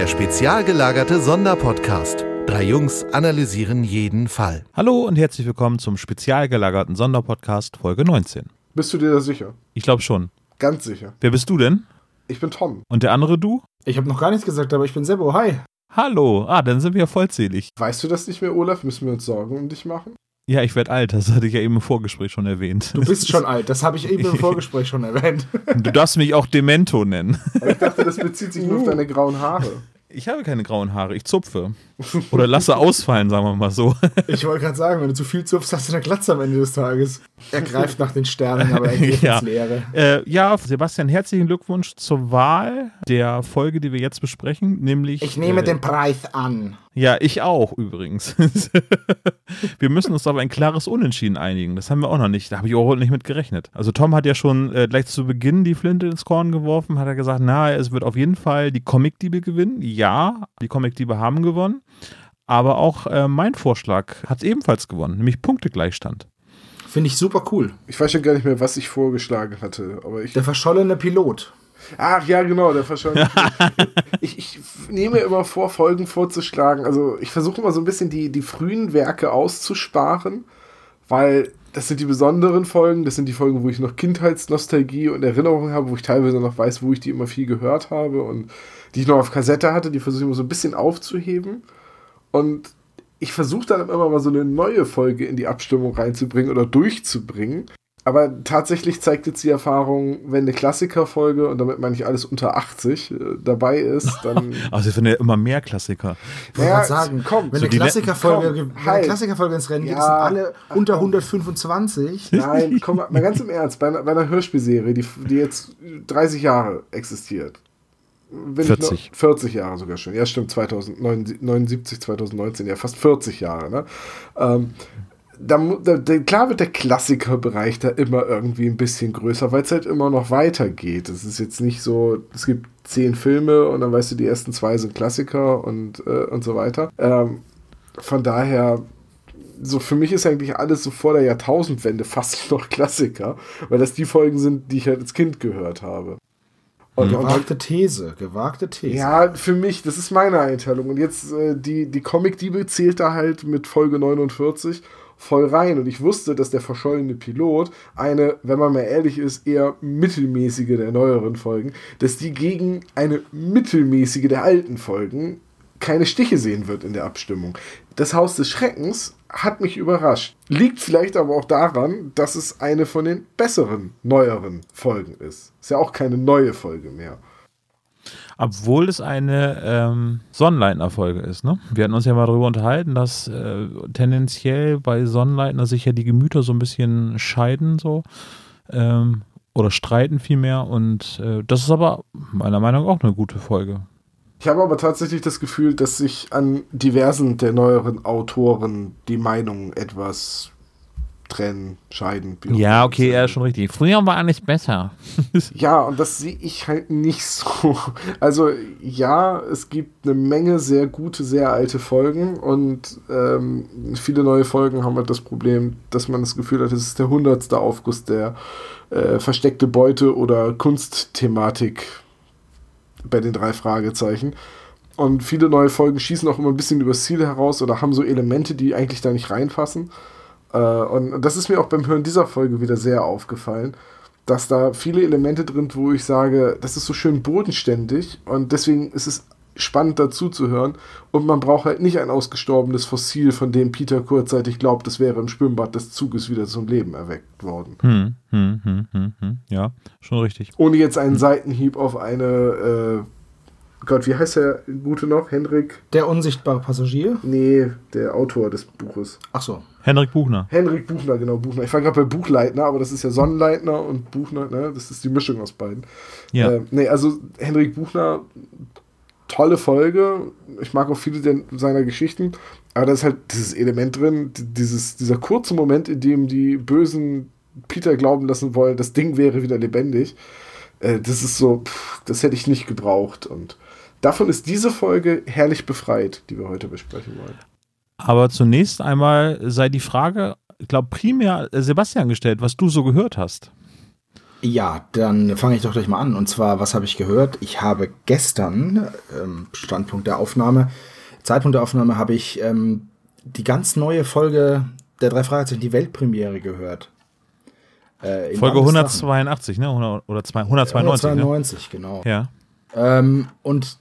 Der spezial gelagerte Sonderpodcast. Drei Jungs analysieren jeden Fall. Hallo und herzlich willkommen zum spezial gelagerten Sonderpodcast Folge 19. Bist du dir da sicher? Ich glaube schon. Ganz sicher. Wer bist du denn? Ich bin Tom. Und der andere du? Ich habe noch gar nichts gesagt, aber ich bin Sebo. Hi. Hallo. Ah, dann sind wir ja vollzählig. Weißt du das nicht mehr, Olaf? Müssen wir uns Sorgen um dich machen? Ja, ich werde alt, das hatte ich ja eben im Vorgespräch schon erwähnt. Du bist schon alt, das habe ich eben im Vorgespräch schon erwähnt. Du darfst mich auch Demento nennen. Aber ich dachte, das bezieht sich nur auf deine grauen Haare. Ich habe keine grauen Haare, ich zupfe. Oder lasse ausfallen, sagen wir mal so. Ich wollte gerade sagen, wenn du zu viel zupfst, hast du eine Glatze am Ende des Tages. Er greift nach den Sternen, aber er geht Ja. ins Leere. Äh, ja, Sebastian, herzlichen Glückwunsch zur Wahl der Folge, die wir jetzt besprechen, nämlich. Ich nehme äh, den Preis an. Ja, ich auch übrigens. wir müssen uns auf ein klares Unentschieden einigen. Das haben wir auch noch nicht. Da habe ich auch nicht mit gerechnet. Also Tom hat ja schon äh, gleich zu Beginn die Flinte ins Korn geworfen, hat er gesagt, na, es wird auf jeden Fall die Comic-Diebe gewinnen. Ja, die Comic-Diebe haben gewonnen. Aber auch äh, mein Vorschlag hat ebenfalls gewonnen, nämlich Punktegleichstand. Finde ich super cool. Ich weiß schon gar nicht mehr, was ich vorgeschlagen hatte. Aber ich. Der verschollene Pilot. Ach ja, genau, der Verschwörung. ich, ich nehme immer vor, Folgen vorzuschlagen. Also ich versuche immer so ein bisschen die, die frühen Werke auszusparen, weil das sind die besonderen Folgen, das sind die Folgen, wo ich noch Kindheitsnostalgie und Erinnerungen habe, wo ich teilweise noch weiß, wo ich die immer viel gehört habe und die ich noch auf Kassette hatte, die versuche ich immer so ein bisschen aufzuheben. Und ich versuche dann immer mal so eine neue Folge in die Abstimmung reinzubringen oder durchzubringen. Aber tatsächlich zeigt jetzt die Erfahrung, wenn eine Klassikerfolge, und damit meine ich alles unter 80, äh, dabei ist, dann. Also ich finde ja immer mehr Klassiker. Ja, gerade sagen, komm, wenn so eine die Klassikerfolge, halt. Klassikerfolge ins Rennen geht, Ja, sind alle ach, unter komm. 125. Nein, komm mal, ganz im Ernst, bei einer, bei einer Hörspielserie, die, die jetzt 30 Jahre existiert. Wenn ich 40. Noch, 40 Jahre sogar schon. Ja, stimmt, 2079, 2019, ja, fast 40 Jahre. Ne? Ähm, da, da, klar wird der Klassikerbereich da immer irgendwie ein bisschen größer, weil es halt immer noch weitergeht. Es ist jetzt nicht so, es gibt zehn Filme und dann weißt du, die ersten zwei sind Klassiker und, äh, und so weiter. Ähm, von daher, so für mich ist eigentlich alles so vor der Jahrtausendwende fast noch Klassiker, weil das die Folgen sind, die ich halt als Kind gehört habe. Und, und Gewagte These, gewagte These. ja, für mich, das ist meine Einteilung. Und jetzt, äh, die, die Comic-Diebe zählt da halt mit Folge 49 voll rein. Und ich wusste, dass der verschollene Pilot eine, wenn man mal ehrlich ist, eher mittelmäßige der neueren Folgen, dass die gegen eine mittelmäßige der alten Folgen keine Stiche sehen wird in der Abstimmung. Das Haus des Schreckens hat mich überrascht. Liegt vielleicht aber auch daran, dass es eine von den besseren, neueren Folgen ist. Ist ja auch keine neue Folge mehr. Obwohl es eine ähm, Sonnenleitner-Folge ist, ne? Wir hatten uns ja mal darüber unterhalten, dass äh, tendenziell bei Sonnenleitner sich ja die Gemüter so ein bisschen scheiden, so. Ähm, oder streiten vielmehr. Und äh, das ist aber meiner Meinung nach auch eine gute Folge. Ich habe aber tatsächlich das Gefühl, dass sich an diversen der neueren Autoren die Meinungen etwas trennen, scheiden. Ja, okay, er ist schon richtig. Früher war alles besser. Ja, und das sehe ich halt nicht so. Also ja, es gibt eine Menge sehr gute, sehr alte Folgen und ähm, viele neue Folgen haben halt das Problem, dass man das Gefühl hat, es ist der hundertste Aufguss der äh, versteckte Beute oder Kunstthematik bei den drei Fragezeichen. Und viele neue Folgen schießen auch immer ein bisschen übers Ziel heraus oder haben so Elemente, die eigentlich da nicht reinpassen. Äh, und das ist mir auch beim Hören dieser Folge wieder sehr aufgefallen, dass da viele Elemente drin, wo ich sage, das ist so schön bodenständig und deswegen ist es spannend dazu zu hören und man braucht halt nicht ein ausgestorbenes Fossil, von dem Peter kurzzeitig glaubt, es wäre im Schwimmbad des Zuges wieder zum Leben erweckt worden. Hm, hm, hm, hm, hm. Ja, schon richtig. Ohne jetzt einen Seitenhieb auf eine, äh, Gott, wie heißt der Gute noch? Hendrik? Der unsichtbare Passagier? Nee, der Autor des Buches. Ach so. Henrik Buchner. Henrik Buchner, genau, Buchner. Ich war gerade bei Buchleitner, aber das ist ja Sonnenleitner und Buchner, ne? Das ist die Mischung aus beiden. Ja. Äh, nee, also Henrik Buchner, tolle Folge. Ich mag auch viele der, seiner Geschichten. Aber da ist halt dieses Element drin, dieses, dieser kurze Moment, in dem die Bösen Peter glauben lassen wollen, das Ding wäre wieder lebendig. Äh, das ist so, pff, das hätte ich nicht gebraucht. Und davon ist diese Folge herrlich befreit, die wir heute besprechen wollen. Aber zunächst einmal sei die Frage, ich glaube, primär äh, Sebastian gestellt, was du so gehört hast. Ja, dann fange ich doch gleich mal an. Und zwar, was habe ich gehört? Ich habe gestern, ähm, Standpunkt der Aufnahme, Zeitpunkt der Aufnahme, habe ich ähm, die ganz neue Folge der drei Fragezeichen, die Weltpremiere gehört. Äh, Folge 182, ne? Oder 192. 192, ne? genau. Ja. Ähm, und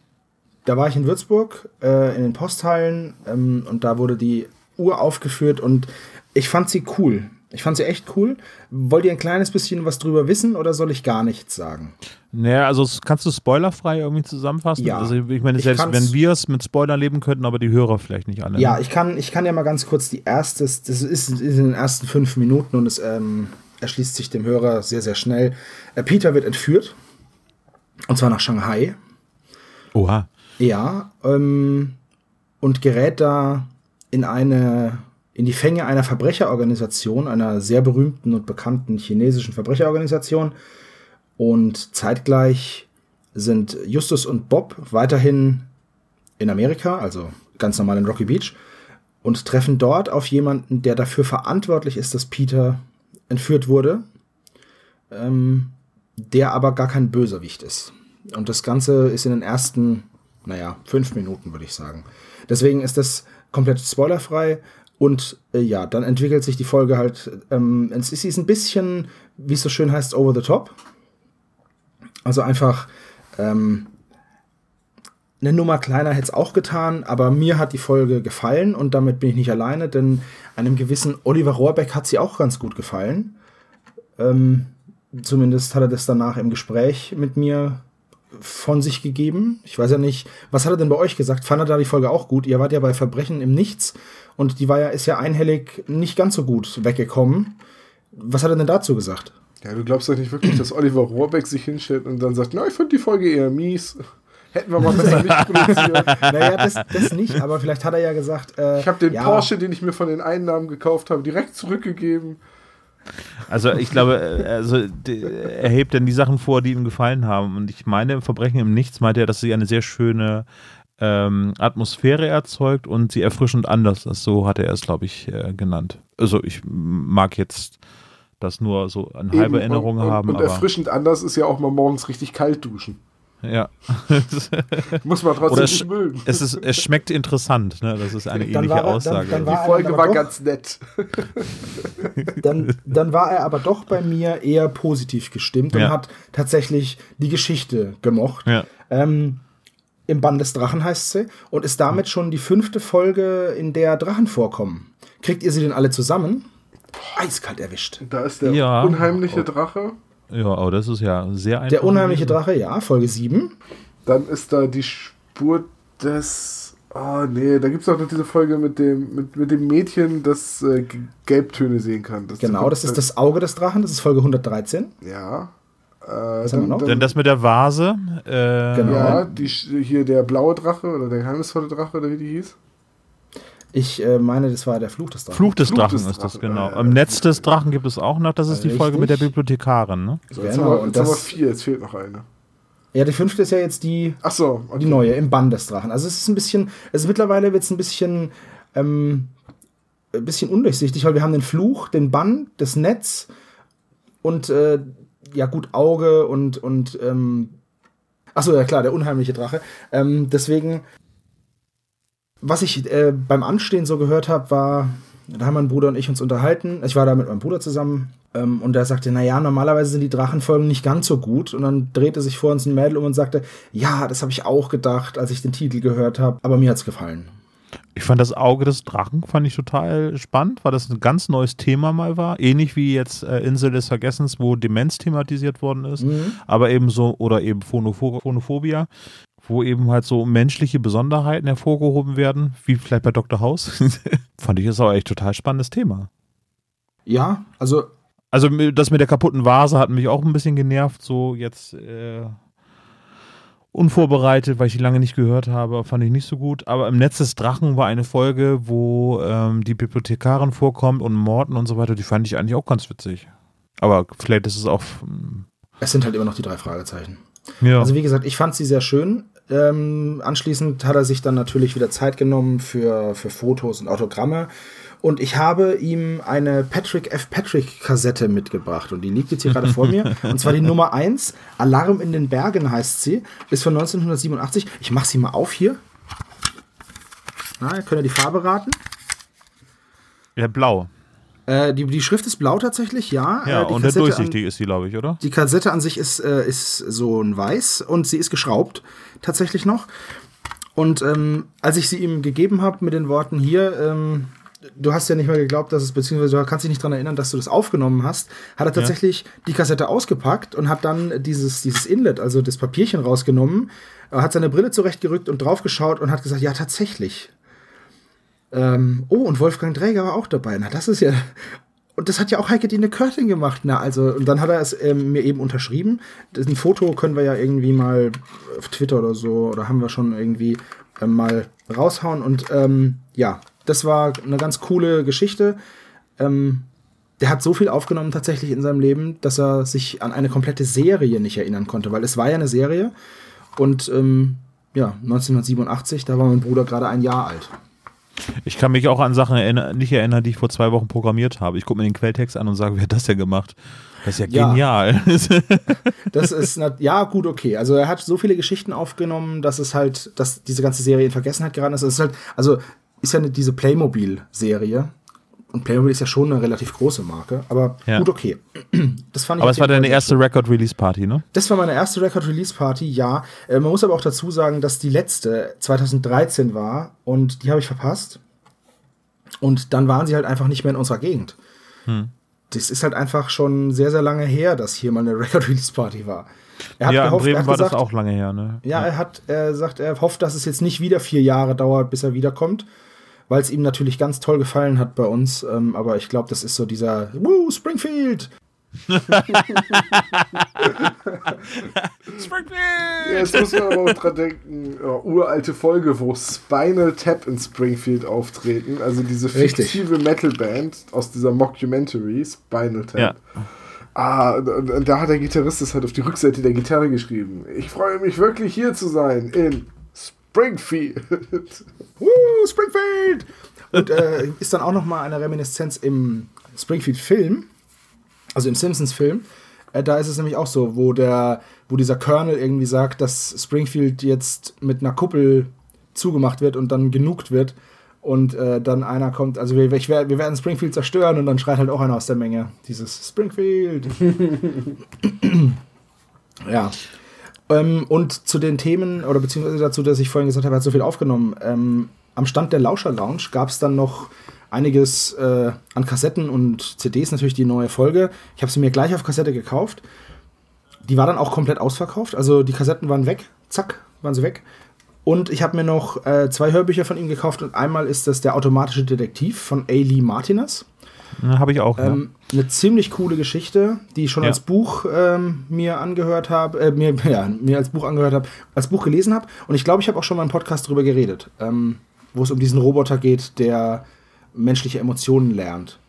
da war ich in Würzburg äh, in den Posthallen ähm, und da wurde die Uhr aufgeführt und ich fand sie cool. Ich fand sie echt cool. Wollt ihr ein kleines bisschen was drüber wissen oder soll ich gar nichts sagen? Naja, also kannst du spoilerfrei irgendwie zusammenfassen? Ja. Also ich meine, selbst ich wenn wir es mit Spoilern leben könnten, aber die Hörer vielleicht nicht alle. Ja, ne? ich kann, ich kann ja mal ganz kurz die erste, das ist, ist in den ersten fünf Minuten und es ähm, erschließt sich dem Hörer sehr, sehr schnell. Äh, Peter wird entführt. Und zwar nach Shanghai. Oha. Ja, ähm, und gerät da in eine in die Fänge einer Verbrecherorganisation, einer sehr berühmten und bekannten chinesischen Verbrecherorganisation. Und zeitgleich sind Justus und Bob weiterhin in Amerika, also ganz normal in Rocky Beach, und treffen dort auf jemanden, der dafür verantwortlich ist, dass Peter entführt wurde, ähm, der aber gar kein Bösewicht ist. Und das Ganze ist in den ersten, naja, fünf Minuten, würde ich sagen. Deswegen ist das komplett spoilerfrei. Und äh, ja, dann entwickelt sich die Folge halt, ähm, es ist ein bisschen, wie es so schön heißt, over the top. Also einfach ähm, eine Nummer kleiner hätte es auch getan, aber mir hat die Folge gefallen und damit bin ich nicht alleine, denn einem gewissen Oliver Rohrbeck hat sie auch ganz gut gefallen. Ähm, zumindest hat er das danach im Gespräch mit mir von sich gegeben. Ich weiß ja nicht, was hat er denn bei euch gesagt? Fand er da die Folge auch gut? Ihr wart ja bei Verbrechen im Nichts und die war ja, ist ja einhellig nicht ganz so gut weggekommen. Was hat er denn dazu gesagt? Ja, du glaubst doch nicht wirklich, dass Oliver Rohrbeck sich hinstellt und dann sagt, na, ich fand die Folge eher mies. Hätten wir mal besser nicht produziert. naja, das, das nicht, aber vielleicht hat er ja gesagt. Äh, ich habe den ja, Porsche, den ich mir von den Einnahmen gekauft habe, direkt zurückgegeben. Also ich glaube, äh, also er hebt dann die Sachen vor, die ihm gefallen haben. Und ich meine, Verbrechen im Nichts meinte er, dass sie eine sehr schöne ähm, Atmosphäre erzeugt und sie erfrischend anders ist. So hat er es, glaube ich, äh, genannt. Also ich mag jetzt das nur so an halbe Erinnerungen haben. Und, und erfrischend anders ist ja auch mal morgens richtig kalt duschen. Ja. Muss man trotzdem nicht mögen. Es, ist, es schmeckt interessant, ne? Das ist eine dann ähnliche er, Aussage. Dann, dann Die Folge war doch, ganz nett. dann, dann war er aber doch bei mir eher positiv gestimmt ja. und hat tatsächlich die Geschichte gemocht. Ja. Ähm, im Bann des Drachen heißt sie und ist damit schon die fünfte Folge, in der Drachen vorkommen. Kriegt ihr sie denn alle zusammen? Eiskalt erwischt. Da ist der ja. unheimliche Drache. Ja, aber das ist ja sehr einfach. Der unheimliche Drache, ja, Folge 7. Dann ist da die Spur des. Oh nee, da gibt es auch noch diese Folge mit dem, mit, mit dem Mädchen, das äh, Gelbtöne sehen kann. Das genau, das ist das Auge des Drachen, das ist Folge 113. Ja. Äh, dann, dann, dann, das mit der Vase. Äh, genau. Ja, die, hier der blaue Drache oder der geheimnisvolle Drache oder wie die hieß. Ich äh, meine, das war der Fluch des Drachen. Fluch des Fluch Drachen des ist das, genau. Am Netz des Drachen gibt es auch noch, das ist die Folge mit der Bibliothekarin, ne? So, jetzt, genau, haben wir, jetzt haben wir vier, jetzt fehlt noch eine. Ja, die fünfte ist ja jetzt die, Ach so, okay. die neue, im Bann des Drachen. Also es ist ein bisschen, also mittlerweile wird es ein bisschen, ähm, ein bisschen undurchsichtig, weil wir haben den Fluch, den Bann, das Netz und äh, ja gut, Auge und, und ähm, achso, ja klar, der unheimliche Drache. Ähm, deswegen, was ich äh, beim Anstehen so gehört habe, war, da haben mein Bruder und ich uns unterhalten. Ich war da mit meinem Bruder zusammen ähm, und der sagte, naja, normalerweise sind die Drachenfolgen nicht ganz so gut. Und dann drehte sich vor uns ein Mädel um und sagte, ja, das habe ich auch gedacht, als ich den Titel gehört habe, aber mir hat es gefallen. Ich fand das Auge des Drachen fand ich total spannend, weil das ein ganz neues Thema mal war. Ähnlich wie jetzt äh, Insel des Vergessens, wo Demenz thematisiert worden ist. Mhm. Aber eben so, oder eben Phonopho Phonophobia, wo eben halt so menschliche Besonderheiten hervorgehoben werden, wie vielleicht bei Dr. House. fand ich das auch echt total spannendes Thema. Ja, also. Also das mit der kaputten Vase hat mich auch ein bisschen genervt, so jetzt. Äh unvorbereitet, weil ich die lange nicht gehört habe, fand ich nicht so gut. Aber im Netz des Drachen war eine Folge, wo ähm, die Bibliothekarin vorkommt und Morten und so weiter. Die fand ich eigentlich auch ganz witzig. Aber vielleicht ist es auch. Es sind halt immer noch die drei Fragezeichen. Ja. Also wie gesagt, ich fand sie sehr schön. Ähm, anschließend hat er sich dann natürlich wieder Zeit genommen für, für Fotos und Autogramme. Und ich habe ihm eine Patrick F. Patrick Kassette mitgebracht und die liegt jetzt hier gerade vor mir. Und zwar die Nummer 1, Alarm in den Bergen heißt sie, ist von 1987. Ich mache sie mal auf hier. Na, könnt ihr die Farbe raten. Ja, blau. Äh, die, die Schrift ist blau tatsächlich, ja. Ja, äh, die und Kassette durchsichtig ist die, glaube ich, oder? Die Kassette an sich ist, äh, ist so ein Weiß und sie ist geschraubt, tatsächlich noch. Und ähm, als ich sie ihm gegeben habe mit den Worten hier, ähm, du hast ja nicht mehr geglaubt, dass es, beziehungsweise du kannst dich nicht daran erinnern, dass du das aufgenommen hast, hat er tatsächlich die Kassette ausgepackt und hat dann dieses, dieses Inlet, also das Papierchen rausgenommen, er hat seine Brille zurechtgerückt und draufgeschaut und hat gesagt, ja, tatsächlich. Ähm, oh, und Wolfgang Dräger war auch dabei. Na, das ist ja. Und das hat ja auch Heike Dine Körting gemacht. Na, also, und dann hat er es ähm, mir eben unterschrieben. Das, ein Foto können wir ja irgendwie mal auf Twitter oder so, oder haben wir schon irgendwie ähm, mal raushauen. Und ähm, ja, das war eine ganz coole Geschichte. Ähm, der hat so viel aufgenommen tatsächlich in seinem Leben, dass er sich an eine komplette Serie nicht erinnern konnte, weil es war ja eine Serie. Und ähm, ja, 1987, da war mein Bruder gerade ein Jahr alt. Ich kann mich auch an Sachen erinner nicht erinnern, die ich vor zwei Wochen programmiert habe. Ich gucke mir den Quelltext an und sage, wer hat das denn gemacht? Das ist ja, Ja. genial. Das ist, ja, gut, okay. Also er hat so viele Geschichten aufgenommen, dass es halt, dass diese ganze Serie in Vergessenheit geraten ist. Es ist halt, also ist ja eine, diese Playmobil-Serie. Und Playmobil ist ja schon eine relativ große Marke, aber Ja. gut, okay. Das fand ich Aber es war deine erste Record-Release-Party, ne? Das war meine erste Record-Release-Party, ja. Äh, man muss aber auch dazu sagen, dass die letzte 2013 war und die habe ich verpasst. Und dann waren sie halt einfach nicht mehr in unserer Gegend. Hm. Das ist halt einfach schon sehr, sehr lange her, dass hier mal eine Record-Release-Party war. Er hat Ja, in gehofft, er Bremen hat war gesagt, das auch lange her, ne? ja, er hat, er sagt, er hofft, dass es jetzt nicht wieder vier Jahre dauert, bis er wiederkommt, weil es ihm natürlich ganz toll gefallen hat bei uns. Ähm, aber ich glaube, das ist so dieser, Woo, Springfield! Ja, jetzt muss man aber auch dran denken, ja, uralte Folge, wo Spinal Tap in Springfield auftreten, also diese Richtig. fiktive Metalband aus dieser Mockumentary, Spinal Tap. Ja. Ah, und, da hat der Gitarrist das halt auf die Rückseite der Gitarre geschrieben. Ich freue mich wirklich hier zu sein in Springfield. Woo, Springfield! Und äh, ist dann auch noch mal eine Reminiszenz im Springfield-Film, also im Simpsons-Film. Äh, da ist es nämlich auch so, wo der, wo dieser Colonel irgendwie sagt, dass Springfield jetzt mit einer Kuppel zugemacht wird und dann genugt wird. Und äh, dann einer kommt, also wir, ich, wir werden Springfield zerstören und dann schreit halt auch einer aus der Menge. Dieses Springfield. ja. Ähm, und zu den Themen, oder beziehungsweise dazu, dass ich vorhin gesagt habe, er hat so viel aufgenommen. Ähm, am Stand der Lauscher Lounge gab es dann noch einiges äh, an Kassetten und CDs, natürlich die neue Folge. Ich habe sie mir gleich auf Kassette gekauft. Die war dann auch komplett ausverkauft. Also die Kassetten waren weg. Zack, waren sie weg. Und ich habe mir noch äh, zwei Hörbücher von ihm gekauft. Und einmal ist das der automatische Detektiv von A. Lee Martinez. Habe ich auch. Ähm, Eine ziemlich coole Geschichte, die ich schon Ja. als Buch ähm, mir angehört habe, äh, mir, ja, mir als Buch angehört habe, als Buch gelesen habe. Und ich glaube, ich habe auch schon mal im Podcast drüber geredet, ähm, wo es um diesen Roboter geht, der menschliche Emotionen lernt.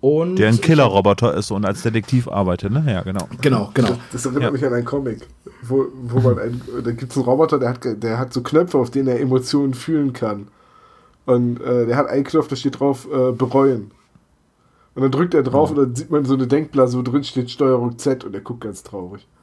Und der ein Killerroboter ist und als Detektiv arbeitet, ne? Ja, genau. Genau, genau. Das erinnert Ja. mich an einen Comic, wo, wo man ein, da gibt es einen Roboter, der hat, ge- der hat so Knöpfe, auf denen er Emotionen fühlen kann. Und äh, der hat einen Knopf, da steht drauf, äh, bereuen. Und dann drückt er drauf und dann sieht man so eine Denkblase, wo drin steht Steuerung Z und er guckt ganz traurig.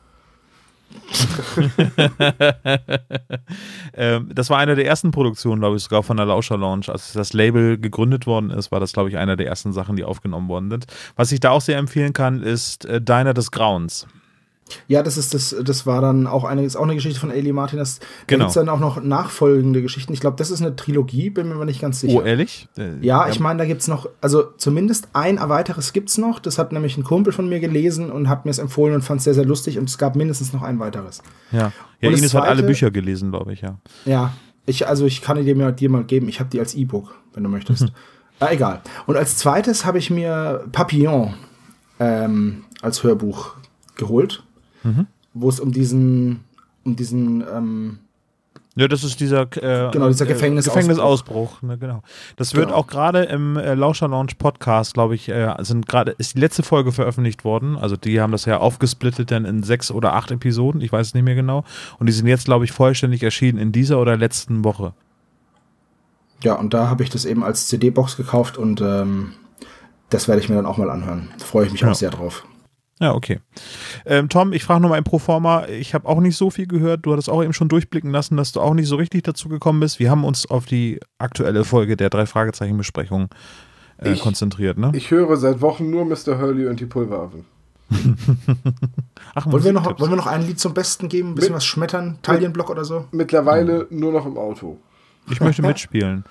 Ähm, das war eine der ersten Produktionen, glaube ich, sogar von der Lauscher Lounge. Als das Label gegründet worden ist, war das, glaube ich, einer der ersten Sachen, die aufgenommen worden sind. Was ich da auch sehr empfehlen kann, ist äh, Diner des Grauens. Ja, das ist das, das war dann auch eine, ist auch eine Geschichte von Ailey Martinez. Da Genau. gibt es dann auch noch nachfolgende Geschichten. Ich glaube, das ist eine Trilogie, bin mir aber nicht ganz sicher. Oh, ehrlich? Äh, Ja, ich meine, da gibt's noch, also zumindest ein weiteres gibt's noch. Das hat nämlich ein Kumpel von mir gelesen und hat mir es empfohlen und fand es sehr, sehr lustig. Und es gab mindestens noch ein weiteres. Ja, ja das Ines hat alle Zweite- Bücher gelesen, glaube ich, ja. Ja, ich, also ich kann die dir, mal- dir mal geben. Ich habe die als E-Book, wenn du möchtest. Ah, egal. Und als zweites habe ich mir Papillon ähm, als Hörbuch geholt, wo es um diesen, um diesen, ähm, Ja, das ist dieser, äh, Genau, dieser äh, Gefängnisausbruch. Gefängnisausbruch. Ne, genau. Das wird Genau. auch gerade im äh, Lauscher Launch Podcast, glaube ich, äh, sind gerade ist die letzte Folge veröffentlicht worden. Also die haben das ja aufgesplittet dann in sechs oder acht Episoden. Ich weiß es nicht mehr genau. Und die sind jetzt, glaube ich, vollständig erschienen in dieser oder letzten Woche. Ja, und da habe ich das eben als CD-Box gekauft und ähm, das werde ich mir dann auch mal anhören. Da freue ich mich Ja. auch sehr drauf. Ja, okay. Ähm, Tom, ich frage nochmal im Proforma. Ich habe auch nicht so viel gehört. Du hattest auch eben schon durchblicken lassen, dass du auch nicht so richtig dazu gekommen bist. Wir haben uns auf die aktuelle Folge der drei Fragezeichen-Besprechung äh, Ich- konzentriert, ne? Ich höre seit Wochen nur Mr. Hurley und die Pulveraffen. Ach, Wollen wir, noch, wollen wir noch ein Lied zum Besten geben? Ein bisschen Mit- was schmettern? Talienblock oder so? Mittlerweile nur noch im Auto. Ich möchte mitspielen.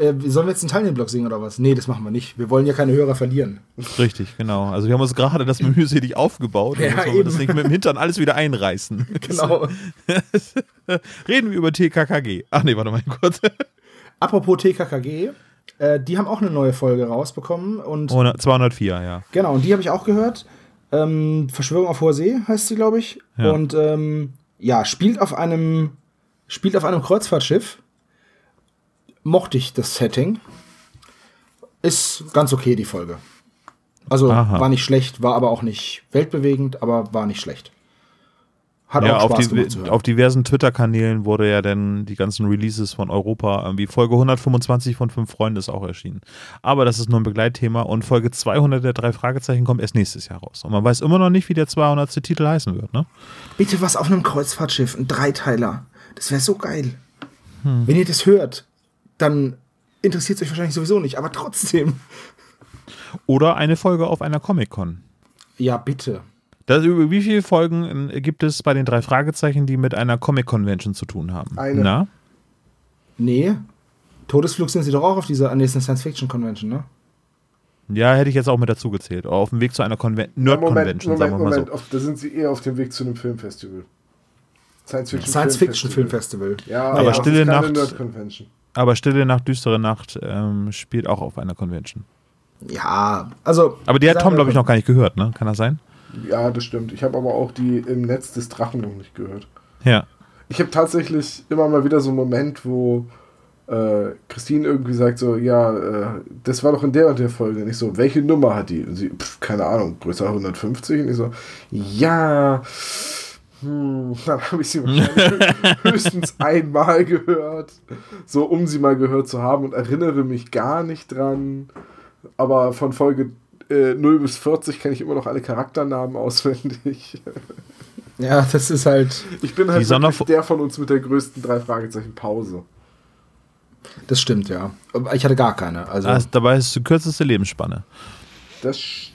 Äh, sollen wir jetzt einen Talienblock singen oder was? Nee, das machen wir nicht. Wir wollen ja keine Hörer verlieren. Richtig, genau. Also wir haben uns gerade das mühselig aufgebaut. und Ja, wollen wir das nicht mit dem Hintern alles wieder einreißen. Genau. Reden wir über TKKG. Ach nee, warte mal kurz. Apropos TKKG, äh, die haben auch eine neue Folge rausbekommen und 100 204, ja. genau, und die habe ich auch gehört. Ähm, Verschwörung auf hoher See heißt sie, glaube ich. Ja. Und ähm, ja, spielt auf einem spielt auf einem Kreuzfahrtschiff. Mochte ich das Setting. Ist ganz okay, die Folge. Also Aha. war nicht schlecht, war aber auch nicht weltbewegend, aber war nicht schlecht. Hat Ja, auch auf, Spaß die, gemacht zu hören. auf diversen Twitter-Kanälen wurde ja dann die ganzen Releases von Europa, irgendwie Folge 125 von Fünf Freunden ist auch erschienen. Aber das ist nur ein Begleitthema und Folge 200 der drei Fragezeichen kommt erst nächstes Jahr raus. Und man weiß immer noch nicht, wie der 200. Titel heißen wird, ne? Bitte was auf einem Kreuzfahrtschiff, ein Dreiteiler. Das wäre so geil. Hm. Wenn ihr das hört, dann interessiert es euch wahrscheinlich sowieso nicht, aber trotzdem. Oder eine Folge auf einer Comic-Con. Ja, bitte. Das, wie viele Folgen äh, gibt es bei den drei Fragezeichen, die mit einer Comic-Convention zu tun haben? Eine. Na? Nee. Todesflug sind sie doch auch auf dieser nächsten Science-Fiction-Convention, ne? Ja, hätte ich jetzt auch mit dazu gezählt. Auf dem Weg zu einer Nerd-Convention, sagen wir mal Moment. so. Auf, da sind sie eher auf dem Weg zu einem Filmfestival. Science-Fiction Science-Fiction-Filmfestival. Ja, Aber das Stille Nacht- Nerd-Convention. Aber Stille Nacht, düstere Nacht ähm, spielt auch auf einer Convention. Ja, also. Aber die hat Tom, glaube ich, noch gar nicht gehört, ne? Kann das sein? Ja, das stimmt. Ich habe aber auch die im Netz des Drachen noch nicht gehört. Ja. Ich habe tatsächlich immer mal wieder so einen Moment, wo äh, Christine irgendwie sagt so, ja, äh, das war doch in der und der Folge. Und ich so, welche Nummer hat die? Und sie, pff, keine Ahnung, größer 150? Und ich so, ja, hm, dann habe ich sie wahrscheinlich höchstens einmal gehört, so um sie mal gehört zu haben und erinnere mich gar nicht dran. Aber von Folge äh, 0 bis 40 kenne ich immer noch alle Charakternamen auswendig. Ja, das ist halt. Ich bin halt der von uns mit der größten drei Fragezeichen Pause. Das stimmt, ja. Aber ich hatte gar keine. Also. Ah, dabei ist die kürzeste Lebensspanne. Das stimmt,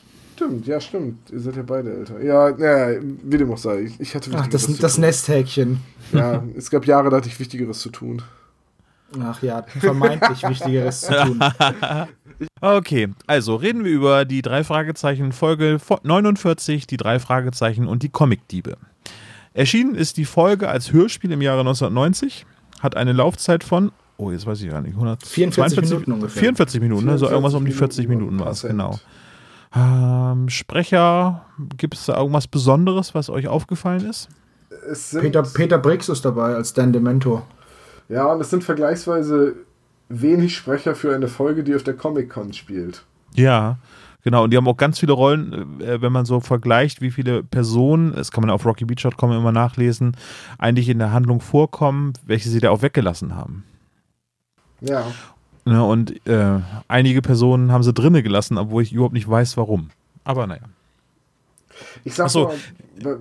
ja, stimmt. Ihr seid ja beide älter. Ja, ja wie dem auch sei. Ich, ich hatte Ach, das, das. Nesthäkchen. Ja, es gab Jahre, da hatte ich Wichtigeres zu tun. Ach ja, vermeintlich Wichtigeres zu tun. Okay, also reden wir über die drei Fragezeichen Folge 49, die drei Fragezeichen und die Comicdiebe. Erschienen ist die Folge als Hörspiel im Jahre 1990, hat eine Laufzeit von, oh, jetzt weiß ich gar nicht, 44 142 Minuten ungefähr. 44 Minuten, ne? so 44 irgendwas um die 40 Minuten, war es, Prozent. genau. Ähm, Sprecher, gibt es da irgendwas Besonderes, was euch aufgefallen ist? Es sind, Peter, Peter Briggs ist dabei als Dan Demento. Ja, und es sind vergleichsweise wenig Sprecher für eine Folge, die auf der Comic-Con spielt. Ja, genau. Und die haben auch ganz viele Rollen, äh, wenn man so vergleicht, wie viele Personen, das kann man auf rockybeach.com immer nachlesen, eigentlich in der Handlung vorkommen, welche sie da auch weggelassen haben. Ja. Ne, und äh, einige Personen haben sie drinne gelassen, obwohl ich überhaupt nicht weiß, warum. Aber naja. Ich sag so,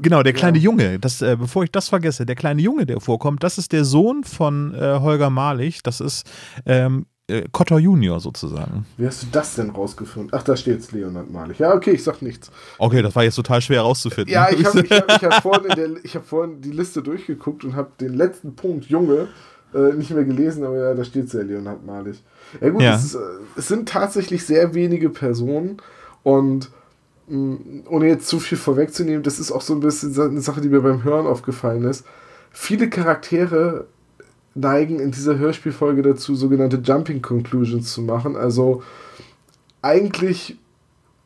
Genau, der kleine ja. Junge, das, äh, bevor ich das vergesse, der kleine Junge, der vorkommt, das ist der Sohn von äh, Holger Malich, das ist ähm, äh, Cotter Junior sozusagen. Wie hast du das denn rausgefunden? Ach, da steht's Leonard Malig. Ja, okay, ich sag nichts. Okay, das war jetzt total schwer rauszufinden. Ja, ich habe ich hab, hab vorhin, in der- ich hab vorhin die Liste durchgeguckt und habe den letzten Punkt Junge äh, nicht mehr gelesen, aber ja, da steht ja Leonhard Malig. Ja gut, Ja. Es, ist, äh, es sind tatsächlich sehr wenige Personen und mh, ohne jetzt zu viel vorwegzunehmen, das ist auch so ein bisschen eine Sache, die mir beim Hören aufgefallen ist. Viele Charaktere neigen in dieser Hörspielfolge dazu, sogenannte Jumping Conclusions zu machen. Also eigentlich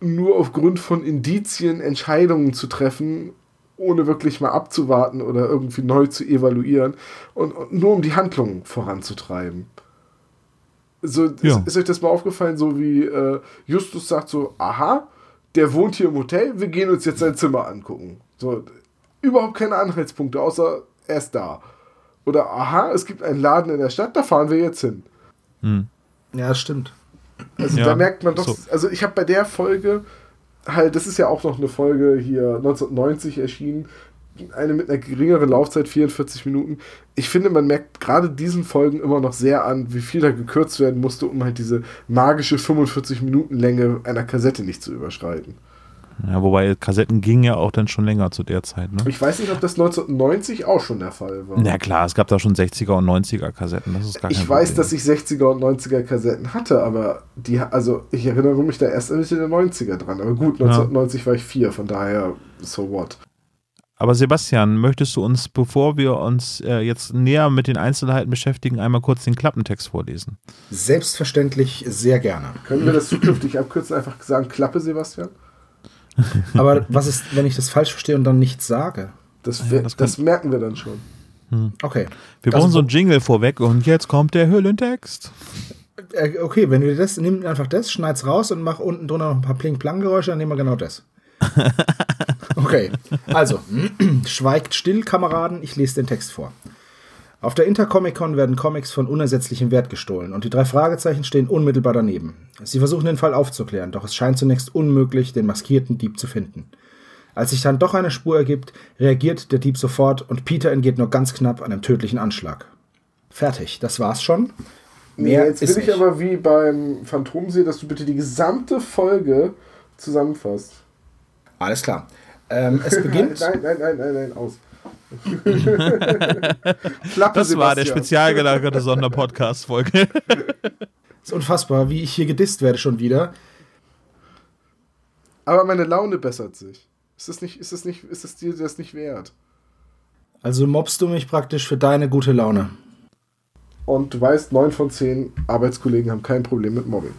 nur aufgrund von Indizien Entscheidungen zu treffen, ohne wirklich mal abzuwarten oder irgendwie neu zu evaluieren und, und nur um die Handlung voranzutreiben. So, Ja. ist, ist euch das mal aufgefallen, so wie äh, Justus sagt so, aha, der wohnt hier im Hotel, wir gehen uns jetzt sein Zimmer angucken. So, überhaupt keine Anhaltspunkte, außer er ist da. Oder aha, es gibt einen Laden in der Stadt, da fahren wir jetzt hin. Hm. Ja, das stimmt. Also Ja, da merkt man doch, so. also ich habe bei der Folge halt, das ist ja auch noch eine Folge hier 1990 erschienen, eine mit einer geringeren Laufzeit, 44 Minuten. Ich finde, man merkt gerade diesen Folgen immer noch sehr an, wie viel da gekürzt werden musste, um halt diese magische 45 Minuten Länge einer Kassette nicht zu überschreiten. Ja, wobei Kassetten gingen ja auch dann schon länger zu der Zeit, ne? Ich weiß nicht, ob das 1990 auch schon der Fall war. Ja klar, es gab da schon 60er und 90er Kassetten, das ist gar kein ich weiß, Problem. dass ich 60er und 90er Kassetten hatte, aber die, also ich erinnere mich da erst Mitte der 90er dran. Aber gut, 1990 war ich vier, von daher, so what. Aber Sebastian, möchtest du uns, bevor wir uns äh, jetzt näher mit den Einzelheiten beschäftigen, einmal kurz den Klappentext vorlesen? Selbstverständlich sehr gerne. Können wir das zukünftig abkürzen, einfach sagen, Klappe, Sebastian? Aber was ist, wenn ich das falsch verstehe und dann nichts sage? Das, Ah ja, das das, merken wir dann schon. Okay. Wir brauchen ist so einen Jingle vorweg und jetzt kommt der Hüllentext. Äh, Okay, wenn wir das, nimm einfach das, schneid's raus und mach unten drunter noch ein paar Pling-Plang-Geräusche, dann nehmen wir genau das. Okay, also, schweigt still, Kameraden, ich lese den Text vor. Auf der Intercomic-Con werden Comics von unersetzlichem Wert gestohlen und die drei Fragezeichen stehen unmittelbar daneben. Sie versuchen den Fall aufzuklären, doch es scheint zunächst unmöglich, den maskierten Dieb zu finden. Als sich dann doch eine Spur ergibt, reagiert der Dieb sofort und Peter entgeht nur ganz knapp einem tödlichen Anschlag. Fertig, das war's schon. Nee, Mehr jetzt ist will ich nicht. aber wie beim Phantomsee, dass du bitte die gesamte Folge zusammenfasst. Alles klar. Ähm, es beginnt. Nein, nein, nein, nein, nein, aus. Das war der Sebastian. spezial gelagerte Sonderpodcast-Folge. ist unfassbar, wie ich hier gedisst werde schon wieder. Aber meine Laune bessert sich. Ist es nicht, ist es nicht, ist es dir das nicht wert? Also mobst du mich praktisch für deine gute Laune. Und du weißt, neun von zehn Arbeitskollegen haben kein Problem mit Mobbing.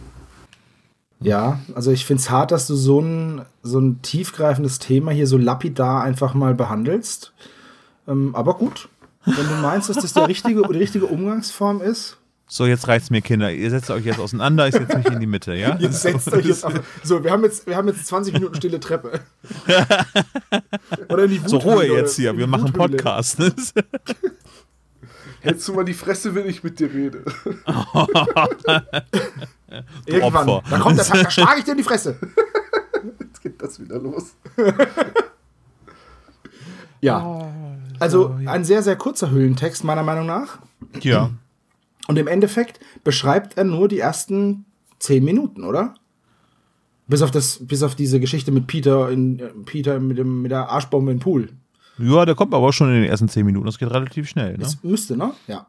Ja, also ich finde es hart, dass du so ein, so ein tiefgreifendes Thema hier so lapidar einfach mal behandelst. Ähm, aber gut, wenn du meinst, dass das der richtige, die richtige Umgangsform ist. So, jetzt reicht's mir, Kinder. Ihr setzt euch jetzt auseinander, ich setze mich in die Mitte, ja? Jetzt setzt euch jetzt auf. So, wir haben jetzt, wir haben jetzt 20 Minuten stille Treppe. Oder in die So, Ruhe jetzt hier, wir machen Wuthöhle. Podcast. Hältst du mal die Fresse, wenn ich mit dir rede? Irgendwann. Opfer. Da kommt der Tag, da schlage ich dir in die Fresse. Jetzt geht das wieder los. Ja. Also ein sehr, sehr kurzer Hüllentext, meiner Meinung nach. ja. Und im Endeffekt beschreibt er nur die ersten zehn Minuten, oder? Bis auf, das, bis auf diese Geschichte mit Peter, in, Peter mit, dem, mit der Arschbombe im Pool. Ja, der kommt aber auch schon in den ersten zehn Minuten. Das geht relativ schnell. Ne? Das müsste, ne? Ja.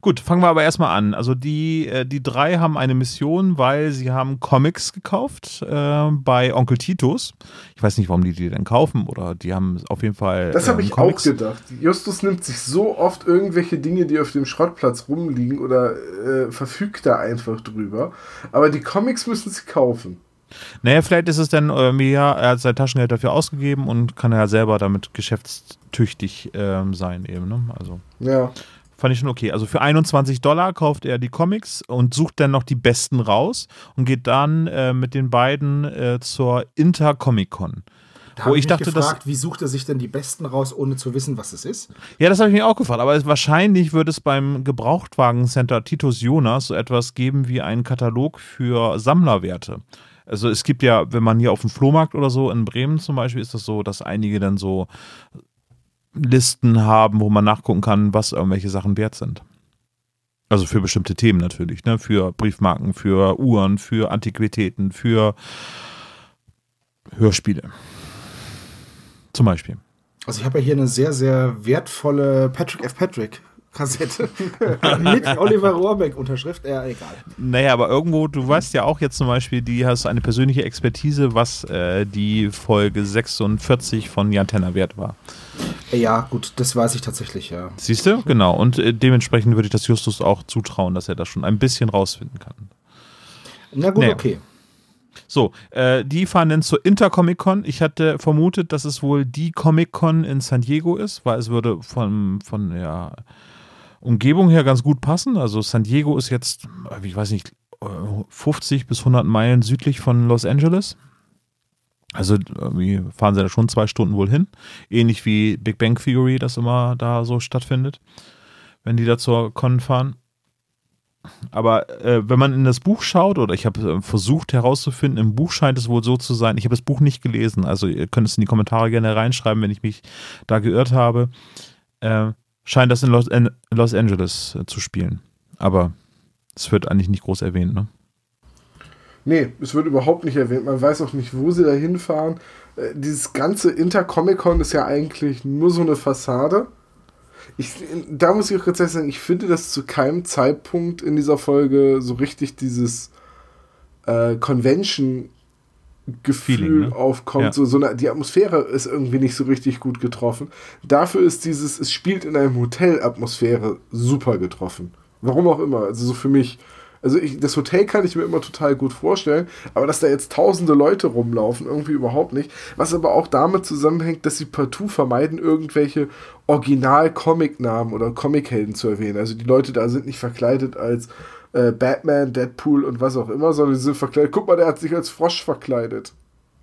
Gut, fangen wir aber erstmal an. Also die, äh, die drei haben eine Mission, weil sie haben Comics gekauft äh, bei Onkel Titus. Ich weiß nicht, warum die die denn kaufen oder die haben auf jeden Fall Das habe ähm, ich Comics. auch gedacht. Justus nimmt sich so oft irgendwelche Dinge, die auf dem Schrottplatz rumliegen oder äh, verfügt da einfach drüber. Aber die Comics müssen sie kaufen. Naja, vielleicht ist es dann irgendwie, ja, er hat sein Taschengeld dafür ausgegeben und kann ja selber damit geschäftstüchtig ähm, sein eben. Ne? Also Ja. Fand ich schon okay. Also für 21 Dollar kauft er die Comics und sucht dann noch die besten raus und geht dann äh, mit den beiden äh, zur Intercomic-Con. Da Wo ich mich dachte, dass- gefragt, wie sucht er sich denn die besten raus, ohne zu wissen, was es ist? Ja, das habe ich mir auch gefragt. Aber es, wahrscheinlich wird es beim Gebrauchtwagencenter Titus Jonas so etwas geben wie einen Katalog für Sammlerwerte. Also es gibt ja, wenn man hier auf dem Flohmarkt oder so in Bremen zum Beispiel, ist das so, dass einige dann so Listen haben, wo man nachgucken kann, was irgendwelche Sachen wert sind. Also für bestimmte Themen natürlich, ne? Für Briefmarken, für Uhren, für Antiquitäten, für Hörspiele. Zum Beispiel. Also ich habe ja hier eine sehr, sehr wertvolle Patrick F. Patrick Kassette mit Oliver Rohrbeck Unterschrift. Ja, egal. Naja, aber irgendwo, du weißt ja auch jetzt zum Beispiel, die hast eine persönliche Expertise, was äh, die Folge 46 von Jan Tenner wert war. Ja, gut, das weiß ich tatsächlich, ja. Siehst du? Genau. Und äh, dementsprechend würde ich das Justus auch zutrauen, dass er das schon ein bisschen rausfinden kann. Na gut, Nee. okay. So, äh, die fahren dann zur Intercomic-Con. Ich hatte vermutet, dass es wohl die Comic-Con in San Diego ist, weil es würde von, von der Umgebung her ganz gut passen. Also San Diego ist jetzt, äh, ich weiß nicht, äh, 50 bis 100 Meilen südlich von Los Angeles. Also irgendwie fahren sie da schon zwei Stunden wohl hin. Ähnlich wie Big Bang Theory das immer da so stattfindet, wenn die da zur Con fahren. Aber äh, wenn man in das Buch schaut, oder ich habe äh, versucht herauszufinden, im Buch scheint es wohl so zu sein, ich habe das Buch nicht gelesen, also ihr könnt es in die Kommentare gerne reinschreiben, wenn ich mich da geirrt habe, äh, scheint das in Los, in Los Angeles äh, zu spielen. Aber es wird eigentlich nicht groß erwähnt, ne? Nee, es wird überhaupt nicht erwähnt. Man weiß auch nicht, wo sie da hinfahren. Äh, dieses ganze Intercomic-Con ist ja eigentlich nur so eine Fassade. Ich, da muss ich auch ganz ehrlich sagen, ich finde, dass zu keinem Zeitpunkt in dieser Folge so richtig dieses äh, Convention Gefühl Feeling, ne? aufkommt. Ja. So, so eine, die Atmosphäre ist irgendwie nicht so richtig gut getroffen. Dafür ist dieses, es spielt in einem Hotel Atmosphäre super getroffen. Warum auch immer. Also so für mich. Also ich, das Hotel kann ich mir immer total gut vorstellen, aber dass da jetzt tausende Leute rumlaufen, irgendwie überhaupt nicht. Was aber auch damit zusammenhängt, dass sie partout vermeiden, irgendwelche Original-Comic-Namen oder Comic-Helden zu erwähnen. Also die Leute da sind nicht verkleidet als äh, Batman, Deadpool und was auch immer, sondern sie sind verkleidet. Guck mal, der hat sich als Frosch verkleidet.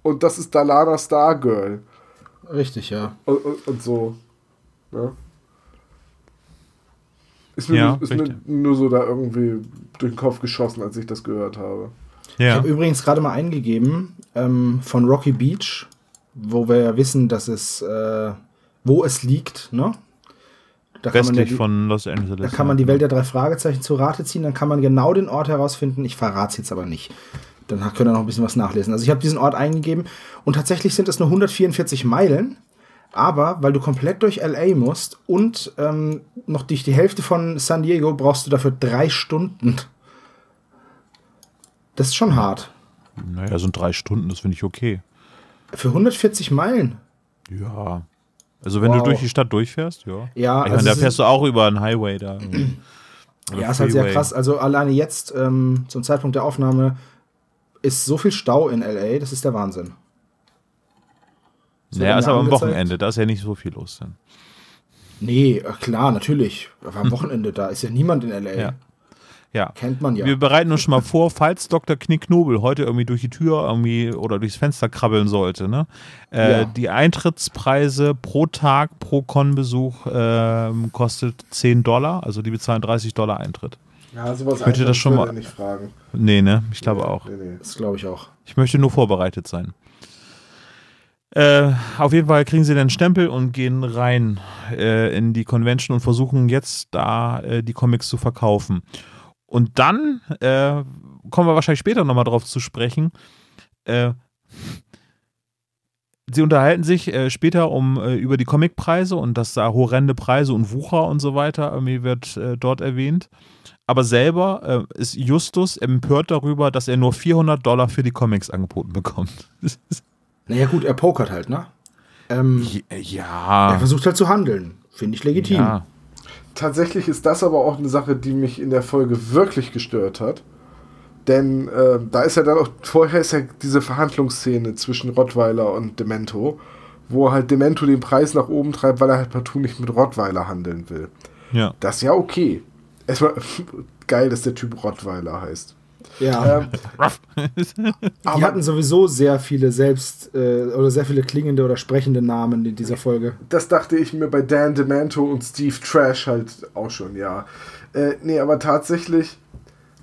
Und das ist Dalana Stargirl. Richtig, ja. Und, und, und so. Ja. Ist, mir, Ja, nur, ist mir nur so da irgendwie durch den Kopf geschossen, als ich das gehört habe. Ich Ja. habe übrigens gerade mal eingegeben ähm, von Rocky Beach, wo wir ja wissen, dass es, äh, wo es liegt, ne? Da kann, man ja Westlich die, von Los Angeles. da kann man die Welt der drei Fragezeichen zu Rate ziehen, dann kann man genau den Ort herausfinden. Ich verrate es jetzt aber nicht. Dann könnt ihr noch ein bisschen was nachlesen. Also ich habe diesen Ort eingegeben und tatsächlich sind es nur 144 Meilen. Aber weil du komplett durch LA musst und ähm, noch durch die Hälfte von San Diego brauchst du dafür drei Stunden. Das ist schon hart. Naja, so drei Stunden, das finde ich okay. Für 140 Meilen. Ja. Also wenn Wow. du durch die Stadt durchfährst, ja. Ja, ich also meine, da fährst du auch über einen Highway da. Ja, ist halt sehr krass. Also alleine jetzt, ähm, zum Zeitpunkt der Aufnahme, ist so viel Stau in LA, das ist der Wahnsinn. Das Naja, ist aber am. Wochenende, da ist ja nicht so viel los dann. Nee, äh, klar, natürlich. Aber am Wochenende, da ist ja niemand in LA. Ja. Ja. Kennt man ja. Wir bereiten uns schon mal vor, falls Dr. Knickknobel heute irgendwie durch die Tür irgendwie oder durchs Fenster krabbeln sollte. Ne? Äh, Ja. Die Eintrittspreise pro Tag, pro Con-Besuch ähm, kostet 10 Dollar, also die bezahlen 30 Dollar Eintritt. Ja, sowas Könnte das Einfaches schon mal- nicht fragen. Nee, ne? Ich glaube auch. Nee, nee. Das glaube ich auch. Ich möchte nur vorbereitet sein. Äh, auf jeden Fall kriegen sie den Stempel und gehen rein äh, in die Convention und versuchen jetzt da äh, die Comics zu verkaufen. Und dann äh, kommen wir wahrscheinlich später nochmal drauf zu sprechen. Äh, sie unterhalten sich äh, später um äh, über die Comicpreise und dass da horrende Preise und Wucher und so weiter irgendwie wird äh, dort erwähnt. Aber selber äh, ist Justus empört darüber, dass er nur 400 Dollar für die Comics angeboten bekommt. Naja, gut, er pokert halt, ne? Ähm, Er ja. versucht halt zu handeln. Finde ich legitim. ja. Tatsächlich ist das aber auch eine Sache, die mich in der Folge wirklich gestört hat. Denn äh, da ist ja dann auch, vorher ist ja diese Verhandlungsszene zwischen Rottweiler und Demento, wo halt Demento den Preis nach oben treibt, weil er halt partout nicht mit Rottweiler handeln will. ja. Das ist ja okay. Erstmal geil, dass der Typ Rottweiler heißt. Ja. Ähm, die aber hatten sowieso sehr viele selbst äh, oder sehr viele klingende oder sprechende Namen in dieser Folge. das dachte ich mir bei Dan Demento und Steve Trash halt auch schon, ja. Äh, nee, aber tatsächlich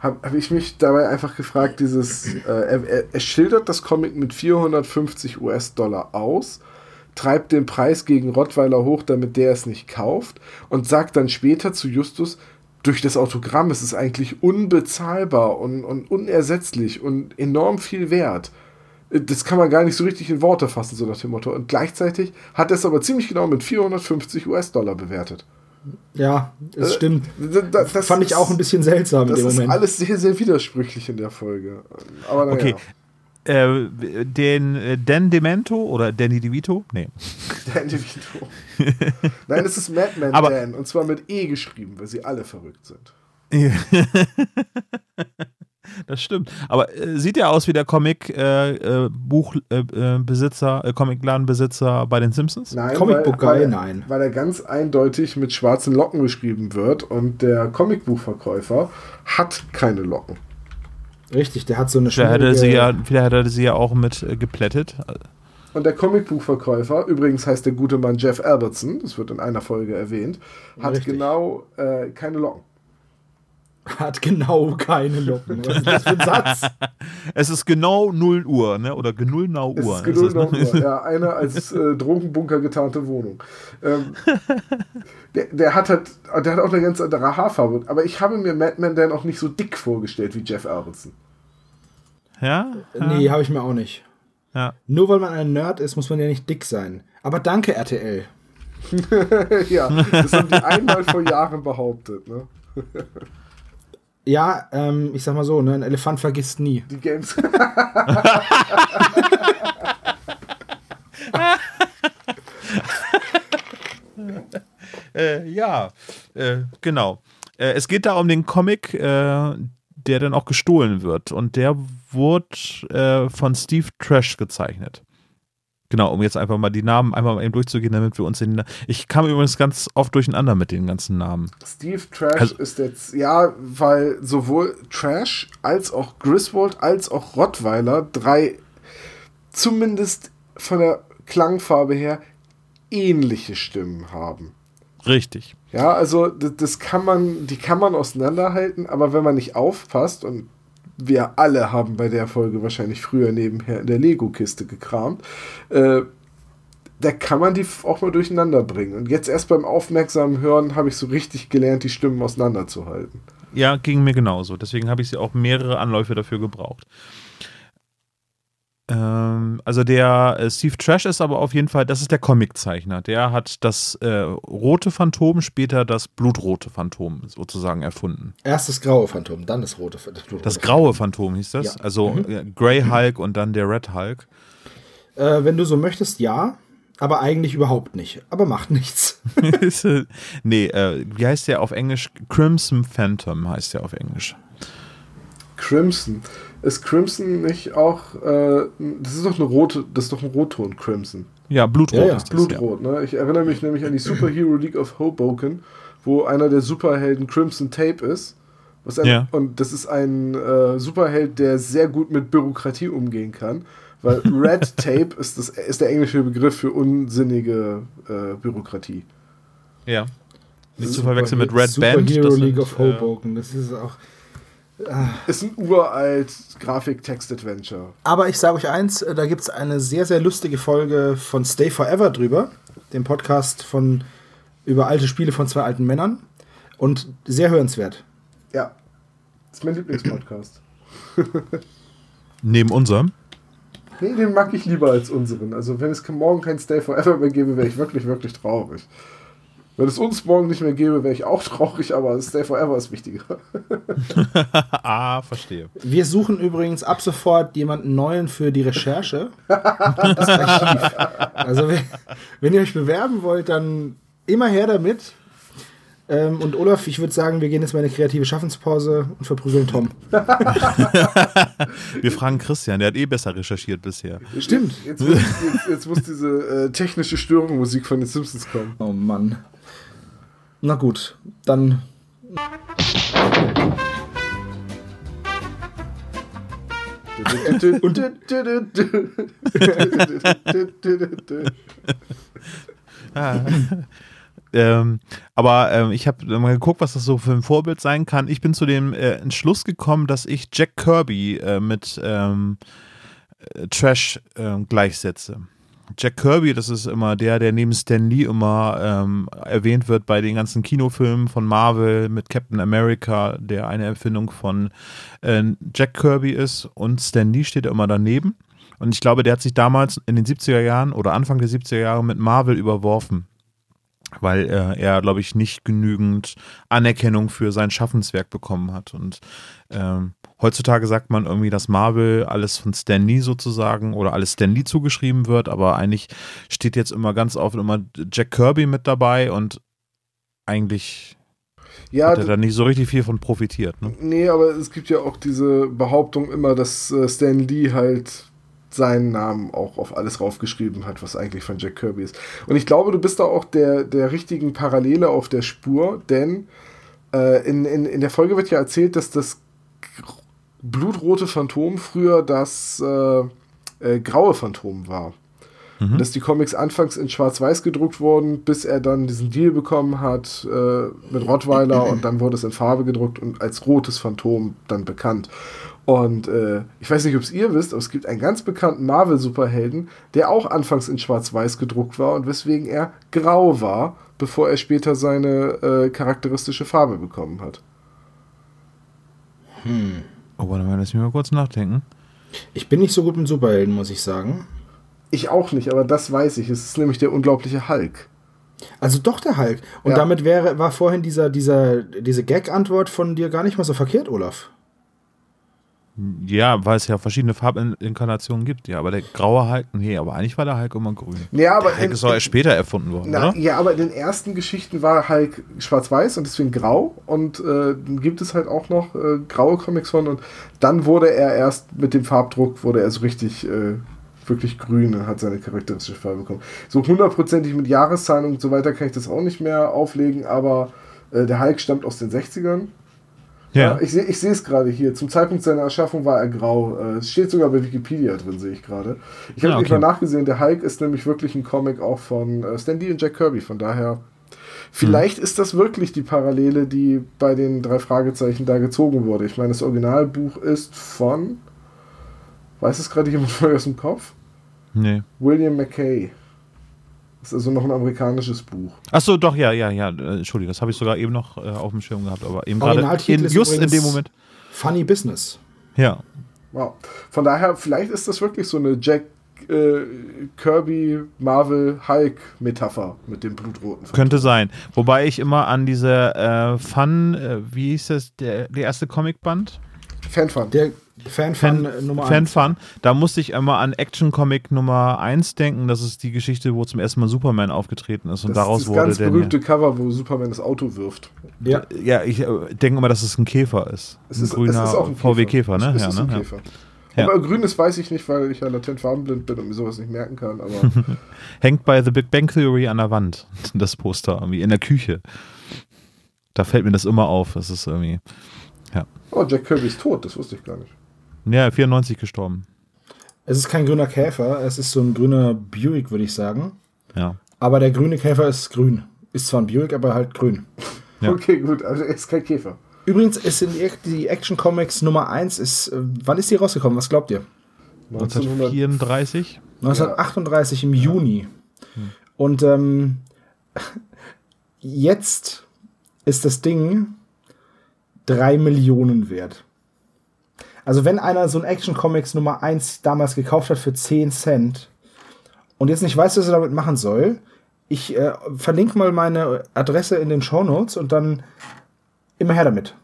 habe hab ich mich dabei einfach gefragt, dieses, äh, er, er, er schildert das Comic mit 450 US-Dollar aus, treibt den Preis gegen Rottweiler hoch, damit der es nicht kauft und sagt dann später zu Justus, durch das Autogramm ist es eigentlich unbezahlbar und, und unersetzlich und enorm viel wert. Äh, Das kann man gar nicht so richtig in Worte fassen, so nach dem Motto. Und gleichzeitig hat er es aber ziemlich genau mit 450 US-Dollar bewertet. Ja, das Äh, stimmt. D- d- Das Fand ich ist- auch ein bisschen seltsam in Das dem ist Moment. alles sehr, sehr widersprüchlich in der Folge. Aber naja. Okay. Äh, den äh, Dan Demento oder Danny DeVito? Nee. Dan DeVito. Nein, es ist Madman Aber- Dan. Und zwar mit E geschrieben, weil sie alle verrückt sind. Das stimmt. Aber äh, sieht ja aus wie der Comic-Buchbesitzer, äh, Besitzer, äh, Comicladenbesitzer bei den Simpsons? Nein, Comicbook weil, weil, nein. Weil er ganz eindeutig mit schwarzen Locken geschrieben wird und der Comicbuchverkäufer hat keine Locken. Richtig, der hat so eine Vielleicht schwierige- sie ja, vielleicht hätte er sie ja auch mit äh, geplättet. Und der Comicbuchverkäufer, übrigens heißt der gute Mann Jeff Albertson, das wird in einer Folge erwähnt, hat Richtig. genau äh, keine Locken. Hat genau keine Locken. Was ist das für ein Satz? Es ist genau 0 Uhr, ne? Oder genullnau Es Uhr. ist genau Ist das, ne? Uhr. Ja, eine als äh, Drogenbunker getarnte Wohnung. Ähm, der, der hat halt, der hat auch eine ganz andere Haarfarbe. Aber ich habe mir Madman dann auch nicht so dick vorgestellt wie Jeff Albertson. Ja? ja? Nee, habe ich mir auch nicht. Ja. Nur weil man ein Nerd ist, muss man ja nicht dick sein. Aber danke, RTL. ja, das haben die einmal vor Jahren behauptet. Ne? Ja, ähm, ich sag mal so, ne, ein Elefant vergisst nie. Die Games. Äh, ja, äh, genau. Äh, es geht da um den Comic, äh, der dann auch gestohlen wird. Und der wurde äh, von Steve Trash gezeichnet. Genau, um jetzt einfach mal die Namen einmal mal eben durchzugehen, damit wir uns in. Ich kam übrigens ganz oft durcheinander mit den ganzen Namen. Steve Trash Also- ist jetzt, ja, weil sowohl Trash als auch Griswold als auch Rottweiler drei zumindest von der Klangfarbe her ähnliche Stimmen haben. Richtig. Ja, also das kann man, die kann man auseinanderhalten, aber wenn man nicht aufpasst und wir alle haben bei der Folge wahrscheinlich früher nebenher in der Lego-Kiste gekramt, äh, da kann man die auch mal durcheinander bringen. Und jetzt erst beim aufmerksamen Hören habe ich so richtig gelernt, die Stimmen auseinanderzuhalten. Ja, ging mir genauso. Deswegen habe ich sie auch mehrere Anläufe dafür gebraucht. Ähm, also der äh, Steve Trash ist aber auf jeden Fall, das ist der Comiczeichner. Der hat das äh, rote Phantom, später das blutrote Phantom sozusagen erfunden. Erst das graue Phantom, dann das rote. Das, rote Das graue Phantom hieß das. Ja. Also äh, Grey Hulk und dann der Red Hulk. Äh, wenn du so möchtest, ja. Aber eigentlich überhaupt nicht. Aber macht nichts. Nee, äh, wie heißt der auf Englisch? Crimson Phantom heißt der auf Englisch. Crimson. Ist Crimson nicht auch, äh, das ist doch eine rote, das ist doch ein Rotton, Crimson. Ja, Blutrot Ja, ja, ist das. Ja. Blutrot, ne? Ich erinnere mich nämlich an die Superhero League of Hoboken, wo einer der Superhelden Crimson Tape ist. Was ein, Ja. Und das ist ein äh, Superheld, der sehr gut mit Bürokratie umgehen kann. Weil Red Tape ist, das, ist der englische Begriff für unsinnige äh, Bürokratie. Ja. Nicht zu verwechseln mit Red Superhero Band. Hero das League of äh, Hoboken. Das ist auch. Ist ein uralt Grafik-Text-Adventure. Aber ich sage euch eins: äh, da gibt es eine sehr, sehr lustige Folge von Stay Forever drüber. Dem Podcast von über alte Spiele von zwei alten Männern. Und sehr hörenswert. Ja. Das ist mein Lieblingspodcast. Neben unserem. Nee, den mag ich lieber als unseren. Also, wenn es morgen kein Stay Forever mehr gäbe, wäre ich wirklich, wirklich traurig. Wenn es uns morgen nicht mehr gäbe, wäre ich auch traurig, aber Stay Forever ist wichtiger. ah, verstehe. Wir suchen übrigens ab sofort jemanden neuen für die Recherche. Das Archiv. Also, wenn, wenn ihr euch bewerben wollt, dann immer her damit. Ähm, und Olaf, ich würde sagen, wir gehen jetzt mal in eine kreative Schaffenspause und verprügeln Tom. Wir fragen Christian, der hat eh besser recherchiert bisher. Stimmt. Jetzt muss, jetzt, jetzt muss diese äh, technische Störung-Musik von den Simpsons kommen. Oh Mann. Na gut, dann Ähm, aber ähm, ich habe mal geguckt, was das so für ein Vorbild sein kann. Ich bin zu dem äh, Entschluss gekommen, dass ich Jack Kirby äh, mit ähm, äh, Trash äh, gleichsetze. Jack Kirby, das ist immer der, der neben Stan Lee immer ähm, erwähnt wird bei den ganzen Kinofilmen von Marvel mit Captain America, der eine Erfindung von äh, Jack Kirby ist und Stan Lee steht immer daneben. Und ich glaube, der hat sich damals in den 70er Jahren oder Anfang der 70er Jahre mit Marvel überworfen weil äh, er, glaube ich, nicht genügend Anerkennung für sein Schaffenswerk bekommen hat. Und ähm, heutzutage sagt man irgendwie, dass Marvel alles von Stan Lee sozusagen oder alles Stan Lee zugeschrieben wird, aber eigentlich steht jetzt immer ganz oft immer Jack Kirby mit dabei und eigentlich ja, hat er da nicht so richtig viel von profitiert. Ne? nee, aber es gibt ja auch diese Behauptung immer, dass äh, Stan Lee halt seinen Namen auch auf alles raufgeschrieben hat, was eigentlich von Jack Kirby ist. Und ich glaube, du bist da auch der, der richtigen Parallele auf der Spur, denn äh, in, in, in der Folge wird ja erzählt, dass das blutrote Phantom früher das äh, äh, graue Phantom war. Mhm. Dass die Comics anfangs in Schwarz-Weiß gedruckt wurden, bis er dann diesen Deal bekommen hat äh, mit Rottweiler und dann wurde es in Farbe gedruckt und als rotes Phantom dann bekannt. Und äh, ich weiß nicht, ob es ihr wisst, aber es gibt einen ganz bekannten Marvel-Superhelden, der auch anfangs in Schwarz-Weiß gedruckt war und weswegen er grau war, bevor er später seine äh, charakteristische Farbe bekommen hat. Hm. Oh, warte mal, lass mich mal kurz nachdenken. Ich bin nicht so gut mit Superhelden, muss ich sagen. Ich auch nicht, aber das weiß ich. Es ist nämlich der unglaubliche Hulk. Also doch der Hulk. Und ja. damit wäre, war vorhin dieser, dieser, diese Gag-Antwort von dir gar nicht mal so verkehrt, Olaf. Ja, weil es ja verschiedene Farbinkarnationen gibt. Ja, aber der graue Hulk, nee, aber eigentlich war der Hulk immer grün. Ja, aber der Hulk in, ist auch erst später erfunden worden, na, oder? Ja, aber in den ersten Geschichten war Hulk schwarz-weiß und deswegen grau. Und äh, dann gibt es halt auch noch äh, graue Comics von. Und dann wurde er erst mit dem Farbdruck, wurde er so richtig äh, wirklich grün und hat seine charakteristische Farbe bekommen. So hundertprozentig mit Jahreszahlen und so weiter kann ich das auch nicht mehr auflegen, aber äh, der Hulk stammt aus den 60ern. Ja. ich sehe ich es gerade hier. Zum Zeitpunkt seiner Erschaffung war er grau. Äh, es steht sogar bei Wikipedia drin, sehe ich gerade. Ich habe ja, okay. mal nachgesehen, der Hulk ist nämlich wirklich ein Comic auch von äh, Stan Lee und Jack Kirby. Von daher, vielleicht hm. ist das wirklich die Parallele, die bei den drei Fragezeichen da gezogen wurde. Ich meine, das Originalbuch ist von. Weiß es gerade jemand aus dem Kopf? Nee. William McKay. Das ist also noch ein amerikanisches Buch. Achso, doch, ja, ja, ja. Äh, Entschuldigung, das habe ich sogar eben noch äh, auf dem Schirm gehabt, aber eben gerade just in dem Moment. Funny Business. Ja. Wow. Von daher, vielleicht ist das wirklich so eine Jack äh, Kirby, Marvel, Hulk Metapher mit dem Blutroten. Könnte sein. Wobei ich immer an diese äh, Fun, äh, wie hieß das, der, der erste Comicband? Fanfun. Der Fanfun Fan, äh, Nummer 1. Fanfun. Da musste ich immer an Action Comic Nummer 1 denken. Das ist die Geschichte, wo zum ersten Mal Superman aufgetreten ist. Und das daraus ist das wurde ganz berühmte Cover, wo Superman das Auto wirft. Ja, ja ich äh, denke immer, dass es ein Käfer ist. Es ist ein grüner ist ein VW-Käfer, ne? Es ist ja, ne? ein Käfer. Ja. Aber grünes weiß ich nicht, weil ich ja latent farbenblind bin und mir sowas nicht merken kann. Aber Hängt bei The Big Bang Theory an der Wand, das Poster, irgendwie in der Küche. Da fällt mir das immer auf. Das ist irgendwie. Ja. Oh, Jack Kirby ist tot, das wusste ich gar nicht. Ja, 94 gestorben. Es ist kein grüner Käfer, es ist so ein grüner Buick, würde ich sagen. Ja. Aber der grüne Käfer ist grün. Ist zwar ein Buick, aber halt grün. Ja. Okay, gut, also er ist kein Käfer. Übrigens ist in die Action Comics Nummer 1 ist, äh, wann ist die rausgekommen? Was glaubt ihr? 1934? 1938 ja. im Juni. Hm. Und ähm, jetzt ist das Ding 3 Millionen wert. Also wenn einer so ein Action Comics Nummer 1 damals gekauft hat für 10 Cent und jetzt nicht weiß, was er damit machen soll, ich äh, verlinke mal meine Adresse in den Show Notes und dann immer her damit.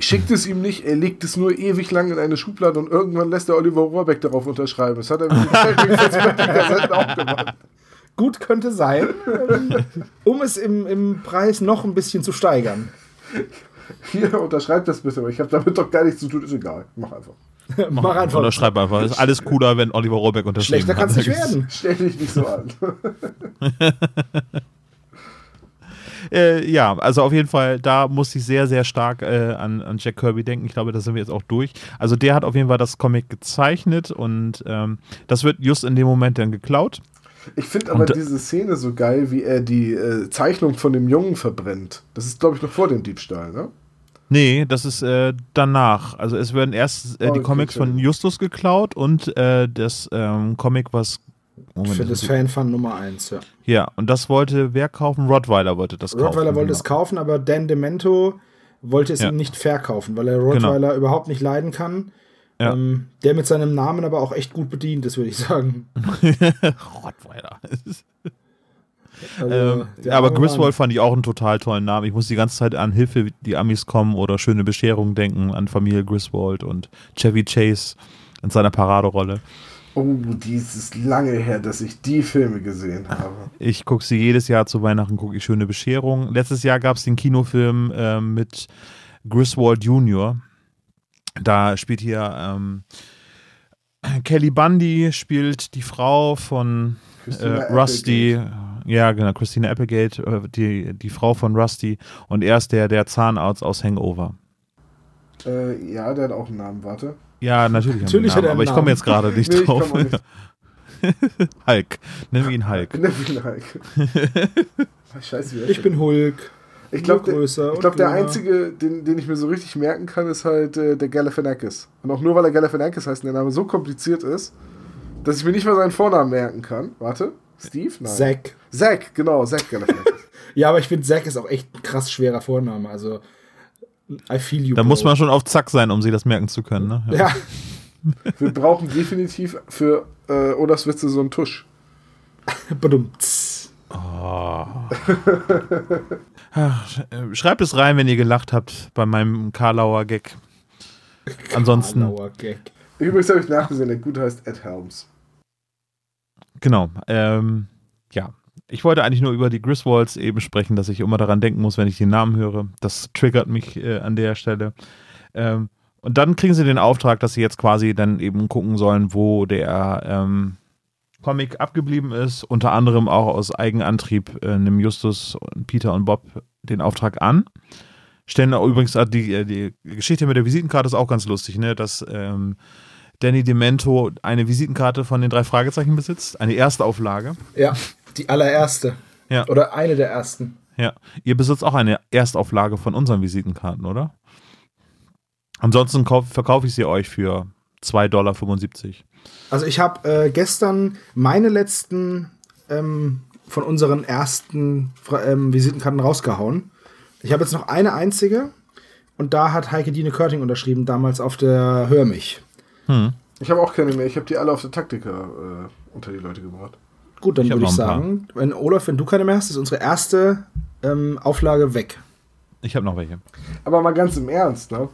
Schickt es ihm nicht, er legt es nur ewig lang in eine Schublade und irgendwann lässt der Oliver Rohrbeck darauf unterschreiben. Das hat er mit den auch gemacht. Gut könnte sein, um es im, im Preis noch ein bisschen zu steigern. Hier, unterschreib das bitte, aber ich habe damit doch gar nichts zu tun. Ist egal, mach einfach. mach, mach einfach. Unterschreib einfach. Ist alles cooler, wenn Oliver Rohrbeck unterschreibt. Schlechter kann es nicht werden. Stell dich nicht so an. äh, ja, also auf jeden Fall, da musste ich sehr, sehr stark äh, an, an Jack Kirby denken. Ich glaube, da sind wir jetzt auch durch. Also der hat auf jeden Fall das Comic gezeichnet und ähm, das wird just in dem Moment dann geklaut. Ich finde aber und, diese Szene so geil, wie er die äh, Zeichnung von dem Jungen verbrennt. Das ist, glaube ich, noch vor dem Diebstahl, ne? Nee, das ist äh, danach. Also es werden erst äh, oh, die Comics von Justus geklaut und äh, das ähm, Comic, was Moment, Für das Fanfan Nummer 1, ja. Ja, und das wollte wer kaufen? Rottweiler wollte das Rottweiler kaufen. Rottweiler wollte genau. es kaufen, aber Dan Demento wollte es ja. ihm nicht verkaufen, weil er Rottweiler genau. überhaupt nicht leiden kann. Ja. Ähm, der mit seinem Namen aber auch echt gut bedient ist, würde ich sagen. Rottweiler. Also, ähm, aber Griswold fand ich auch einen total tollen Namen. Ich muss die ganze Zeit an Hilfe, die Amis kommen oder schöne Bescherung denken, an Familie Griswold und Chevy Chase in seiner Paraderolle. Oh, dieses lange her, dass ich die Filme gesehen habe. Ich gucke sie jedes Jahr zu Weihnachten, gucke ich schöne Bescherung. Letztes Jahr gab es den Kinofilm äh, mit Griswold Jr. Da spielt hier ähm, Kelly Bundy, spielt die Frau von äh, Rusty. Applegate. Ja, genau, Christina Applegate, äh, die, die Frau von Rusty. Und er ist der, der Zahnarzt aus Hangover. Äh, ja, der hat auch einen Namen, warte. Ja, natürlich. Natürlich hat er einen aber Namen. ich komme jetzt gerade nicht nee, drauf. Hulk. Nennen wir ihn Hulk. Nennen wir ihn Hulk. Scheiße, wie er Ich bin Hulk. Ich glaube, der, ich glaub, der einzige, den, den ich mir so richtig merken kann, ist halt äh, der Galifianakis. Und auch nur, weil er Galifianakis heißt und der Name so kompliziert ist, dass ich mir nicht mal seinen Vornamen merken kann. Warte, Steve? Nein. Zack. Zack, genau, Zack Galifianakis. Ja, aber ich finde, Zack ist auch echt ein krass schwerer Vorname. Also, I feel you. Da bro. muss man schon auf Zack sein, um sich das merken zu können. Ne? Ja, Wir brauchen definitiv für äh, Olafs Witze so einen Tusch. Ach, äh, Schreibt es rein, wenn ihr gelacht habt bei meinem Karlauer Gag. Ansonsten, Karlauer Gag. Übrigens habe ich nachgesehen, der Gute heißt Ed Helms. genau. Ähm, ja. Ich wollte eigentlich nur über die Griswolds eben sprechen, dass ich immer daran denken muss, wenn ich den Namen höre. Das triggert mich äh, an der Stelle. Ähm, und dann kriegen sie den Auftrag, dass sie jetzt quasi dann eben gucken sollen, wo der ähm, Comic abgeblieben ist. Unter anderem auch aus Eigenantrieb äh, nehmen Justus, und Peter und Bob den Auftrag an. Stellen übrigens äh, die, äh, die Geschichte mit der Visitenkarte ist auch ganz lustig, ne? Dass ähm, Danny Demento eine Visitenkarte von den drei Fragezeichen besitzt, eine Erstauflage. Ja, die allererste. Ja. Oder eine der ersten. Ja, ihr besitzt auch eine Erstauflage von unseren Visitenkarten, oder? Ansonsten kauf, verkaufe ich sie euch für 2,75 Dollar. Also ich habe äh, gestern meine letzten ähm, von unseren ersten ähm, Visitenkarten rausgehauen. Ich habe jetzt noch eine einzige und da hat Heike Dine Körting unterschrieben, damals auf der Hör mich. Ich habe auch keine mehr. Ich habe die alle auf der Taktiker äh, unter die Leute gebracht. Gut, dann Ich würde ich sagen, wenn Olaf, wenn du keine mehr hast, ist unsere erste ähm, Auflage weg. Ich habe noch welche. Aber mal ganz im Ernst, ne?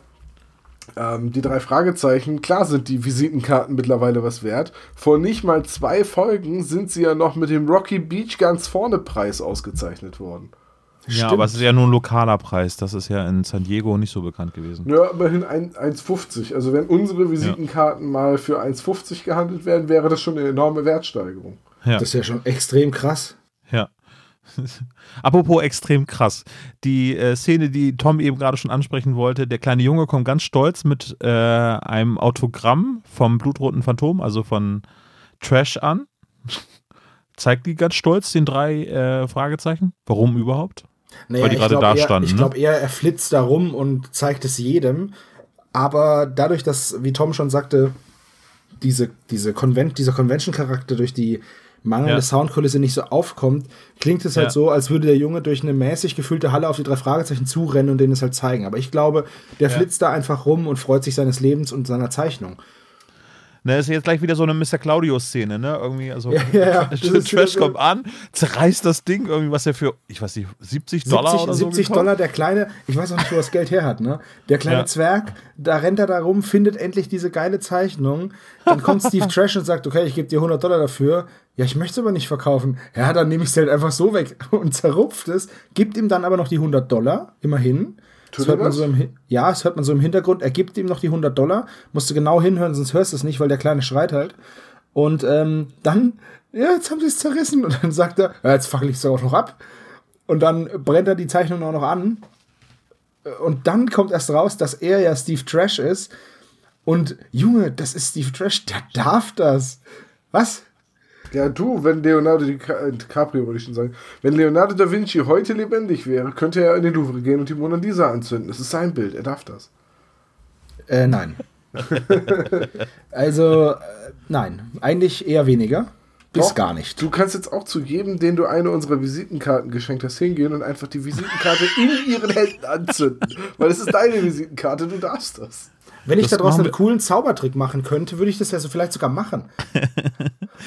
Ähm, die drei Fragezeichen, klar sind die Visitenkarten mittlerweile was wert. Vor nicht mal zwei Folgen sind sie ja noch mit dem Rocky Beach ganz vorne Preis ausgezeichnet worden. Ja, aber es ist ja nur ein lokaler Preis. Das ist ja in San Diego nicht so bekannt gewesen. Ja, immerhin ein- 1,50. Also wenn unsere Visitenkarten mal für 1,50 gehandelt werden, wäre das schon eine enorme Wertsteigerung. Ja. Das ist ja schon extrem krass. Ja. Apropos extrem krass. Die äh, Szene, die Tom eben gerade schon ansprechen wollte, der kleine Junge kommt ganz stolz mit äh, einem Autogramm vom blutroten Phantom, also von Trash an. Zeigt die ganz stolz den drei äh, Fragezeichen. Warum überhaupt? Naja, die ich gerade da eher- standen, Ich ne? glaube eher, er flitzt da rum und zeigt es jedem. Aber dadurch, dass, wie Tom schon sagte, diese, diese Convent, dieser Convention-Charakter durch die mangelnde Ja. Soundkulisse nicht so aufkommt, klingt es halt Ja. so, als würde der Junge durch eine mäßig gefüllte Halle auf die drei Fragezeichen zurennen und denen es halt zeigen. Aber ich glaube, der flitzt da einfach rum und freut sich seines Lebens und seiner Zeichnung. Ne, ist jetzt gleich wieder so eine Mr. Claudio-Szene, ne? Irgendwie, also Ja, ja, Trash kommt an, zerreißt das Ding, irgendwie, was er für, ich weiß nicht, 70 Dollar 70, oder so 70 gekauft? Dollar, der kleine, ich weiß auch nicht, wo er das Geld her hat, ne? Der kleine Ja. Zwerg, da rennt er da rum, findet endlich diese geile Zeichnung. Dann kommt Steve Trash und sagt, okay, ich gebe dir 100 Dollar dafür. Ja, ich möchte es aber nicht verkaufen. Ja, dann nehme ich es halt einfach so weg und zerrupft es, gibt ihm dann aber noch die 100 Dollar, immerhin. Das hört man so im, ja, das hört man so im Hintergrund. Er gibt ihm noch die 100 Dollar. Musst du genau hinhören, sonst hörst du es nicht, weil der Kleine schreit halt. Und ähm, dann, ja, jetzt haben sie es zerrissen. Und dann sagt er, ja, jetzt fackel ich es auch noch ab. Und dann brennt er die Zeichnung auch noch an. Und dann kommt erst raus, dass er ja Steve Trash ist. Und Junge, das ist Steve Trash, der darf das. Was? Ja, du, wenn Leonardo äh, DiCaprio, würde ich schon sagen, wenn Leonardo da Vinci heute lebendig wäre, könnte er in den Louvre gehen und die Mona Lisa anzünden. Das ist sein Bild, er darf das. Äh, nein. also, äh, nein. Eigentlich eher weniger. Bis Doch, gar nicht. Du kannst jetzt auch zu jedem, den du eine unserer Visitenkarten geschenkt hast, hingehen und einfach die Visitenkarte in ihren Händen anzünden. Weil es ist deine Visitenkarte, du darfst das. Wenn ich Das da draußen machen einen coolen Zaubertrick machen könnte, würde ich das ja so vielleicht sogar machen.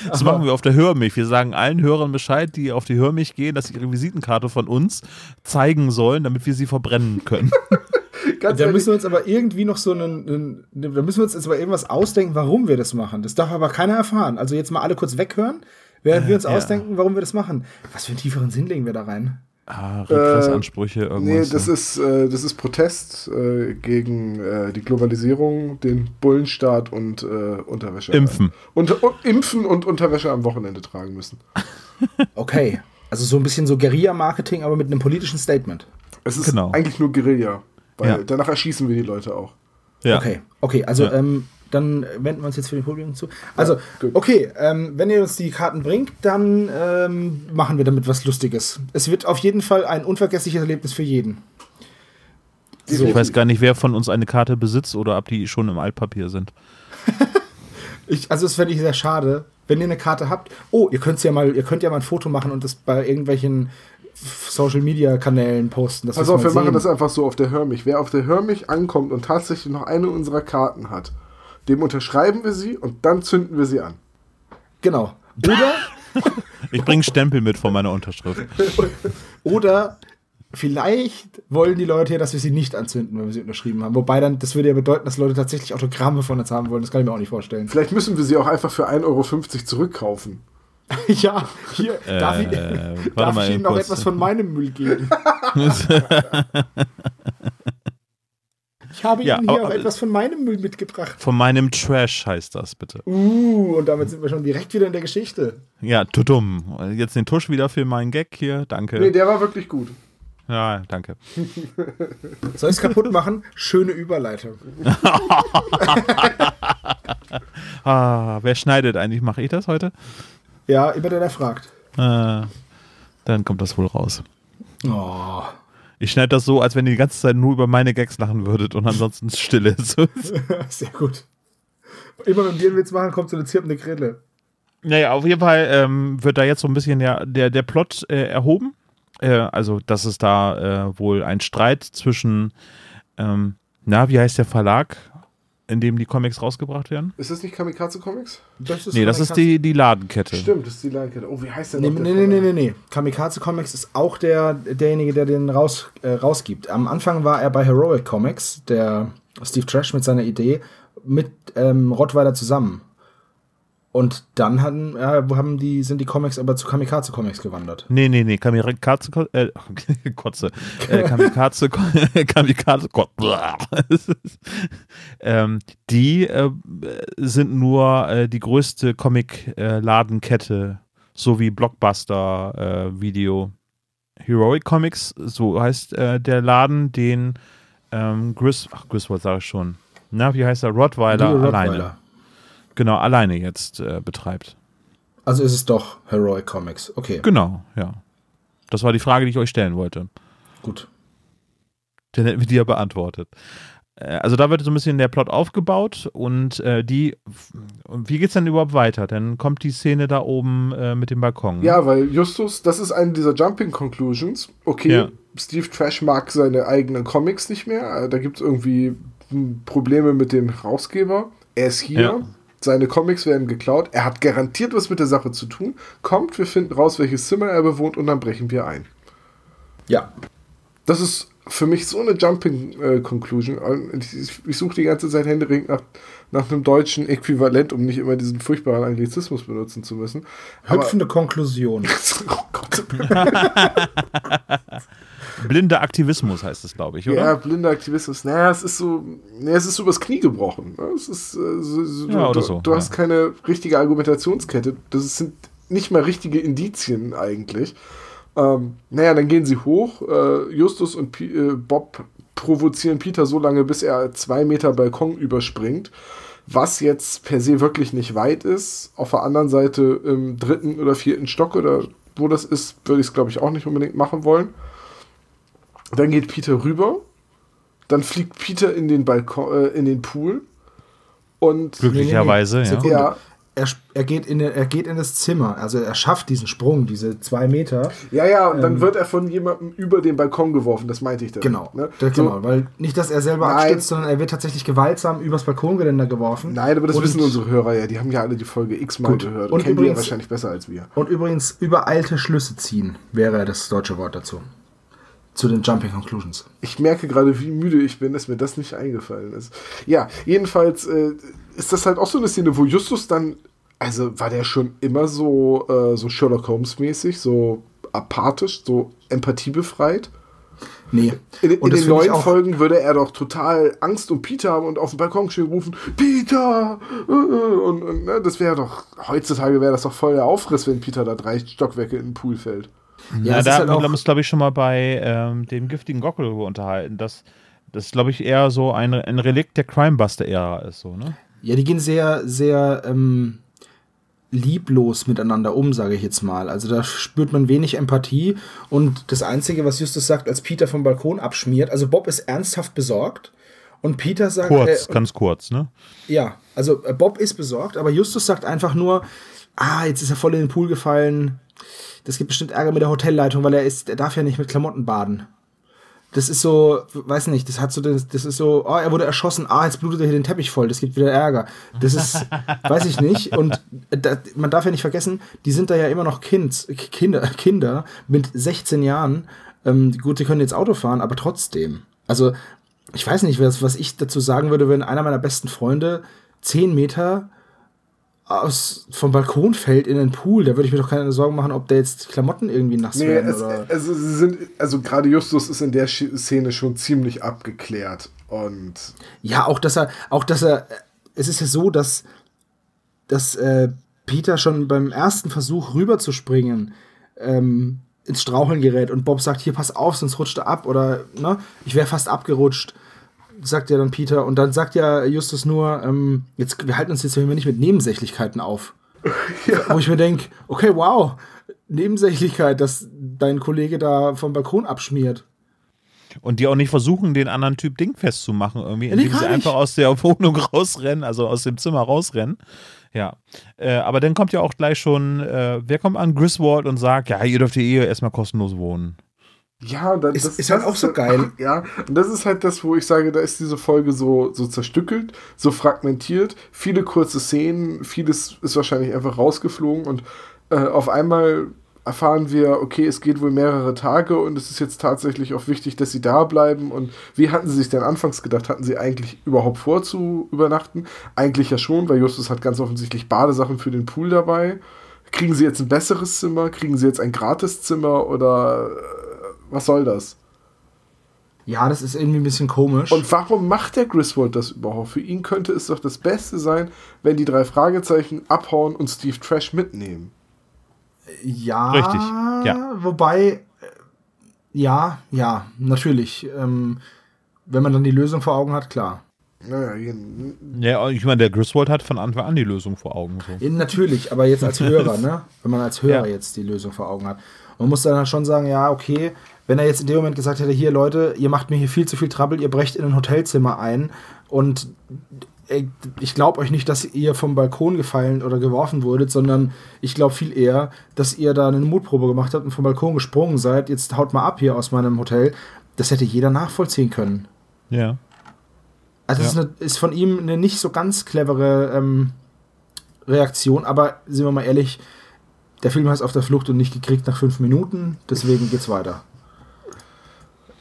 Das machen wir auf der Hörmilch. Wir sagen allen Hörern Bescheid, die auf die Hörmilch gehen, dass sie ihre Visitenkarte von uns zeigen sollen, damit wir sie verbrennen können. Ganz Da ehrlich, müssen wir uns aber irgendwie noch so einen, einen da müssen wir uns jetzt aber irgendwas ausdenken, warum wir das machen. Das darf aber keiner erfahren. Also jetzt mal alle kurz weghören, während wir uns ja. ausdenken, warum wir das machen. Was für einen tieferen Sinn legen wir da rein? Ah, Regressansprüche, irgendwas. nee, das ist, äh, das ist Protest äh, gegen äh, die Globalisierung, den Bullenstaat und äh, Unterwäsche. Impfen. Und, und, impfen und Unterwäsche am Wochenende tragen müssen. Okay. Also so ein bisschen so Guerilla-Marketing, aber mit einem politischen Statement. Es ist Genau. eigentlich nur Guerilla. Weil Ja. danach erschießen wir die Leute auch. Ja. Okay, okay, also Ja. ähm, dann wenden wir uns jetzt für den Publikum zu. Also, gut. okay, ähm, wenn ihr uns die Karten bringt, dann ähm, machen wir damit was Lustiges. Es wird auf jeden Fall ein unvergessliches Erlebnis für jeden. Ich weiß gar nicht, wer von uns eine Karte besitzt oder ob die schon im Altpapier sind. Ich, also, das fände ich sehr schade, wenn ihr eine Karte habt. Oh, ihr könnt ja mal, ihr könnt ja mal ein Foto machen und das bei irgendwelchen Social Media Kanälen posten. mal wir machen sehen. das einfach so auf der Hörmich. Wer auf der Hörmich ankommt und tatsächlich noch eine unserer Karten hat, dem unterschreiben wir sie und dann zünden wir sie an. Genau. Oder, Ich bringe Stempel mit von meiner Unterschrift. oder vielleicht wollen die Leute ja, dass wir sie nicht anzünden, wenn wir sie unterschrieben haben. Wobei dann, das würde ja bedeuten, dass Leute tatsächlich Autogramme von uns haben wollen. Das kann ich mir auch nicht vorstellen. Vielleicht müssen wir sie auch einfach für 1,50 Euro zurückkaufen. ja, hier, darf ich, Äh, darf ich Ihnen eben noch etwas von meinem Müll geben? Ich habe Ja, Ihnen hier aber- auch etwas von meinem Müll mitgebracht. Von meinem Trash heißt das, bitte. Uh, und damit sind wir schon direkt wieder in der Geschichte. Ja, tudum. Jetzt den Tusch wieder für meinen Gag hier. Danke. Nee, der war wirklich gut. ja, danke. Soll ich es kaputt machen? Schöne Überleitung. Ah, wer schneidet eigentlich? Mache ich das heute? Ja, immer der, der fragt. Äh, dann kommt das wohl raus. Oh. Ich schneide das so, als wenn ihr die ganze Zeit nur über meine Gags lachen würdet und ansonsten still ist. Sehr gut. Immer wenn wir einen Witz machen, kommt so eine zirpende Grille. Naja, auf jeden Fall ähm, wird da jetzt so ein bisschen der, der, der Plot äh, erhoben. Äh, also, dass es da äh, wohl ein Streit zwischen, ähm, na, wie heißt der Verlag, in dem die Comics rausgebracht werden? Ist das nicht Kamikaze Comics? Das ist Nee, das ist die, die Ladenkette. Stimmt, das ist die Leinkette. Oh, wie heißt der Nee, noch? nee, nee, nee, nee, nee. Kamikaze Comics ist auch der, derjenige, der den raus, äh, rausgibt. Am Anfang war er bei Heroic Comics, der Steve Trash mit seiner Idee, mit ähm, Rottweiler zusammen. Und dann hatten, ja, haben die, sind die Comics aber zu Kamikaze Comics gewandert. Nee, nee, nee, Kamikaze, äh, Kotze, äh, Kamikaze, Kamikaze, Kot- ähm, die äh, sind nur äh, die größte Comic-Ladenkette, so wie Blockbuster äh, Video. Heroic Comics, so heißt äh, der Laden, den ähm, Gris, ach, Griswold sage ich schon. Na, wie heißt er? Rottweiler Die alleine. Genau, alleine jetzt äh, betreibt. Also ist es doch Heroic Comics. Okay, Genau, ja. Das war die Frage, die ich euch stellen wollte. gut. Dann hätten wir die ja beantwortet. Äh, Also da wird so ein bisschen der Plot aufgebaut und äh, die, und wie geht's dann überhaupt weiter? Dann kommt die Szene da oben äh, mit dem Balkon. Ja, weil Justus, das ist eine dieser Jumping Conclusions. Okay, Ja. Steve Trash mag seine eigenen Comics nicht mehr. Äh, Da gibt es irgendwie Probleme mit dem Herausgeber. Er ist hier. Ja. Seine Comics werden geklaut. Er hat garantiert was mit der Sache zu tun. Kommt, wir finden raus, welches Zimmer er bewohnt und dann brechen wir ein. Ja. Das ist für mich so eine Jumping äh, Conclusion. Ich, ich, ich suche die ganze Zeit händeringend nach, nach einem deutschen Äquivalent, um nicht immer diesen furchtbaren Anglizismus benutzen zu müssen. Aber, Hüpfende Konklusion. oh Gott. Blinder Aktivismus heißt es, glaube ich, oder? Ja, blinder Aktivismus. Naja, es ist so, naja, es ist so übers Knie gebrochen. ne? Es ist, äh, so, so, Ja, du, so, du ja. hast keine richtige Argumentationskette. Das sind nicht mal richtige Indizien eigentlich. Ähm, naja, dann gehen sie hoch. Äh, Justus und Pi äh, Bob provozieren Peter so lange, bis er zwei Meter Balkon überspringt. Was jetzt per se wirklich nicht weit ist. Auf der anderen Seite im dritten oder vierten Stock oder wo das ist, würde ich es, glaube ich, auch nicht unbedingt machen wollen. Dann geht Peter rüber. Dann fliegt Peter in den Balkon, äh, in den Pool. Und Glücklicherweise, ja. Sekunde. ja, Er, er, geht in, er geht in das Zimmer, also er schafft diesen Sprung, diese zwei Meter. ja, ja, und dann wird er von jemandem über den Balkon geworfen. Das meinte ich dann. Genau, Ne? da- So, genau, weil nicht, dass er selber Nein. abstürzt, sondern er wird tatsächlich gewaltsam übers Balkongeländer geworfen. Nein, aber das Und- wissen unsere Hörer ja. Die haben ja alle die Folge x-mal gehört. Und Und kennen die ja übrigens- wahrscheinlich besser als wir. Und übrigens übereilte Schlüsse ziehen wäre das deutsche Wort dazu. Zu den Jumping Conclusions. Ich merke gerade, wie müde ich bin, dass mir das nicht eingefallen ist. Ja, jedenfalls äh, ist das halt auch so eine Szene, wo Justus dann, also war der schon immer so, äh, so Sherlock Holmes-mäßig, so apathisch, so empathiebefreit. Nee. In, in Und den neuen Folgen würde er doch total Angst um Peter haben und auf dem Balkon stehen rufen, Peter! äh, äh, Und, und ne, das wäre doch, heutzutage wäre das doch voll der Aufriss, wenn Peter da drei Stockwerke in den Pool fällt. Ja, das da haben halt wir uns, glaube ich, schon mal bei ähm, dem giftigen Gockel unterhalten, dass das glaube ich eher so ein, ein Relikt der Crimebuster-Ära ist, so, ne? Ja, die gehen sehr, sehr ähm, lieblos miteinander um, sage ich jetzt mal. Also da spürt man wenig Empathie und das Einzige, was Justus sagt, als Peter vom Balkon abschmiert, also Bob ist ernsthaft besorgt und Peter sagt... Kurz, äh, ganz kurz, ne? Ja, also äh, Bob ist besorgt, aber Justus sagt einfach nur, ah, jetzt ist er voll in den Pool gefallen, das gibt bestimmt Ärger mit der Hotelleitung, weil er ist, er darf ja nicht mit Klamotten baden das ist so, weiß nicht, das hat so, das, das ist so, oh, er wurde erschossen, ah, jetzt blutet er hier den Teppich voll, das gibt wieder Ärger. Das ist, weiß ich nicht. Und da, man darf ja nicht vergessen, die sind da ja immer noch kind, Kinder, Kinder mit 16 Jahren. Ähm, gut, die können jetzt Auto fahren, aber trotzdem. Also, ich weiß nicht, was, was ich dazu sagen würde, wenn einer meiner besten Freunde 10 Meter aus, vom Balkon fällt in den Pool, da würde ich mir doch keine Sorgen machen, ob da jetzt Klamotten irgendwie nass nee, werden. Es, oder also, sie sind, also gerade Justus ist in der Szene schon ziemlich abgeklärt. Und ja, auch dass er, auch dass er, es ist ja so, dass, dass äh, Peter schon beim ersten Versuch rüberzuspringen ähm, ins Straucheln gerät und Bob sagt, hier pass auf, sonst rutscht er ab oder ne, ich wäre fast abgerutscht sagt ja dann Peter. Und dann sagt ja Justus nur, ähm, jetzt, wir halten uns jetzt nicht mit Nebensächlichkeiten auf. Ja. Wo ich mir denke, okay, wow, Nebensächlichkeit, dass dein Kollege da vom Balkon abschmiert. Und die auch nicht versuchen, den anderen Typ dingfest zu machen, irgendwie, indem nee, sie einfach aus der Wohnung rausrennen, also aus dem Zimmer rausrennen. Ja. Äh, aber dann kommt ja auch gleich schon, äh, wer kommt an? Griswold und sagt, ja, ihr dürft hier eh erstmal kostenlos wohnen. Ja, das, ist, das ist halt auch so geil. Ja, und das ist halt das, wo ich sage, da ist diese Folge so, so zerstückelt, so fragmentiert, viele kurze Szenen, vieles ist wahrscheinlich einfach rausgeflogen und äh, auf einmal erfahren wir, okay, es geht wohl mehrere Tage und es ist jetzt tatsächlich auch wichtig, dass sie da bleiben. Und wie hatten sie sich denn anfangs gedacht? Hatten sie eigentlich überhaupt vor zu übernachten? Eigentlich ja schon, weil Justus hat ganz offensichtlich Badesachen für den Pool dabei. Kriegen sie jetzt ein besseres Zimmer? Kriegen sie jetzt ein Gratiszimmer oder was soll das? Ja, das ist irgendwie ein bisschen komisch. Und warum macht der Griswold das überhaupt? Für ihn könnte es doch das Beste sein, wenn die drei Fragezeichen abhauen und Steve Trash mitnehmen. Ja, richtig. Ja. Wobei, äh, ja, ja, natürlich. Ähm, wenn man dann die Lösung vor Augen hat, klar. Naja, ja, ich meine, der Griswold hat von Anfang an die Lösung vor Augen. So. Ja, natürlich, aber jetzt als Hörer, ne? Wenn man als Hörer ja. jetzt die Lösung vor Augen hat. Man muss dann halt schon sagen, ja, okay, wenn er jetzt in dem Moment gesagt hätte, hier Leute, ihr macht mir hier viel zu viel Trouble, ihr brecht in ein Hotelzimmer ein und ich glaube euch nicht, dass ihr vom Balkon gefallen oder geworfen wurdet, sondern ich glaube viel eher, dass ihr da eine Mutprobe gemacht habt und vom Balkon gesprungen seid. Jetzt haut mal ab hier aus meinem Hotel. Das hätte jeder nachvollziehen können. Ja. Also, ja. Ist, ist, von ihm eine nicht so ganz clevere ähm, Reaktion, aber sind wir mal ehrlich, der Film heißt Auf der Flucht und nicht gekriegt nach fünf Minuten, deswegen geht's weiter.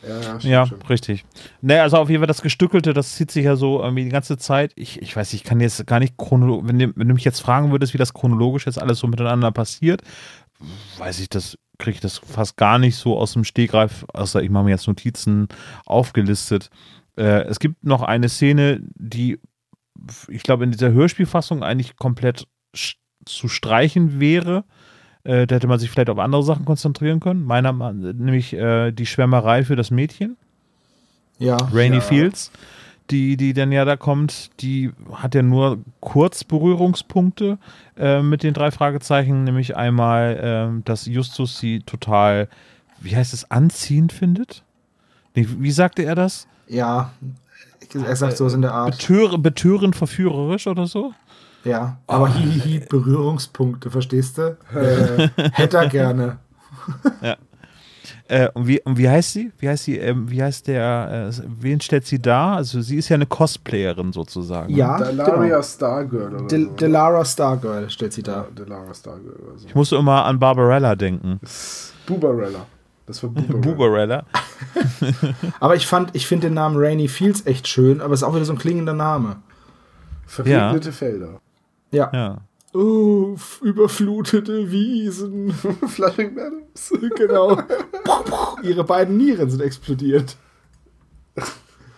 Ja, ja richtig. Naja, also auf jeden Fall das Gestückelte, das zieht sich ja so irgendwie die ganze Zeit. Ich, ich weiß, ich kann jetzt gar nicht chronologisch, wenn, wenn, du mich jetzt fragen würdest, wie das chronologisch jetzt alles so miteinander passiert, weiß ich das, kriege ich das fast gar nicht so aus dem Stegreif, außer ich mache mir jetzt Notizen aufgelistet. Äh, es gibt noch eine Szene, die ich glaube in dieser Hörspielfassung eigentlich komplett zu streichen wäre äh, da hätte man sich vielleicht auf andere Sachen konzentrieren können. Meiner nämlich äh, die Schwärmerei für das Mädchen. Ja. Rainy ja. Fields, die, die dann ja da kommt, die hat ja nur kurz Berührungspunkte äh, mit den drei Fragezeichen, nämlich einmal, ähm, dass Justus sie total, wie heißt es, anziehend findet. Nee, wie sagte er das? Ja, er sagt so in der Art. Betör, betörend verführerisch oder so? Ja, aber oh. hihihi, Berührungspunkte, verstehst du? Äh, hätte er gerne. ja. Äh, und, wie, und wie heißt sie? Wie heißt sie? Ähm, wie heißt der? Äh, wen stellt sie da? Also sie ist ja eine Cosplayerin sozusagen. Ja, Delaria genau. Stargirl oder De so. Delara Stargirl stellt sie da. Ja, Delara Stargirl oder so. Ich musste immer an Barbarella denken. Bubarella. Das war Bubarella. Bubarella. aber ich fand, ich finde den Namen Rainy Fields echt schön, aber es ist auch wieder so ein klingender Name. Verregnete ja. Felder. Ja. ja. Oh, überflutete Wiesen. Flushing Meadows. genau. Ihre beiden Nieren sind explodiert.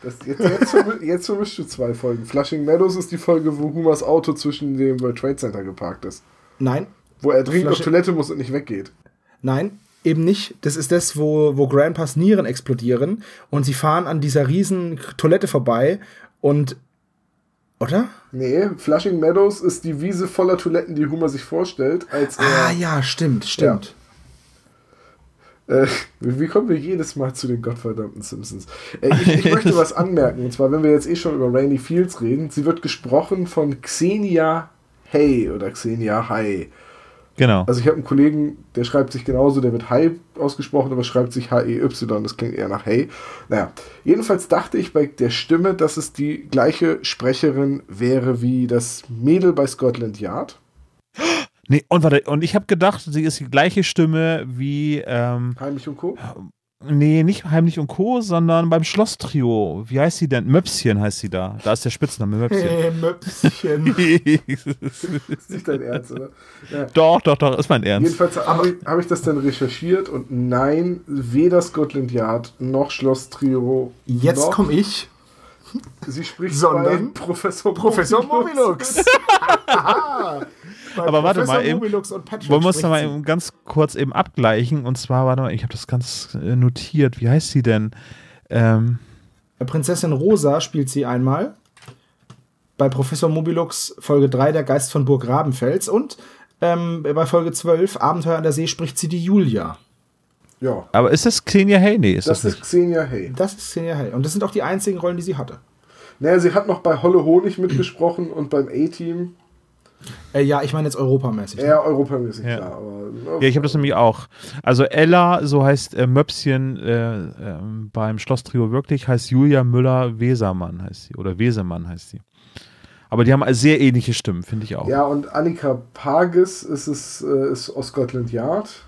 Das, jetzt, jetzt, jetzt vermischst du zwei Folgen. Flushing Meadows ist die Folge, wo Humas Auto zwischen dem World Trade Center geparkt ist. Nein. Wo er dringend Flushing auf Toilette muss und nicht weggeht. Nein. eben nicht. Das ist das, wo, wo Grandpas Nieren explodieren und sie fahren an dieser riesen Toilette vorbei und. Oder? Nee, Flushing Meadows ist die Wiese voller Toiletten, die Homer sich vorstellt, als er. Ah, ja, stimmt, stimmt. Äh, wie kommen wir jedes Mal zu den gottverdammten Simpsons? Äh, ich, ich möchte was anmerken, und zwar, wenn wir jetzt eh schon über Rainy Fields reden, sie wird gesprochen von Xenia Hay oder Xenia Hay. Genau. Also ich habe einen Kollegen, der schreibt sich genauso, der wird Hay ausgesprochen, aber schreibt sich H-E-Y, das klingt eher nach Hay. Naja, jedenfalls dachte ich bei der Stimme, dass es die gleiche Sprecherin wäre wie das Mädel bei Scotland Yard. Nee, und warte, und ich habe gedacht, sie ist die gleiche Stimme wie, ähm, Heimlich und Co. nee, nicht Heimlich und Co., sondern beim Schlosstrio. Wie heißt sie denn? Möpschen heißt sie da. Da ist der Spitzname Möpschen. Hey, Möpschen. ist nicht dein Ernst, oder? Ja. doch, doch, doch, ist mein Ernst. Jedenfalls habe ich, hab ich das dann recherchiert und nein, weder Scotland Yard noch Schloss Trio. Jetzt komme ich. Sie spricht Sondern bei Professor Professor Mobilux. Bei Aber warte mal eben. Mobilux und Patrick Wollen wir uns da spricht mal eben ganz kurz eben abgleichen? Und zwar, warte mal, ich habe das ganz äh, notiert. Wie heißt sie denn? Ähm, Prinzessin Rosa spielt sie einmal. Bei Professor Mobilux Folge 3 Der Geist von Burg Rabenfels. Und ähm, bei Folge 12 Abenteuer an der See spricht sie die Julia. Ja, aber ist das Xenia Hey? Nee, ist das, das ist Xenia Hay. Das ist Xenia Hell. Und das sind auch die einzigen Rollen, die sie hatte. Naja, sie hat noch bei Holle Honig mitgesprochen und beim A-Team. Äh, ja, ich meine jetzt europamäßig. ne? Eher europamäßig, Ja. klar. Aber, Ja, ich habe das nämlich auch. Also Ella, so heißt äh, Möpschen äh, ähm, beim Schlosstrio wirklich, heißt Julia Müller-Wesermann heißt sie. Oder Wesemann heißt sie. Aber die haben sehr ähnliche Stimmen, finde ich auch. Ja, und Annika Pages ist, es, äh, ist aus Scotland Yard.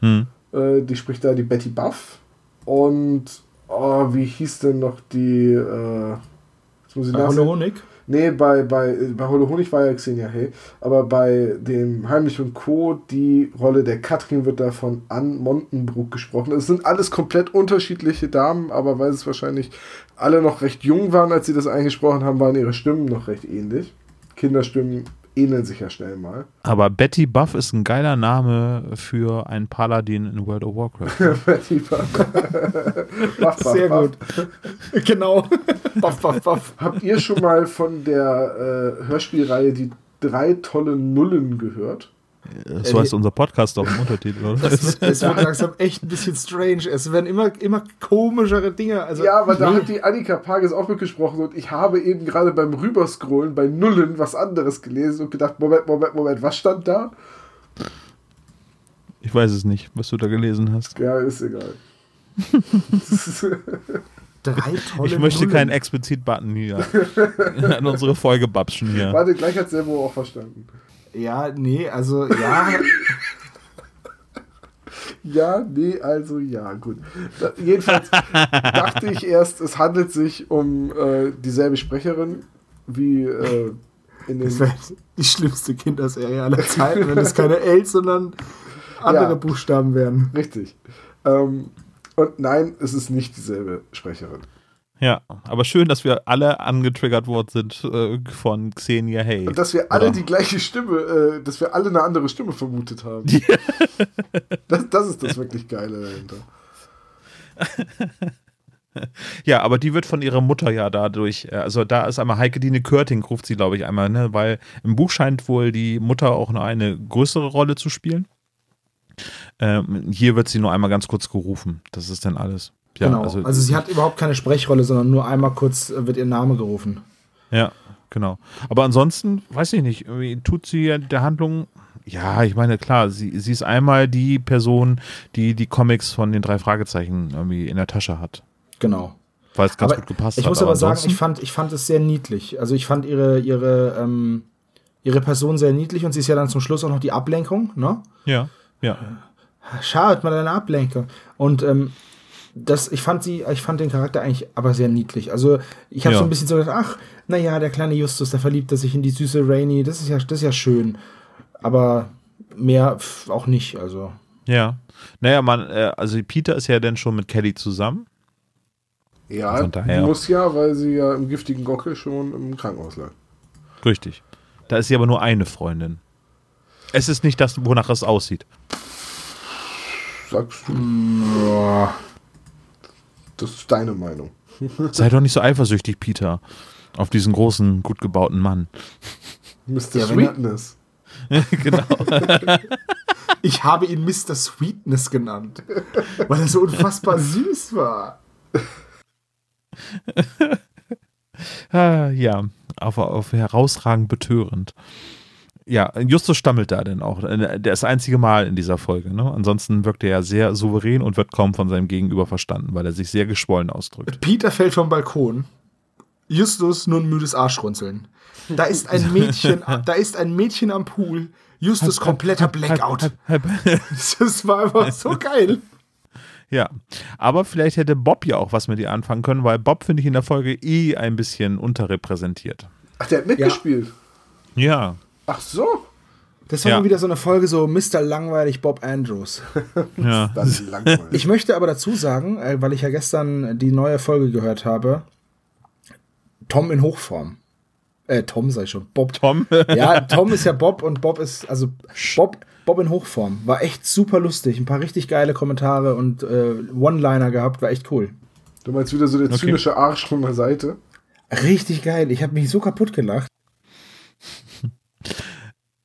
Hm. Äh, die spricht da die Betty Buff. Und, oh, wie hieß denn noch die, äh, jetzt muss ich nachsehen. Holle Honig. Nee, bei, bei, bei Holle Honig war ja Xenia Hay, aber bei dem Heimlich und Co., die Rolle der Katrin wird da von Ann Montenbruck gesprochen. Es sind alles komplett unterschiedliche Damen, aber weil es wahrscheinlich alle noch recht jung waren, als sie das eingesprochen haben, waren ihre Stimmen noch recht ähnlich. Kinderstimmen ähneln sich ja schnell mal. Aber Betty Buff ist ein geiler Name für einen Paladin in World of Warcraft. Betty Buff. Buff, Buff, Sehr Buff. gut. genau. buff, buff, buff. Habt ihr schon mal von der äh, Hörspielreihe die drei tolle Nullen gehört? So heißt unser Podcast doch im Untertitel, oder? Es wird langsam echt ein bisschen strange. Es werden immer, immer komischere Dinge. Also, Ja, aber da hat die Annika Pages auch mitgesprochen und ich habe eben gerade beim Rüberscrollen bei Nullen was anderes gelesen und gedacht, Moment, Moment, Moment, was stand da? Ich weiß es nicht, was du da gelesen hast. Ja, ist egal. drei tolle Ich möchte Nullen. keinen Explizit-Button hier an unsere Folge babschen hier. Warte, gleich hat Servo auch verstanden. Ja, nee, also ja. Ja, nee, also ja, gut. Da, jedenfalls dachte ich erst, es handelt sich um äh, dieselbe Sprecherin wie äh, in den. Das wäre die schlimmste Kinderserie aller Zeiten, wenn es keine L, sondern andere Ja. Buchstaben wären. Richtig. Ähm, und nein, es ist nicht dieselbe Sprecherin. Ja, aber schön, dass wir alle angetriggert worden sind äh, von Xenia Hay. Und dass wir alle Oder? die gleiche Stimme, äh, dass wir alle eine andere Stimme vermutet haben. das, das ist das wirklich Geile dahinter. Ja, aber die wird von ihrer Mutter ja dadurch, äh, also da ist einmal Heike Dine Körting, ruft sie, glaube ich, einmal, ne? Weil im Buch scheint wohl die Mutter auch noch eine größere Rolle zu spielen. Ähm, hier wird sie nur einmal ganz kurz gerufen. Das ist dann alles. Ja, genau. Also, sie hat überhaupt keine Sprechrolle, sondern nur einmal kurz äh, wird ihr Name gerufen. Ja, genau. Aber ansonsten, weiß ich nicht, tut sie der Handlung. Ja, ich meine, klar, sie, sie ist einmal die Person, die die Comics von den drei Fragezeichen irgendwie in der Tasche hat. Genau. Weil es ganz aber gut gepasst ich hat. muss aber sagen, ansonsten- ich fand, ich fand es sehr niedlich. Also ich fand ihre, ihre, ähm, ihre Person sehr niedlich und sie ist ja dann zum Schluss auch noch die Ablenkung, ne? Ja, ja. Schaut mal deine Ablenkung. Und ähm, das, ich fand sie, ich fand den Charakter eigentlich aber sehr niedlich. Also ich habe Ja. so ein bisschen so gedacht, ach, naja, der kleine Justus, der verliebt er sich in die süße Rainy, das ist ja, das ist ja schön. Aber mehr pf, auch nicht, also. Ja. Naja, man, äh, also Peter ist ja dann schon mit Kelly zusammen. Ja, muss ja, weil sie ja im giftigen Gockel schon im Krankenhaus lag. Richtig. Da ist sie aber nur eine Freundin. Es ist nicht das, wonach es aussieht. sagst du. Boah. Das ist deine Meinung. Sei doch nicht so eifersüchtig, Peter, auf diesen großen, gut gebauten Mann. Mr. Ja, Sweetness. genau. Ich habe ihn Mr. Sweetness genannt, weil er so unfassbar süß war. Ah, ja, auf, auf herausragend betörend. Ja, Justus stammelt da denn auch. Äh, Das einzige Mal in dieser Folge. Ne? Ansonsten wirkt er ja sehr souverän und wird kaum von seinem Gegenüber verstanden, weil er sich sehr geschwollen ausdrückt. Peter fällt vom Balkon. Justus nur ein müdes Arschrunzeln. Da ist ein Mädchen, da ist ein Mädchen am Pool. Justus kompletter Blackout. Das war einfach so geil. Ja, aber vielleicht hätte Bob ja auch was mit ihr anfangen können, weil Bob finde ich in der Folge eh ein bisschen unterrepräsentiert. Ach, der hat mitgespielt. Ja, Ach so. Das war Ja. mal wieder so eine Folge, so Mr. Langweilig Bob Andrews. ja. Das ist langweilig. Ich möchte aber dazu sagen, äh, weil ich ja gestern die neue Folge gehört habe, Tom in Hochform. Äh, Tom ich schon. Bob. Tom. Ja, Tom ist ja Bob und Bob ist, also Bob, Bob in Hochform. War echt super lustig. Ein paar richtig geile Kommentare und äh, One-Liner gehabt, war echt cool. Du meinst wieder so der Okay. zynische Arsch von der Seite? Richtig geil. Ich habe mich so kaputt gelacht.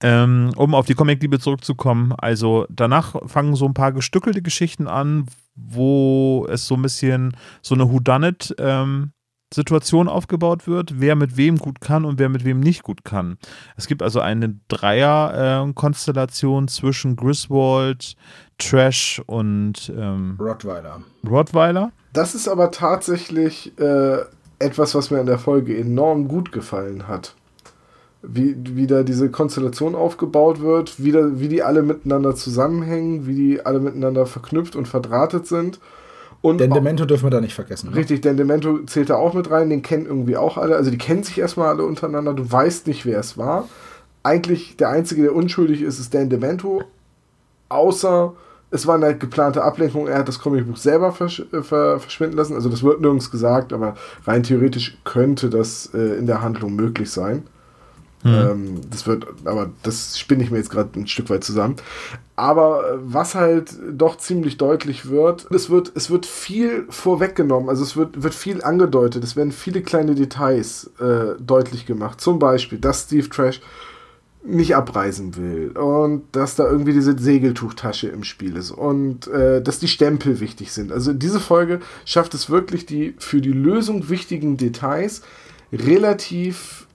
Ähm, um auf die Comic-Liebe zurückzukommen, also danach fangen so ein paar gestückelte Geschichten an, wo es so ein bisschen so eine Whodunit ähm, Situation aufgebaut wird, wer mit wem gut kann und wer mit wem nicht gut kann. Es gibt also eine Dreier-Konstellation zwischen Griswold, Trash und ähm, Rottweiler. Rottweiler. Das ist aber tatsächlich äh, etwas, was mir in der Folge enorm gut gefallen hat. Wie, wie da diese Konstellation aufgebaut wird, wie, da, wie die alle miteinander zusammenhängen, wie die alle miteinander verknüpft und verdrahtet sind. Und Den Demento dürfen wir da nicht vergessen. Ne? Richtig, denn Demento zählt da auch mit rein, den kennen irgendwie auch alle. Also die kennen sich erstmal alle untereinander, du weißt nicht, wer es war. Eigentlich der Einzige, der unschuldig ist, ist Dan Demento. Außer es war eine geplante Ablenkung, er hat das Comicbuch selber versch äh, ver verschwinden lassen. Also das wird nirgends gesagt, aber rein theoretisch könnte das äh, in der Handlung möglich sein. Ähm, das wird, aber das spinne ich mir jetzt gerade ein Stück weit zusammen. Aber äh, was halt doch ziemlich deutlich wird, es wird, es wird viel vorweggenommen, also es wird, wird viel angedeutet, es werden viele kleine Details äh, deutlich gemacht. Zum Beispiel, dass Steve Trash nicht abreisen will und dass da irgendwie diese Segeltuchtasche im Spiel ist und äh, dass die Stempel wichtig sind. Also diese Folge schafft es wirklich, die für die Lösung wichtigen Details relativ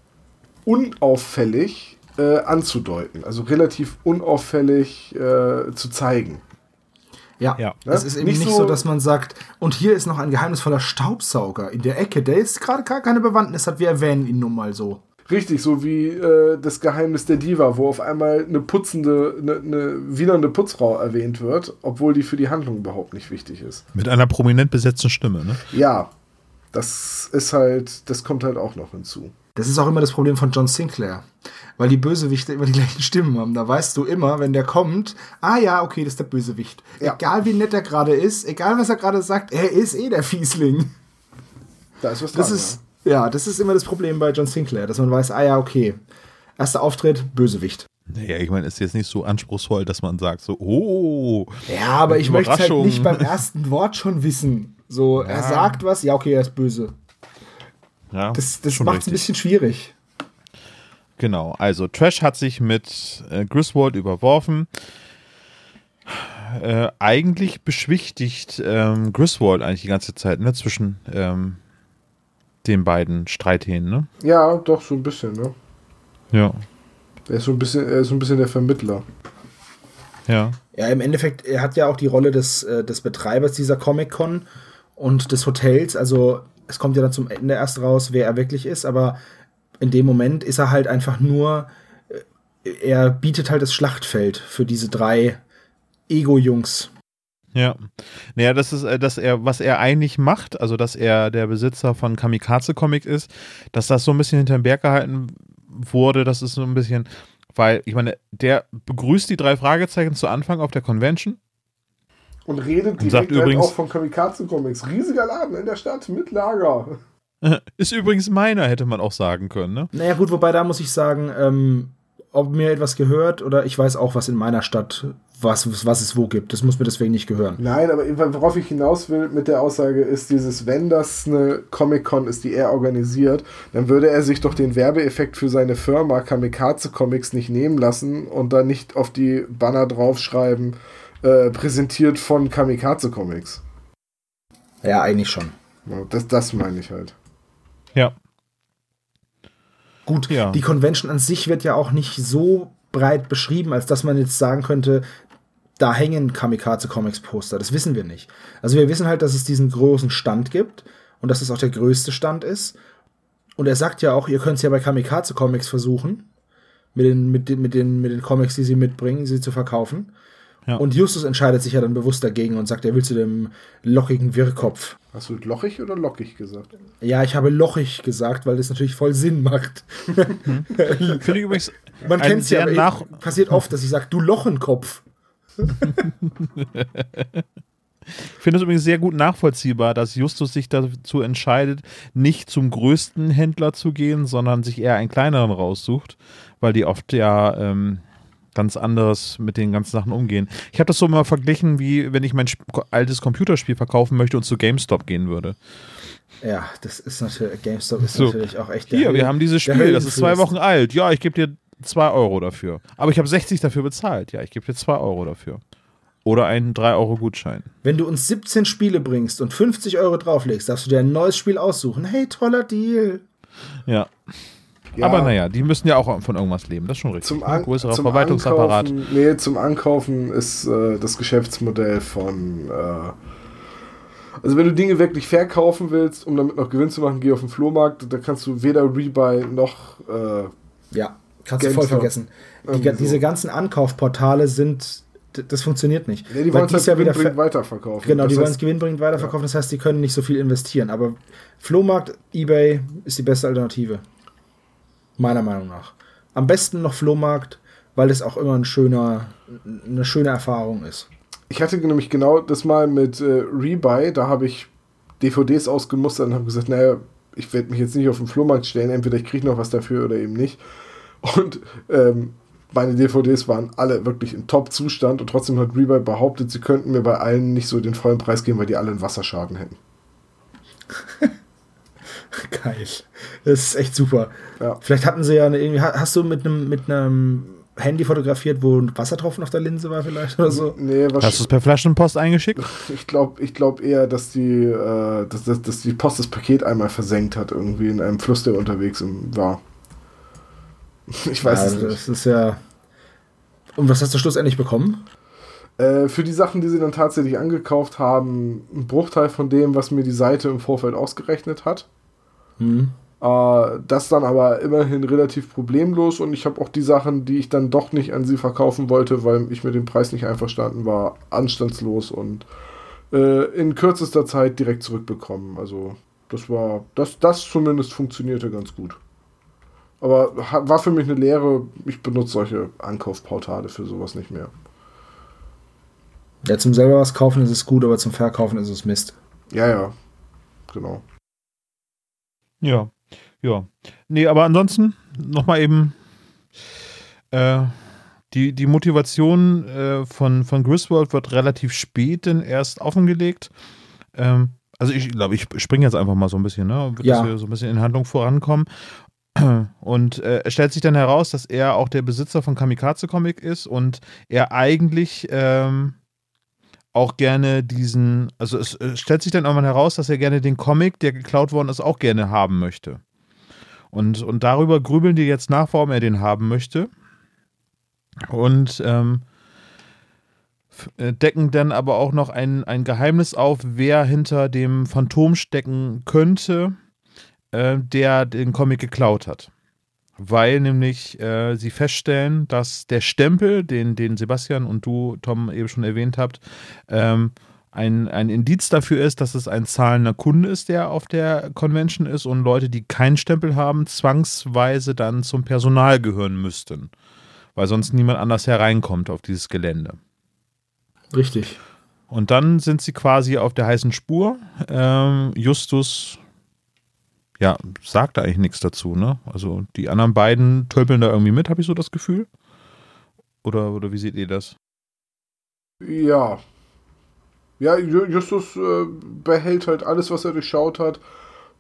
unauffällig äh, anzudeuten, also relativ unauffällig äh, zu zeigen. Ja, Ja. es Ne? ist eben Nicht nicht, so- so, dass man sagt, und hier ist noch ein geheimnisvoller Staubsauger in der Ecke, der jetzt gerade gar keine Bewandtnis hat, wir erwähnen ihn nun mal so. Richtig, so wie äh, das Geheimnis der Diva, wo auf einmal eine putzende, eine, eine widernde Putzfrau erwähnt wird, obwohl die für die Handlung überhaupt nicht wichtig ist. Mit einer prominent besetzten Stimme, ne? Ja, das ist halt, das kommt halt auch noch hinzu. Das ist auch immer das Problem von John Sinclair. Weil die Bösewichte immer die gleichen Stimmen haben. Da weißt du immer, wenn der kommt, ah ja, okay, das ist der Bösewicht. Ja. Egal wie nett er gerade ist, egal was er gerade sagt, er ist eh der Fiesling. Da ist was Das dran. ist, ja, das ist immer das Problem bei John Sinclair, dass man weiß, ah ja, okay. Erster Auftritt, Bösewicht. Naja, ich meine, es ist jetzt nicht so anspruchsvoll, dass man sagt, so, oh. Ja, aber ich möchte es halt nicht beim ersten Wort schon wissen. So, er sagt was, ja, okay, er ist böse. Ja, Das, das macht es ein bisschen schwierig. Genau, also Trash hat sich mit äh, Griswold überworfen. Äh, eigentlich beschwichtigt ähm, Griswold eigentlich die ganze Zeit, ne, zwischen ähm, den beiden Streithähnen, ne? ja. ja, doch, so ein bisschen, ne? Ja. Er ist so ein bisschen, er ist so ein bisschen der Vermittler. Ja. Ja, im Endeffekt, er hat ja auch die Rolle des, äh, des Betreibers dieser Comic-Con und des Hotels. Also, es kommt ja dann zum Ende erst raus, wer er wirklich ist, aber in dem Moment ist er halt einfach nur, äh, er bietet halt das Schlachtfeld für diese drei Ego-Jungs. Ja. Naja, das ist, äh, dass er, was er eigentlich macht, also dass er der Besitzer von Kamikaze Comic ist, dass das so ein bisschen hinterm Berg gehalten wurde, das ist so ein bisschen, weil, ich meine, der begrüßt die drei Fragezeichen zu Anfang auf der Convention. Und redet Und sagt direkt übrigens- auch von Kamikaze Comics. Riesiger Laden in der Stadt mit Lager. Ist übrigens meiner, hätte man auch sagen können, ne? Naja, gut, wobei da muss ich sagen, ähm, ob mir etwas gehört oder ich weiß auch, was in meiner Stadt, was, was es wo gibt. Das muss mir deswegen nicht gehören. Nein, aber worauf ich hinaus will mit der Aussage ist dieses, wenn das eine Comic-Con ist, die er organisiert, dann würde er sich doch den Werbeeffekt für seine Firma Kamikaze Comics nicht nehmen lassen und dann nicht auf die Banner draufschreiben, äh, präsentiert von Kamikaze Comics. Ja, eigentlich schon. Das, das meine ich halt. Ja. Gut, ja. die Convention an sich wird ja auch nicht so breit beschrieben, als dass man jetzt sagen könnte, da hängen Kamikaze Comics Poster. Das wissen wir nicht. Also wir wissen halt, dass es diesen großen Stand gibt und dass es auch der größte Stand ist. Und er sagt ja auch, ihr könnt es ja bei Kamikaze Comics versuchen, mit den, mit, den, mit, den, mit den Comics, die sie mitbringen, sie zu verkaufen. Ja. Und Justus entscheidet sich ja dann bewusst dagegen und sagt, er will zu dem lockigen Wirrkopf. Hast du lochig oder lockig gesagt? Ja, ich habe lochig gesagt, weil das natürlich voll Sinn macht. Finde ich übrigens. Man kennt es ja, nach passiert oft, dass ich sage, du Lochenkopf. Ich finde es übrigens sehr gut nachvollziehbar, dass Justus sich dazu entscheidet, nicht zum größten Händler zu gehen, sondern sich eher einen kleineren raussucht, weil die oft ja ähm, ganz anderes mit den ganzen Sachen umgehen. Ich habe das so mal verglichen, wie wenn ich mein altes Computerspiel verkaufen möchte und zu GameStop gehen würde. Ja, das ist natürlich, GameStop ist so. natürlich auch echt der Hier, wir haben dieses Spiel, das ist zwei Wochen alt. Ja, ich gebe dir zwei Euro dafür. Aber ich habe 60 dafür bezahlt. Ja, ich gebe dir zwei Euro dafür. Oder einen 3-Euro-Gutschein. Wenn du uns 17 Spiele bringst und 50 Euro drauflegst, darfst du dir ein neues Spiel aussuchen. Hey, toller Deal. Ja. Ja, Aber naja, die müssen ja auch von irgendwas leben, das ist schon richtig. Zum, An größerer zum Verwaltungsapparat. Ankaufen, nee, zum Ankaufen ist äh, das Geschäftsmodell von. Äh, also, wenn du Dinge wirklich verkaufen willst, um damit noch Gewinn zu machen, geh auf den Flohmarkt. Da kannst du weder Rebuy noch. Äh, ja, kannst du voll vergessen. Die, so. Diese ganzen Ankaufportale sind das funktioniert nicht. Nee, die wollen es ja gewinnbringend weiterverkaufen. Genau, das die wollen es gewinnbringend weiterverkaufen, ja. das heißt, die können nicht so viel investieren. Aber Flohmarkt, Ebay ist die beste Alternative. Meiner Meinung nach. Am besten noch Flohmarkt, weil es auch immer ein schöner, eine schöne Erfahrung ist. Ich hatte nämlich genau das mal mit äh, Rebuy, da habe ich DVDs ausgemustert und habe gesagt, naja, ich werde mich jetzt nicht auf den Flohmarkt stellen, entweder ich kriege noch was dafür oder eben nicht. Und ähm, meine DVDs waren alle wirklich in Top-Zustand und trotzdem hat Rebuy behauptet, sie könnten mir bei allen nicht so den vollen Preis geben, weil die alle einen Wasserschaden hätten. Geil. Das ist echt super. Ja. Vielleicht hatten sie ja eine, irgendwie, hast du mit einem mit einem Handy fotografiert, wo ein Wassertropfen auf der Linse war vielleicht oder so? Nee, was Hast du es per Flaschenpost eingeschickt? Ich glaube ich glaub eher, dass die, äh, dass, dass, dass die Post das Paket einmal versenkt hat, irgendwie in einem Fluss, der unterwegs war. Ich weiß ja, es nicht. Das ist ja. Und was hast du schlussendlich bekommen? Äh, für die Sachen, die sie dann tatsächlich angekauft haben, ein Bruchteil von dem, was mir die Seite im Vorfeld ausgerechnet hat. Mhm. Äh, das dann aber immerhin relativ problemlos und ich habe auch die Sachen, die ich dann doch nicht an sie verkaufen wollte, weil ich mit dem Preis nicht einverstanden war, anstandslos und äh, in kürzester Zeit direkt zurückbekommen. Also das war, das, das zumindest funktionierte ganz gut. Aber war für mich eine Lehre, ich benutze solche Ankaufportale für sowas nicht mehr. Ja, zum selber was kaufen ist es gut, aber zum Verkaufen ist es Mist. Ja, ja, genau. Ja, ja. Nee, aber ansonsten nochmal eben äh, die, die Motivation äh, von, von Griswold wird relativ spät denn erst offengelegt. Ähm, also ich glaube, ich springe jetzt einfach mal so ein bisschen, ne? Wird ja. so ein bisschen in Handlung vorankommen. Und äh, es stellt sich dann heraus, dass er auch der Besitzer von Kamikaze Comic ist und er eigentlich ähm, auch gerne diesen, also es stellt sich dann irgendwann heraus, dass er gerne den Comic, der geklaut worden ist, auch gerne haben möchte. Und, und darüber grübeln die jetzt nach, warum er den haben möchte. Und ähm, äh, decken dann aber auch noch ein, ein Geheimnis auf, wer hinter dem Phantom stecken könnte, äh, der den Comic geklaut hat weil nämlich äh, sie feststellen, dass der Stempel, den, den Sebastian und du, Tom, eben schon erwähnt habt, ähm, ein, ein Indiz dafür ist, dass es ein zahlender Kunde ist, der auf der Convention ist und Leute, die keinen Stempel haben, zwangsweise dann zum Personal gehören müssten, weil sonst niemand anders hereinkommt auf dieses Gelände. Richtig. Und dann sind sie quasi auf der heißen Spur. Ähm, Justus ja, sagt eigentlich nichts dazu, ne? Also die anderen beiden tölpeln da irgendwie mit, habe ich so das Gefühl. Oder, oder wie seht ihr das? Ja. Ja, Justus äh, behält halt alles, was er durchschaut hat,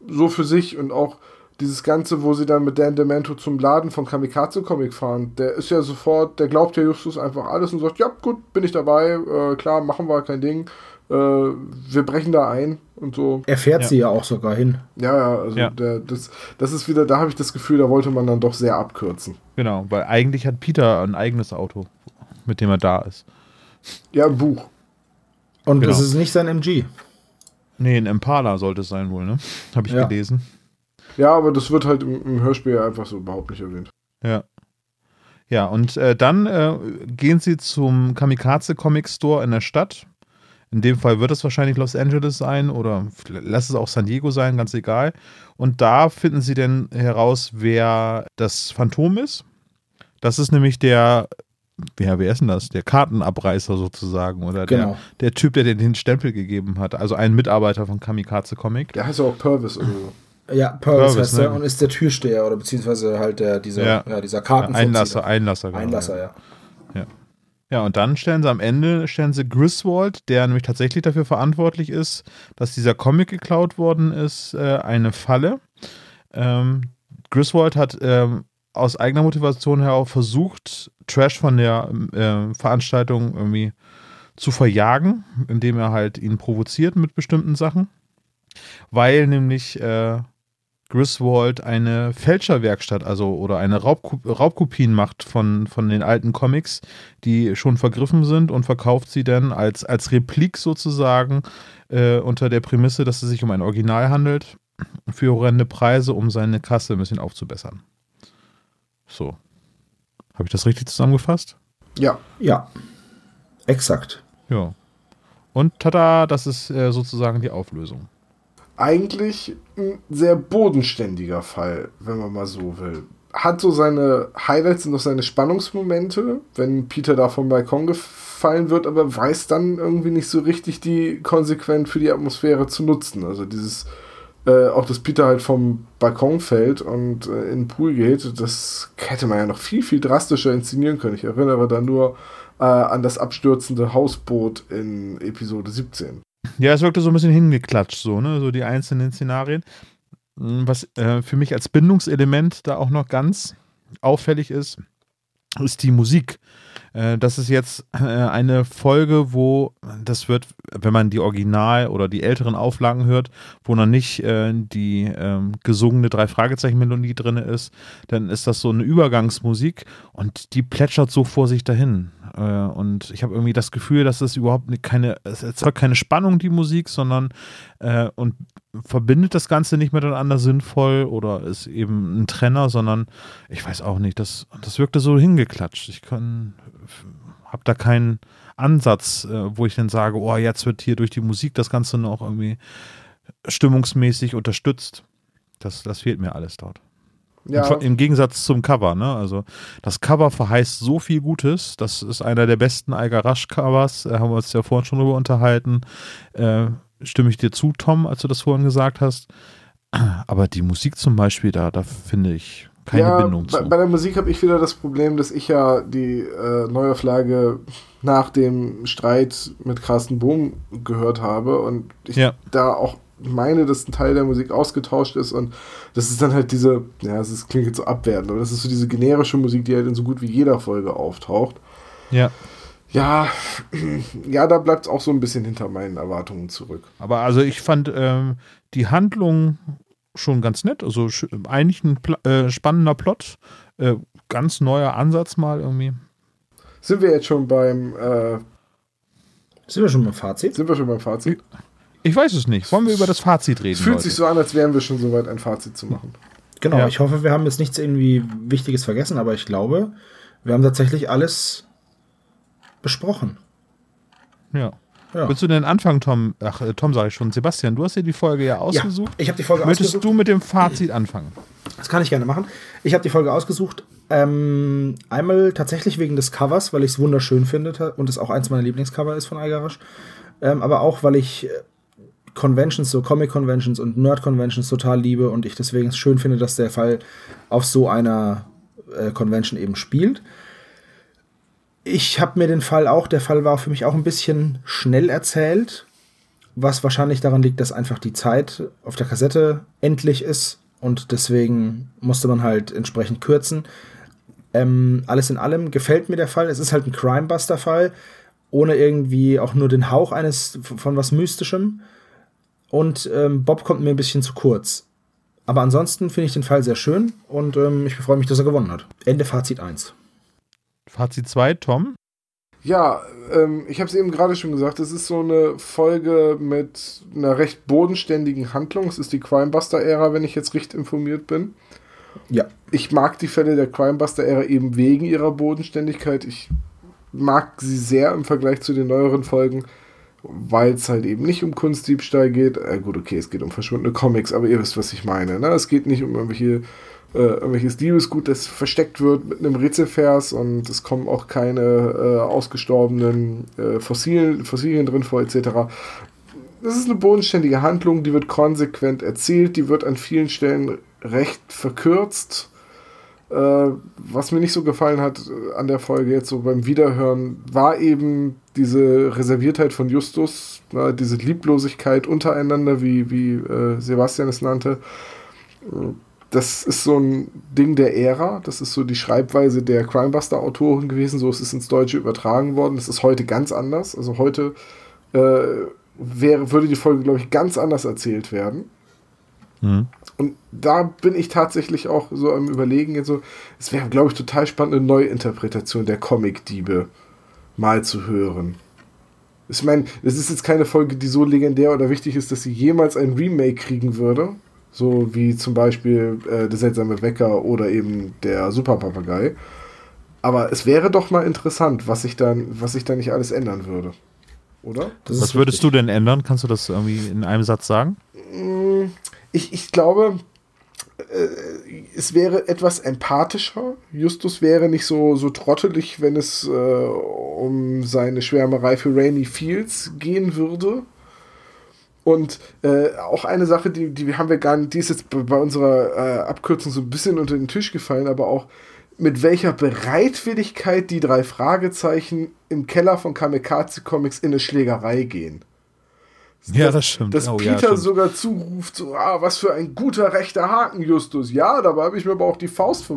so für sich und auch dieses Ganze, wo sie dann mit Dan Demento zum Laden von Kamikaze Comic fahren, der ist ja sofort, der glaubt ja Justus einfach alles und sagt, ja gut, bin ich dabei, äh, klar, machen wir kein Ding, äh, wir brechen da ein und so. Er fährt ja. sie ja auch sogar hin. Ja, ja, also ja. Der, das, das ist wieder, da habe ich das Gefühl, da wollte man dann doch sehr abkürzen. Genau, weil eigentlich hat Peter ein eigenes Auto, mit dem er da ist. Ja, ein Buch. Und genau. das ist nicht sein MG. Nee, ein Impala sollte es sein wohl, ne? Habe ich ja. gelesen. Ja, aber das wird halt im, im, Hörspiel einfach so überhaupt nicht erwähnt. Ja. Ja, und äh, dann äh, gehen sie zum Kamikaze Comic Store in der Stadt. In dem Fall wird es wahrscheinlich Los Angeles sein oder lass es auch San Diego sein, ganz egal. Und da finden sie dann heraus, wer das Phantom ist. Das ist nämlich der, wer, wer ist denn das? Der Kartenabreißer sozusagen oder genau. der, der Typ, der den Stempel gegeben hat. Also ein Mitarbeiter von Kamikaze Comic. Der heißt auch Purvis oder so. Ja, Purvis, heißt ne? er und ist der Türsteher oder beziehungsweise halt der, dieser, ja. ja dieser Karten. Einlasser, Einlasser, genau. Einlasser, ja. ja. Ja, und dann stellen sie am Ende, stellen sie Griswold, der nämlich tatsächlich dafür verantwortlich ist, dass dieser Comic geklaut worden ist, äh, eine Falle. Ähm, Griswold hat ähm, aus eigener Motivation heraus versucht, Trash von der äh, Veranstaltung irgendwie zu verjagen, indem er halt ihn provoziert mit bestimmten Sachen weil nämlich äh, Griswold eine Fälscherwerkstatt, also oder eine Raubko Raubkopien macht von, von den alten Comics, die schon vergriffen sind und verkauft sie dann als, als Replik sozusagen äh, unter der Prämisse, dass es sich um ein Original handelt, für horrende Preise, um seine Kasse ein bisschen aufzubessern. So. Habe ich das richtig zusammengefasst? Ja. Ja. Exakt. Ja. Und tada, das ist äh, sozusagen die Auflösung eigentlich ein sehr bodenständiger Fall, wenn man mal so will. Hat so seine Highlights und noch seine Spannungsmomente, wenn Peter da vom Balkon gefallen wird, aber weiß dann irgendwie nicht so richtig, die konsequent für die Atmosphäre zu nutzen. Also dieses, äh, auch dass Peter halt vom Balkon fällt und äh, in den Pool geht, das hätte man ja noch viel, viel drastischer inszenieren können. Ich erinnere da nur äh, an das abstürzende Hausboot in Episode 17. Ja, es wirkte so ein bisschen hingeklatscht, so, ne? So die einzelnen Szenarien. Hm, was äh, für mich als Bindungselement da auch noch ganz auffällig ist, ist die Musik. Äh, das ist jetzt äh, eine Folge, wo das wird, wenn man die Original- oder die älteren Auflagen hört, wo noch nicht äh, die ähm, gesungene Drei-Fragezeichen-Melodie drin ist, dann ist das so eine Übergangsmusik und die plätschert so vor sich dahin. Äh, und ich habe irgendwie das Gefühl, dass es überhaupt keine, es erzeugt keine Spannung, die Musik, sondern äh, und verbindet das Ganze nicht miteinander sinnvoll oder ist eben ein Trenner, sondern ich weiß auch nicht, das, das wirkte so hingeklatscht. Ich kann, habe da keinen Ansatz, äh, wo ich dann sage, oh, jetzt wird hier durch die Musik das Ganze noch irgendwie stimmungsmäßig unterstützt. Das, das fehlt mir alles dort. Ja. Im Gegensatz zum Cover, ne? Also das Cover verheißt so viel Gutes. Das ist einer der besten Eiger Rush Covers. Da haben wir uns ja vorhin schon drüber unterhalten. Äh, stimme ich dir zu, Tom, als du das vorhin gesagt hast. Aber die Musik zum Beispiel, da, da finde ich keine ja, Bindung zu. Bei, bei der Musik habe ich wieder das Problem, dass ich ja die äh, Neuauflage nach dem Streit mit Carsten Bohm gehört habe und ich ja. da auch meine, dass ein Teil der Musik ausgetauscht ist und das ist dann halt diese, ja, das klingt jetzt so abwertend, aber das ist so diese generische Musik, die halt in so gut wie jeder Folge auftaucht. Ja. Ja, ja, da bleibt es auch so ein bisschen hinter meinen Erwartungen zurück. Aber also ich fand ähm, die Handlung schon ganz nett, also eigentlich ein Pl äh, spannender Plot, äh, ganz neuer Ansatz mal irgendwie. Sind wir jetzt schon beim äh, Sind wir schon beim Fazit? Sind wir schon beim Fazit? Ich weiß es nicht. Wollen wir über das Fazit reden? Es fühlt Leute? sich so an, als wären wir schon so weit, ein Fazit zu machen. Genau, ja. ich hoffe, wir haben jetzt nichts irgendwie Wichtiges vergessen, aber ich glaube, wir haben tatsächlich alles besprochen. Ja. ja. Willst du denn anfangen, Tom? Ach, äh, Tom sage ich schon. Sebastian, du hast dir die Folge ja ausgesucht. Ja, ich habe die Folge Möchtest ausgesucht. Möchtest du mit dem Fazit anfangen? Das kann ich gerne machen. Ich habe die Folge ausgesucht. Ähm, einmal tatsächlich wegen des Covers, weil ich es wunderschön finde und es auch eins meiner Lieblingscover ist von Algarasch. Ähm, aber auch, weil ich äh, Conventions, so Comic-Conventions und Nerd-Conventions total liebe und ich deswegen es schön finde, dass der Fall auf so einer äh, Convention eben spielt. Ich habe mir den Fall auch, der Fall war für mich auch ein bisschen schnell erzählt, was wahrscheinlich daran liegt, dass einfach die Zeit auf der Kassette endlich ist und deswegen musste man halt entsprechend kürzen. Ähm, alles in allem gefällt mir der Fall. Es ist halt ein Crimebuster-Fall, ohne irgendwie auch nur den Hauch eines von was Mystischem. Und ähm, Bob kommt mir ein bisschen zu kurz. Aber ansonsten finde ich den Fall sehr schön und ähm, ich freue mich, dass er gewonnen hat. Ende Fazit 1. Fazit 2, Tom? Ja, ähm, ich habe es eben gerade schon gesagt, es ist so eine Folge mit einer recht bodenständigen Handlung. Es ist die Crimebuster-Ära, wenn ich jetzt richtig informiert bin. Ja. Ich mag die Fälle der Crimebuster-Ära eben wegen ihrer Bodenständigkeit. Ich mag sie sehr im Vergleich zu den neueren Folgen, weil es halt eben nicht um Kunstdiebstahl geht. Äh, gut, okay, es geht um verschwundene Comics, aber ihr wisst, was ich meine. Ne? Es geht nicht um irgendwelche äh, irgendwelches Liebesgut, das versteckt wird mit einem Rätselvers und es kommen auch keine äh, ausgestorbenen äh, Fossilien, Fossilien drin vor, etc. Das ist eine bodenständige Handlung, die wird konsequent erzählt, die wird an vielen Stellen recht verkürzt. Äh, was mir nicht so gefallen hat äh, an der Folge jetzt so beim Wiederhören, war eben diese Reserviertheit von Justus, na, diese Lieblosigkeit untereinander, wie, wie äh, Sebastian es nannte. Das ist so ein Ding der Ära, das ist so die Schreibweise der Crimebuster-Autoren gewesen, so ist es ins Deutsche übertragen worden. Das ist heute ganz anders. Also heute äh, wäre, würde die Folge, glaube ich, ganz anders erzählt werden. Mhm. Und da bin ich tatsächlich auch so am Überlegen, jetzt so, es wäre, glaube ich, total spannend, eine Neuinterpretation der Comic-Diebe mal zu hören. Ich meine, es ist jetzt keine Folge, die so legendär oder wichtig ist, dass sie jemals ein Remake kriegen würde. So wie zum Beispiel äh, der seltsame Wecker oder eben der Superpapagei. Aber es wäre doch mal interessant, was sich dann, was sich da nicht alles ändern würde. Oder? was würdest richtig. du denn ändern? Kannst du das irgendwie in einem Satz sagen? Mm, ich, ich glaube, äh, es wäre etwas empathischer. Justus wäre nicht so, so trottelig, wenn es äh, um seine Schwärmerei für Rainy Fields gehen würde. Und äh, auch eine Sache, die, die haben wir gar nicht, die ist jetzt bei unserer äh, Abkürzung so ein bisschen unter den Tisch gefallen, aber auch mit welcher Bereitwilligkeit die drei Fragezeichen im Keller von Kamikaze Comics in eine Schlägerei gehen. Ja, das stimmt. Dass oh, Peter ja, sogar zuruft, so, ah, was für ein guter rechter Haken, Justus. Ja, dabei habe ich mir aber auch die Faust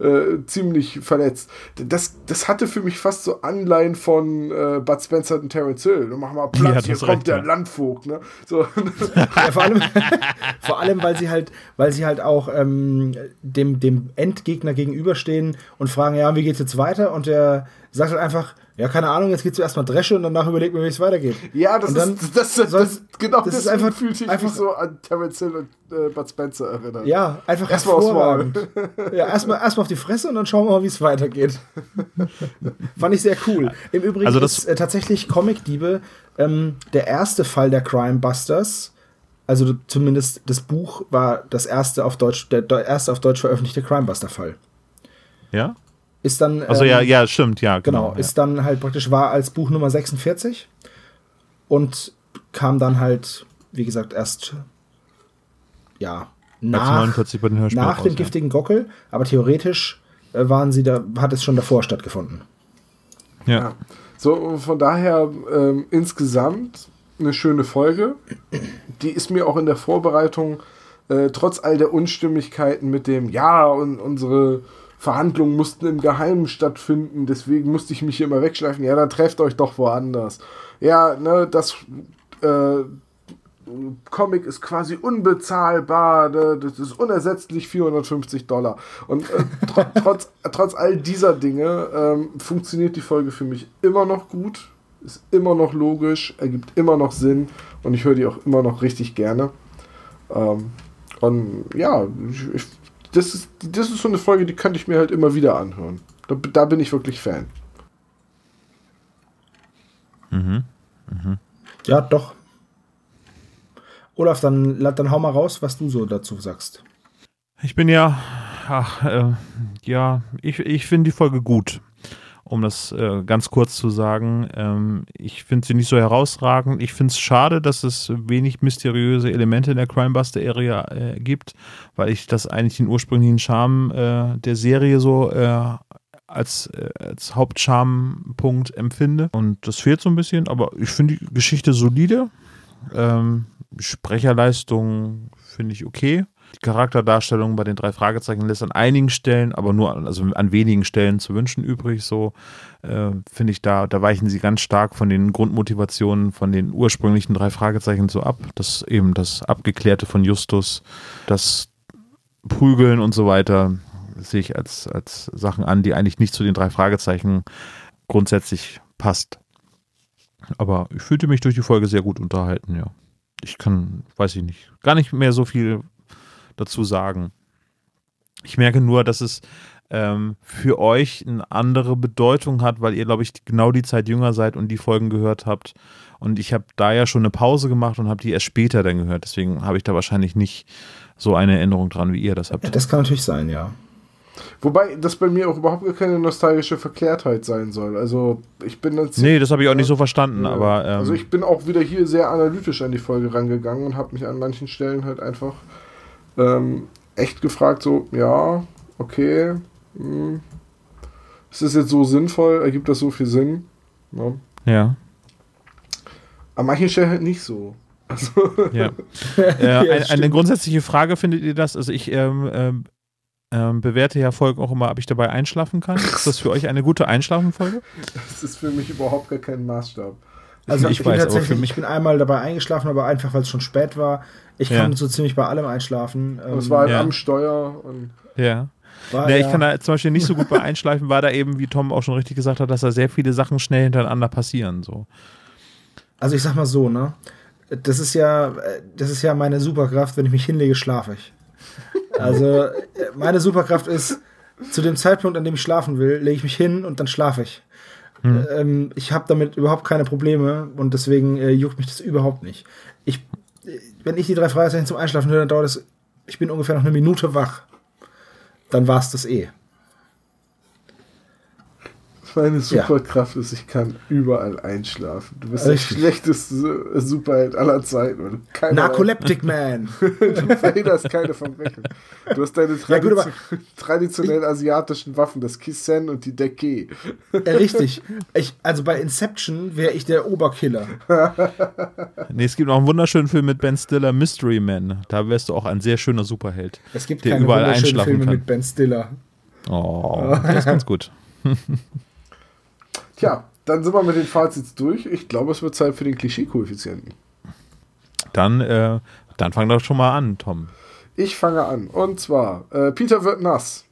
äh, ziemlich verletzt. Das, das hatte für mich fast so Anleihen von äh, Bud Spencer und Terence Hill. Mach mal Platz, hier kommt recht, der ja. Landvogt. Ne? So. Ja, vor, allem, vor allem, weil sie halt, weil sie halt auch ähm, dem, dem Endgegner gegenüberstehen und fragen, ja, wie geht's jetzt weiter? Und der sagt halt einfach, ja, keine Ahnung, jetzt geht's zuerst mal Dresche und danach überlegt man, wie es weitergeht. Ja, das ist, das, das, das, genau, das ist einfach, fühlt sich einfach so an Terence Hill und äh, Bud Spencer erinnert. Ja, einfach erstmal hervorragend. ja, erstmal erstmal auf die Fresse und dann schauen wir mal, wie es weitergeht. Fand ich sehr cool. Im Übrigen also ist äh, tatsächlich Comic-Diebe ähm, der erste Fall der Crime Busters. Also zumindest das Buch war das erste auf Deutsch, der, der erste auf Deutsch veröffentlichte Crimebuster-Fall. Ja? Ist dann. Also ähm, ja, ja, stimmt, ja. Genau, genau ist dann halt praktisch, war als Buch Nummer 46 und kam dann halt, wie gesagt, erst ja, nach, nach dem giftigen Gockel, aber theoretisch äh, waren sie da, hat es schon davor stattgefunden. Ja. ja. So, von daher ähm, insgesamt eine schöne Folge. Die ist mir auch in der Vorbereitung, äh, trotz all der Unstimmigkeiten mit dem, ja, und unsere Verhandlungen mussten im Geheimen stattfinden, deswegen musste ich mich hier immer wegschleifen. Ja, dann trefft euch doch woanders. Ja, ne, das äh, Comic ist quasi unbezahlbar, ne, das ist unersetzlich 450 Dollar. Und äh, tr trotz, trotz all dieser Dinge ähm, funktioniert die Folge für mich immer noch gut, ist immer noch logisch, ergibt immer noch Sinn und ich höre die auch immer noch richtig gerne. Ähm, und ja, ich, ich das ist, das ist so eine Folge, die könnte ich mir halt immer wieder anhören. Da, da bin ich wirklich Fan. Mhm. Mhm. Ja, doch. Olaf, dann, dann hau mal raus, was du so dazu sagst. Ich bin ja, ach, äh, ja, ich, ich finde die Folge gut. Um das äh, ganz kurz zu sagen. Ähm, ich finde sie nicht so herausragend. Ich finde es schade, dass es wenig mysteriöse Elemente in der Crimebuster-Area äh, gibt, weil ich das eigentlich den ursprünglichen Charme äh, der Serie so äh, als, äh, als Hauptcharmpunkt empfinde. Und das fehlt so ein bisschen, aber ich finde die Geschichte solide. Ähm, Sprecherleistung finde ich okay. Die Charakterdarstellung bei den drei Fragezeichen lässt an einigen Stellen, aber nur an, also an wenigen Stellen zu wünschen übrig. So äh, finde ich da, da weichen sie ganz stark von den Grundmotivationen von den ursprünglichen drei Fragezeichen so ab. Das eben das Abgeklärte von Justus, das Prügeln und so weiter sehe ich als, als Sachen an, die eigentlich nicht zu den drei Fragezeichen grundsätzlich passt. Aber ich fühlte mich durch die Folge sehr gut unterhalten, ja. Ich kann, weiß ich nicht, gar nicht mehr so viel dazu sagen. Ich merke nur, dass es ähm, für euch eine andere Bedeutung hat, weil ihr, glaube ich, genau die Zeit jünger seid und die Folgen gehört habt. Und ich habe da ja schon eine Pause gemacht und habe die erst später dann gehört. Deswegen habe ich da wahrscheinlich nicht so eine Erinnerung dran, wie ihr das habt. Ja, das kann natürlich sein, ja. Wobei das bei mir auch überhaupt gar keine nostalgische Verklärtheit sein soll. Also ich bin jetzt. Nee, das habe ich auch nicht so verstanden, ja. aber. Ähm, also ich bin auch wieder hier sehr analytisch an die Folge rangegangen und habe mich an manchen Stellen halt einfach ähm, echt gefragt, so, ja, okay, mh, hm, ist das jetzt so sinnvoll? Ergibt das so viel Sinn? Ja. ja. An manchen Stellen halt nicht so. Also ja. äh, eine, eine grundsätzliche Frage findet ihr das? Also ich ähm, ähm, ähm, bewerte ja Folgen auch immer, ob ich dabei einschlafen kann. Ist das für euch eine gute Einschlafenfolge? Das ist für mich überhaupt gar kein Maßstab. Also ich, ich bin weiß, tatsächlich, ich bin einmal dabei eingeschlafen, aber einfach, weil es schon spät war. Ich kann ja. so ziemlich bei allem einschlafen. Es war halt ja. am Steuer und ja. Nee, ich kann da zum Beispiel nicht so gut bei einschleifen, weil da eben, wie Tom auch schon richtig gesagt hat, dass da sehr viele Sachen schnell hintereinander passieren. So. Also ich sag mal so, ne? Das ist ja, das ist ja meine Superkraft, wenn ich mich hinlege, schlafe ich. Also meine Superkraft ist, zu dem Zeitpunkt, an dem ich schlafen will, lege ich mich hin und dann schlafe ich. Hm. Ähm, ich habe damit überhaupt keine Probleme und deswegen äh, juckt mich das überhaupt nicht. Wenn ich die drei Fragezeichen zum Einschlafen höre, dann dauert es, ich bin ungefähr noch eine Minute wach. Dann war es das eh. Meine Superkraft ja. ist, ich kann überall einschlafen. Du bist Richtig. der schlechteste Superheld aller Zeiten. Narcoleptic Man. du verhinderst keine Verbrechen. Du hast deine Tradition ja, gut, traditionellen asiatischen Waffen, das Kisen und die Deke. Richtig. Ich, also bei Inception wäre ich der Oberkiller. nee, es gibt noch einen wunderschönen Film mit Ben Stiller, Mystery Man. Da wärst du auch ein sehr schöner Superheld. Es gibt der keine überall einschlafen Filme kann. mit Ben Stiller. Oh, der ist ganz gut. Tja, dann sind wir mit den Fazits durch. Ich glaube, es wird Zeit für den Klischee-Koeffizienten. Dann, äh, dann fang doch schon mal an, Tom. Ich fange an. Und zwar, äh, Peter wird nass.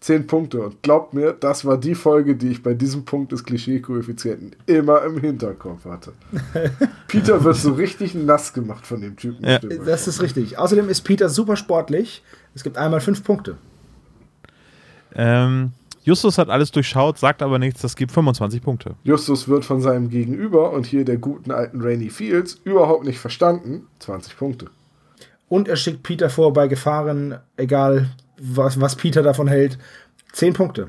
Zehn Punkte. Und glaubt mir, das war die Folge, die ich bei diesem Punkt des Klischee-Koeffizienten immer im Hinterkopf hatte. Peter wird so richtig nass gemacht von dem Typen. Ja. Das ist richtig. Außerdem ist Peter super sportlich. Es gibt einmal fünf Punkte. Ähm, Justus hat alles durchschaut, sagt aber nichts, das gibt 25 Punkte. Justus wird von seinem Gegenüber und hier der guten alten Rainy Fields überhaupt nicht verstanden, 20 Punkte. Und er schickt Peter vor bei Gefahren, egal was, was Peter davon hält, 10 Punkte.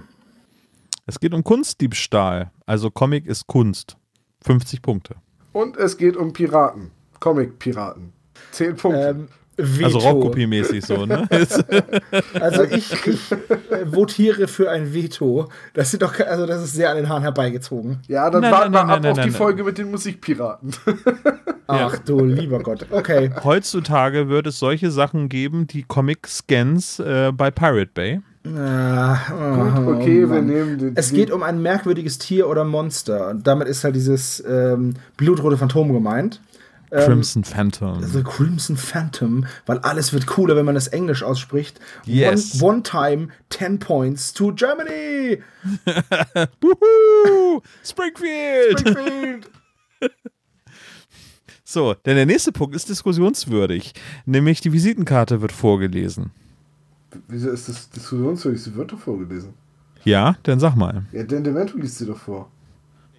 Es geht um Kunstdiebstahl, also Comic ist Kunst, 50 Punkte. Und es geht um Piraten, Comic-Piraten, 10 Punkte. Ähm, Veto. Also Rockkopie-mäßig so, ne? also ich, ich äh, votiere für ein Veto. Das ist doch, also das ist sehr an den Haaren herbeigezogen. Ja, dann nein, warten wir ab nein, auf nein, die Folge mit den Musikpiraten. Ach du lieber Gott. Okay. Heutzutage wird es solche Sachen geben, die Comic-Scans äh, bei Pirate Bay. Ah, oh, Gut, okay, oh wir nehmen den. Es geht um ein merkwürdiges Tier oder Monster. Und damit ist halt dieses ähm, blutrote Phantom gemeint. Ähm, Crimson Phantom. The Crimson Phantom, weil alles wird cooler, wenn man das Englisch ausspricht. Yes. One, one time, 10 points to Germany. Woohoo! Springfield! Springfield! so, denn der nächste Punkt ist diskussionswürdig. Nämlich die Visitenkarte wird vorgelesen. Wieso ist das diskussionswürdig? Sie wird doch vorgelesen. Ja, dann sag mal. Ja, denn Demento liest sie doch vor.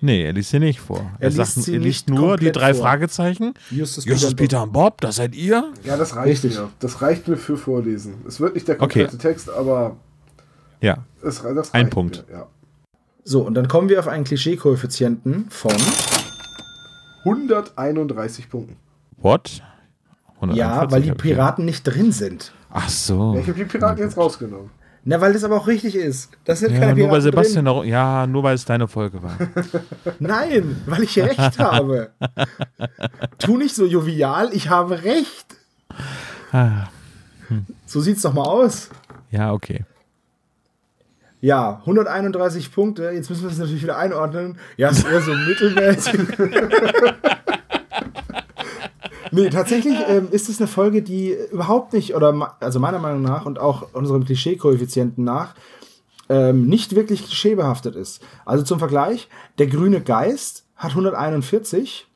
Nee, er liest sie nicht vor. Er, er liest, sagt, er liest nur die drei vor. Fragezeichen. Justus, Justus Peter, Peter, und Bob, das seid ihr? Ja, das reicht Richtig. mir. Das reicht mir für Vorlesen. Es wird nicht der komplette okay. Text, aber ja. Es, das Ein Punkt. Mir, ja. So, und dann kommen wir auf einen Klischee-Koeffizienten von. 131 Punkten. What? Ja, 141, weil die Piraten nicht drin sind. Ach so. Ja, ich habe die Piraten jetzt rausgenommen. Na, weil das aber auch richtig ist. Das sind Ja, keine nur weil Sebastian drin. ja, nur weil es deine Folge war. Nein, weil ich recht habe. Tu nicht so jovial, ich habe recht. Ah, So sieht's doch mal aus. ja, okay. Ja, 131 Punkte. Jetzt müssen wir es natürlich wieder einordnen. Ja, ist eher so mittelmäßig. Nee, tatsächlich ähm, ist es eine Folge, die überhaupt nicht, oder also meiner Meinung nach und auch unserem Klischee-Koeffizienten nach, ähm, nicht wirklich klischeebehaftet ist. Also zum Vergleich, der grüne Geist hat 141,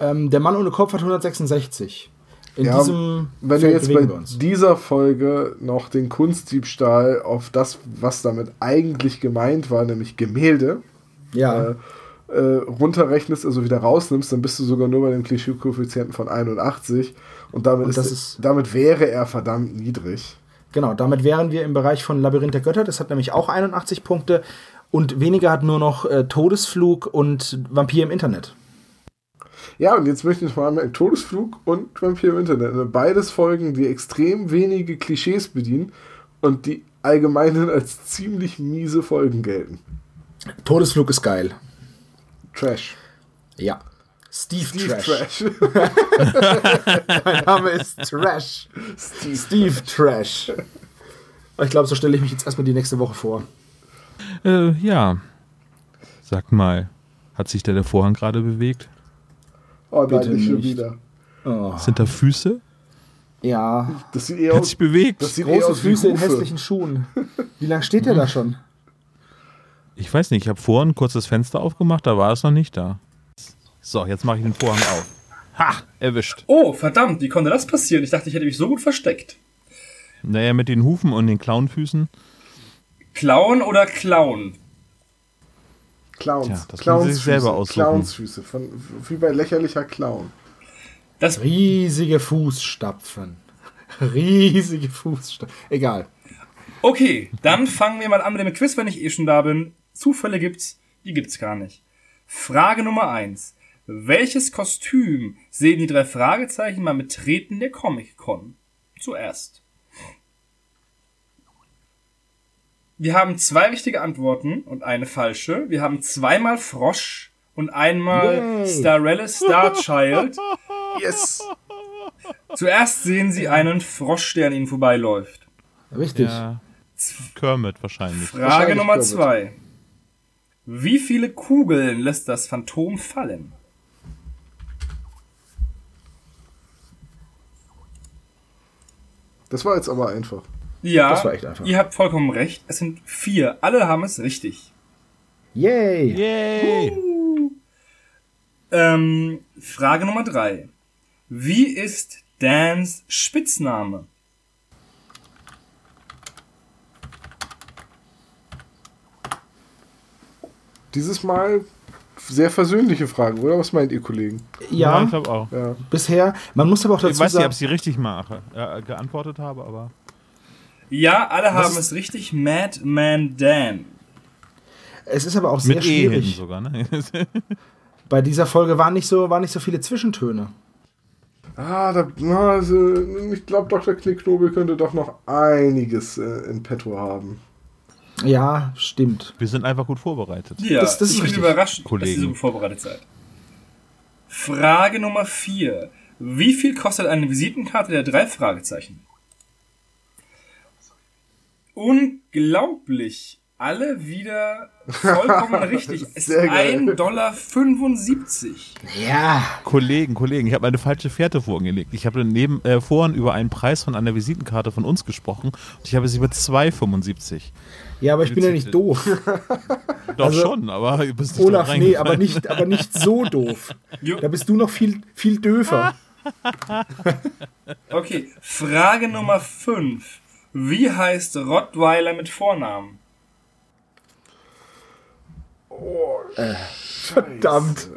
ähm, der Mann ohne Kopf hat 166. In Ja, diesem Wenn du Feld jetzt bei dieser Folge noch den Kunstdiebstahl auf das, was damit eigentlich gemeint war, nämlich Gemälde, Ja. äh, äh, runterrechnest, also wieder rausnimmst, dann bist du sogar nur bei dem Klischee-Koeffizienten von 81 und damit, Und ist, ist- damit wäre er verdammt niedrig. Genau, damit wären wir im Bereich von Labyrinth der Götter. Das hat nämlich auch 81 Punkte. Und weniger hat nur noch äh, Todesflug und Vampir im Internet. Ja, und jetzt möchte ich mal Todesflug und Vampir im Internet. ne? Beides Folgen, die extrem wenige Klischees bedienen und die allgemein als ziemlich miese Folgen gelten. Todesflug ist geil. Trash. Ja. Steve, Steve Trash. Trash. Mein Name ist Trash. Steve. Steve Trash. Ich glaube, so stelle ich mich jetzt erstmal die nächste Woche vor. Äh, ja. Sag mal, hat sich da der Vorhang gerade bewegt? Oh nein, nicht schon wieder. Oh. Sind da Füße? Ja. Das sieht eher Hat sich bewegt? das sieht eher Große Füße in hässlichen Schuhen. Wie lange steht der da schon? Ich weiß nicht, ich habe vorhin kurz das Fenster aufgemacht, da war es noch nicht da. So, jetzt mache ich den Vorhang auf. Ha, erwischt. Oh, verdammt, wie konnte das passieren? Ich dachte, ich hätte mich so gut versteckt. Naja, mit den Hufen und den Clownfüßen. Klauen oder klauen? Clowns. Tja, das Clowns Sie sich selber Füße. aussuchen. Clownsfüße. Von, wie bei lächerlicher Clown. Das, Riesige Fußstapfen. Riesige Fußstapfen. Egal. okay, dann fangen wir mal an mit dem Quiz, wenn ich eh schon da bin. Zufälle gibt's, die gibt's gar nicht. Frage Nummer eins: Welches Kostüm sehen die drei Fragezeichen beim Betreten der Comic-Con? Zuerst. Wir haben zwei richtige Antworten und eine falsche. Wir haben zweimal Frosch und einmal Yay. Starella Starchild. Yes! Zuerst sehen sie einen Frosch, der an ihnen vorbeiläuft. Richtig. Ja. Kermit wahrscheinlich. Frage Wahrscheinlich Nummer Kermit. zwei. Wie viele Kugeln lässt das Phantom fallen? Das war jetzt aber einfach. Ja, Das war echt einfach. ihr habt vollkommen recht. Es sind vier. Alle haben es richtig. Yay. Yay! Ähm, Frage Nummer drei. Wie ist Dans Spitzname? Dieses Mal sehr versöhnliche Fragen, oder? Was meint ihr, Kollegen? Ja, ich glaube auch. Ja. bisher. Man muss aber auch dazu Ich weiß nicht, sagen. ob ich sie richtig mache, äh, geantwortet habe, aber. Ja, alle haben ist- es richtig. Madman Dan. Es ist aber auch sehr Mit E schwierig. sogar, ne? Bei dieser Folge waren nicht so, waren nicht so viele Zwischentöne. Ah, da, also, ich glaube, Dr. Knickknobel könnte doch noch einiges äh, in petto haben. Ja, stimmt. Wir sind einfach gut vorbereitet. Ja, Das- das ist ich bin richtig. überrascht, dass Kollegen. ihr so gut vorbereitet seid. Frage Nummer vier. Wie viel kostet eine Visitenkarte der drei Fragezeichen? Unglaublich. Alle wieder vollkommen richtig. Es ist Sehr geil. 1,75 Dollar. Ja. Kollegen, Kollegen, ich habe eine falsche Fährte vorgelegt. Ich habe neben, äh, vorhin über einen Preis von einer Visitenkarte von uns gesprochen und ich habe sie über 2,75. Ja, aber ich bin ja nicht doof. Doch Also, schon, aber du bist nicht Olaf, nee, aber nicht, aber nicht so doof. Jo. Da bist du noch viel, viel döfer. Okay, Frage Nummer 5. Wie heißt Rottweiler mit Vornamen? Oh, Verdammt.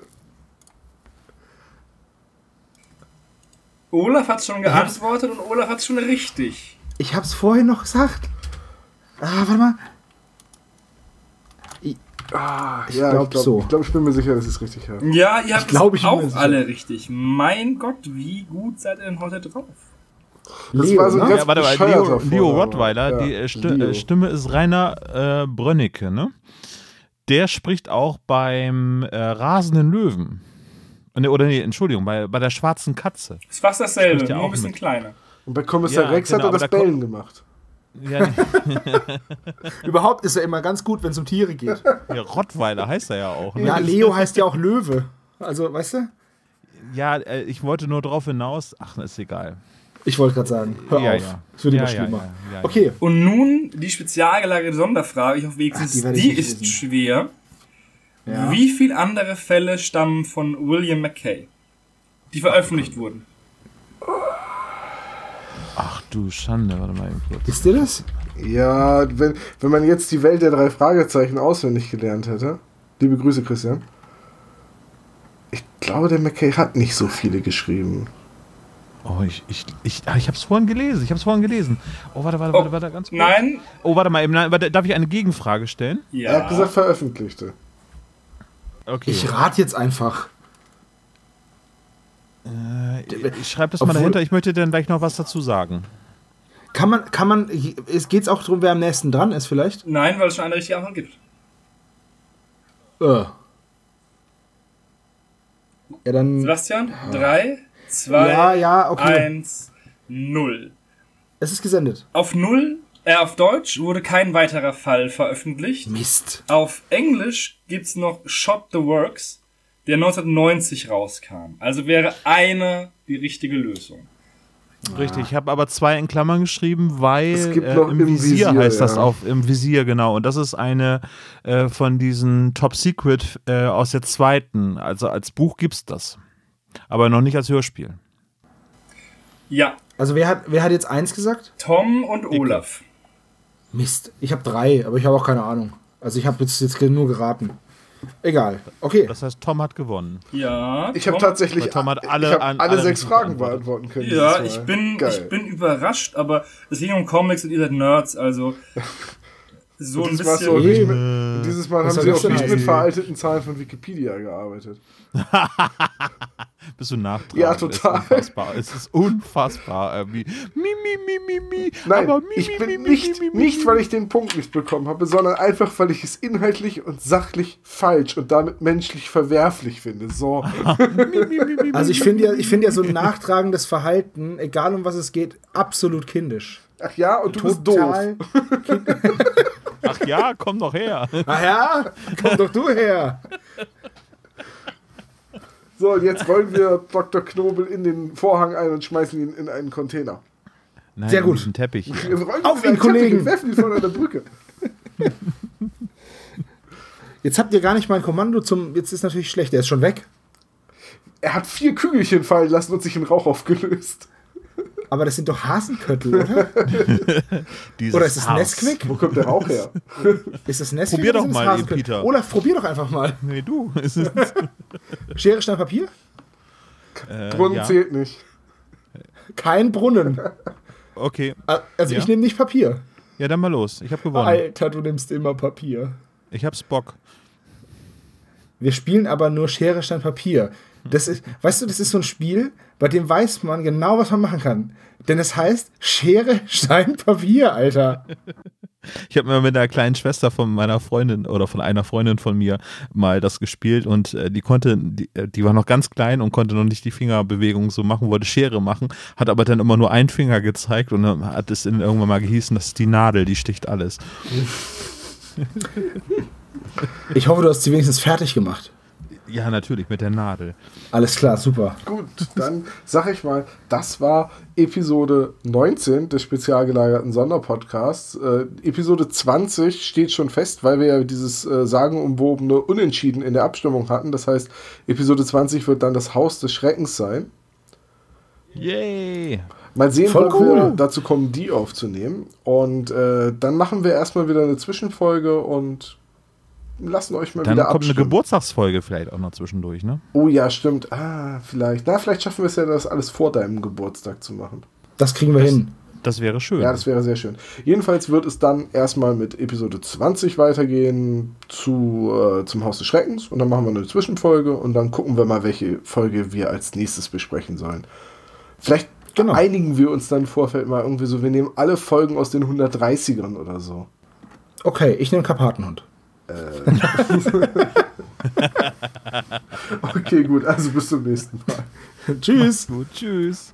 Olaf hat schon geantwortet und Olaf hat schon richtig. Ich hab's vorhin noch gesagt. Ah, warte mal. Ah, Ich ja, glaub ich glaube, so. ich, glaub, ich bin mir sicher, dass ich es richtig habe. Ja, ihr habt glaub, es ich bin mir auch alle richtig. Mein Gott, wie gut seid ihr denn heute drauf? Das Leo, war so ein ne? ganz Ja, warte mal, Leo, Leo. Rottweiler, Ja, die äh, Sti Leo. äh, Stimme ist Rainer äh, Brönnecke, ne? Der spricht auch beim äh, Rasenden Löwen. Äh, ne, Oder nee, Entschuldigung, bei, bei der schwarzen Katze. Ist fast dasselbe, nur auch ein bisschen mit. kleiner. Und bei Kommissar Ja, Rex genau, hat er das Bellen gemacht. Ja, Überhaupt ist er immer ganz gut, wenn es um Tiere geht. ja, Rottweiler heißt er ja auch. Ne? Ja, Leo heißt ja auch Löwe. Also, weißt du? Ja, äh, ich wollte nur darauf hinaus. Ach, ist egal. Ich wollte gerade sagen, hör Ja, auf. ja. Es wird Ja, immer ja, schlimmer. ja, ja, ja. Okay, Und nun die spezial gelagerte Sonderfrage. Ich hoffe, wenigstens Ach, die die, ich ist lesen. schwer. Ja. Wie viele andere Fälle stammen von William McKay, die veröffentlicht wurden? Ach du Schande, warte mal eben kurz. ist dir das? Ja, wenn, wenn man jetzt die Welt der drei Fragezeichen auswendig gelernt hätte. Liebe Grüße, Christian. Ich glaube, der McKay hat nicht so viele geschrieben. Oh, ich, ich, ich, ah, ich hab's vorhin gelesen. Ich hab's vorhin gelesen. Oh, warte, warte, Oh, warte, warte, ganz kurz. Nein? Oh, warte mal eben. Warte, darf ich eine Gegenfrage stellen? Ja. Er hat gesagt, veröffentlichte. Okay. Ich rate jetzt einfach. äh, ich schreibe das mal Obwohl- dahinter. Ich möchte dann gleich noch was dazu sagen. Kann man, kann man, es geht's auch darum, wer am nächsten dran ist, vielleicht? Nein, weil es schon eine richtige Antwort gibt. Äh. Ja, dann. Sebastian, 3, 2, Ja, ja, okay. 1, 0. Es ist gesendet. Auf 0, äh, auf Deutsch wurde kein weiterer Fall veröffentlicht. Mist. Auf Englisch gibt's noch Shot the Works, der 1990 rauskam. Also wäre eine die richtige Lösung. Richtig, ich habe aber zwei in Klammern geschrieben, weil Es gibt äh, noch im, im Visier, Visier, heißt das ja. auf im Visier genau und das ist eine äh, von diesen Top Secret äh, aus der zweiten, also als Buch gibt's das, aber noch nicht als Hörspiel. Ja, Also, wer hat, wer hat jetzt eins gesagt? Tom und Olaf. Mist. Ich habe drei, aber ich habe auch keine Ahnung. Also, ich habe jetzt, jetzt nur geraten. Egal. Okay. Das heißt, Tom hat gewonnen. Ja, Ich habe Tom- tatsächlich Weil Tom hat alle ich hab alle, alle sechs Fragen beantworten können. Ja, ich bin, Geil. ich bin überrascht, aber es ging um Comics und ihr seid Nerds, also so ein Dieses Mal, so bisschen. Eben. mit, dieses Mal haben sie auch nicht mit veralteten Zahlen von Wikipedia gearbeitet. Bist du nachtragend? Ja, Es total. ist unfassbar. Es ist unfassbar. Äh, wie, mi, mi, mi, mi, mi. Nein, aber mi, ich bin mi, mi, nicht, mi, mi, nicht, weil ich den Punkt nicht bekommen habe, sondern einfach, weil ich es inhaltlich und sachlich falsch und damit menschlich verwerflich finde. So, Also, ich finde ja, ich finde ja so ein nachtragendes Verhalten, egal um was es geht, absolut kindisch. ach ja, und du bist doof. Ach ja, komm doch her. Ach ja, komm doch du her. So, und jetzt rollen wir Dr. Knobel in den Vorhang ein und schmeißen ihn in einen Container. Nein, Sehr gut. Teppich. Wir rollen Auf ihn, Kollegen! Teppich und werfen ihn von einer Brücke. Jetzt habt ihr gar nicht mein Kommando zum. Jetzt ist natürlich schlecht, der ist schon weg. Er hat vier Kügelchen fallen lassen und sich in Rauch aufgelöst. Aber das sind doch Hasenköttel, oder? Oder ist es Haus. Nesquik? Wo kommt der Rauch her? Ist das Nesquik? Probier doch mal eben? Peter. Olaf, probier doch einfach mal. Nee, du. Es ist, Schere, Stein, Papier? äh, Brunnen ja. zählt nicht. Kein Brunnen. Okay. Also Ja. ich nehme nicht Papier. Ja, dann mal los. Ich habe gewonnen. Alter, du nimmst immer Papier. Ich hab's Bock. Wir spielen aber nur Schere, Stein, Papier. Das ist, weißt du, das ist so ein Spiel, bei dem weiß man genau, was man machen kann. Denn es heißt Schere, Stein, Papier, Alter. Ich habe mal mit einer kleinen Schwester von meiner Freundin oder von einer Freundin von mir mal das gespielt und äh, die konnte, die, äh, die war noch ganz klein und konnte noch nicht die Fingerbewegung so machen, wollte Schere machen, hat aber dann immer nur einen Finger gezeigt und dann hat es in irgendwann mal gehießen, das ist die Nadel, die sticht alles. Ich hoffe, du hast sie wenigstens fertig gemacht. Ja, natürlich, mit der Nadel. Alles klar, super. Gut, dann sag ich mal, das war Episode 19 des spezial gelagerten Sonderpodcasts. Äh, Episode 20 steht schon fest, weil wir ja dieses äh, sagenumwobene Unentschieden in der Abstimmung hatten. Das heißt, Episode 20 wird dann das Haus des Schreckens sein. Yay! Mal sehen, Voll wann wir cool. dazu kommen, die aufzunehmen. Und äh, dann machen wir erstmal wieder eine Zwischenfolge und lassen euch mal Dann wieder kommt eine abstimmen. Geburtstagsfolge vielleicht auch noch zwischendurch, ne? Oh ja, stimmt. Ah, vielleicht. Na, vielleicht schaffen wir es ja, das alles vor deinem Geburtstag zu machen. Das kriegen wir hin. Das wäre schön. Ja, das wäre sehr schön. Jedenfalls wird es dann erstmal mit Episode 20 weitergehen zu, äh, zum Haus des Schreckens und dann machen wir eine Zwischenfolge und dann gucken wir mal, welche Folge wir als nächstes besprechen sollen. Vielleicht Genau. einigen wir uns dann im Vorfeld mal irgendwie so, wir nehmen alle Folgen aus den 130ern oder so. Okay, ich nehme Karpatenhund. Okay, gut, also bis zum nächsten Mal. Tschüss. Gut, tschüss.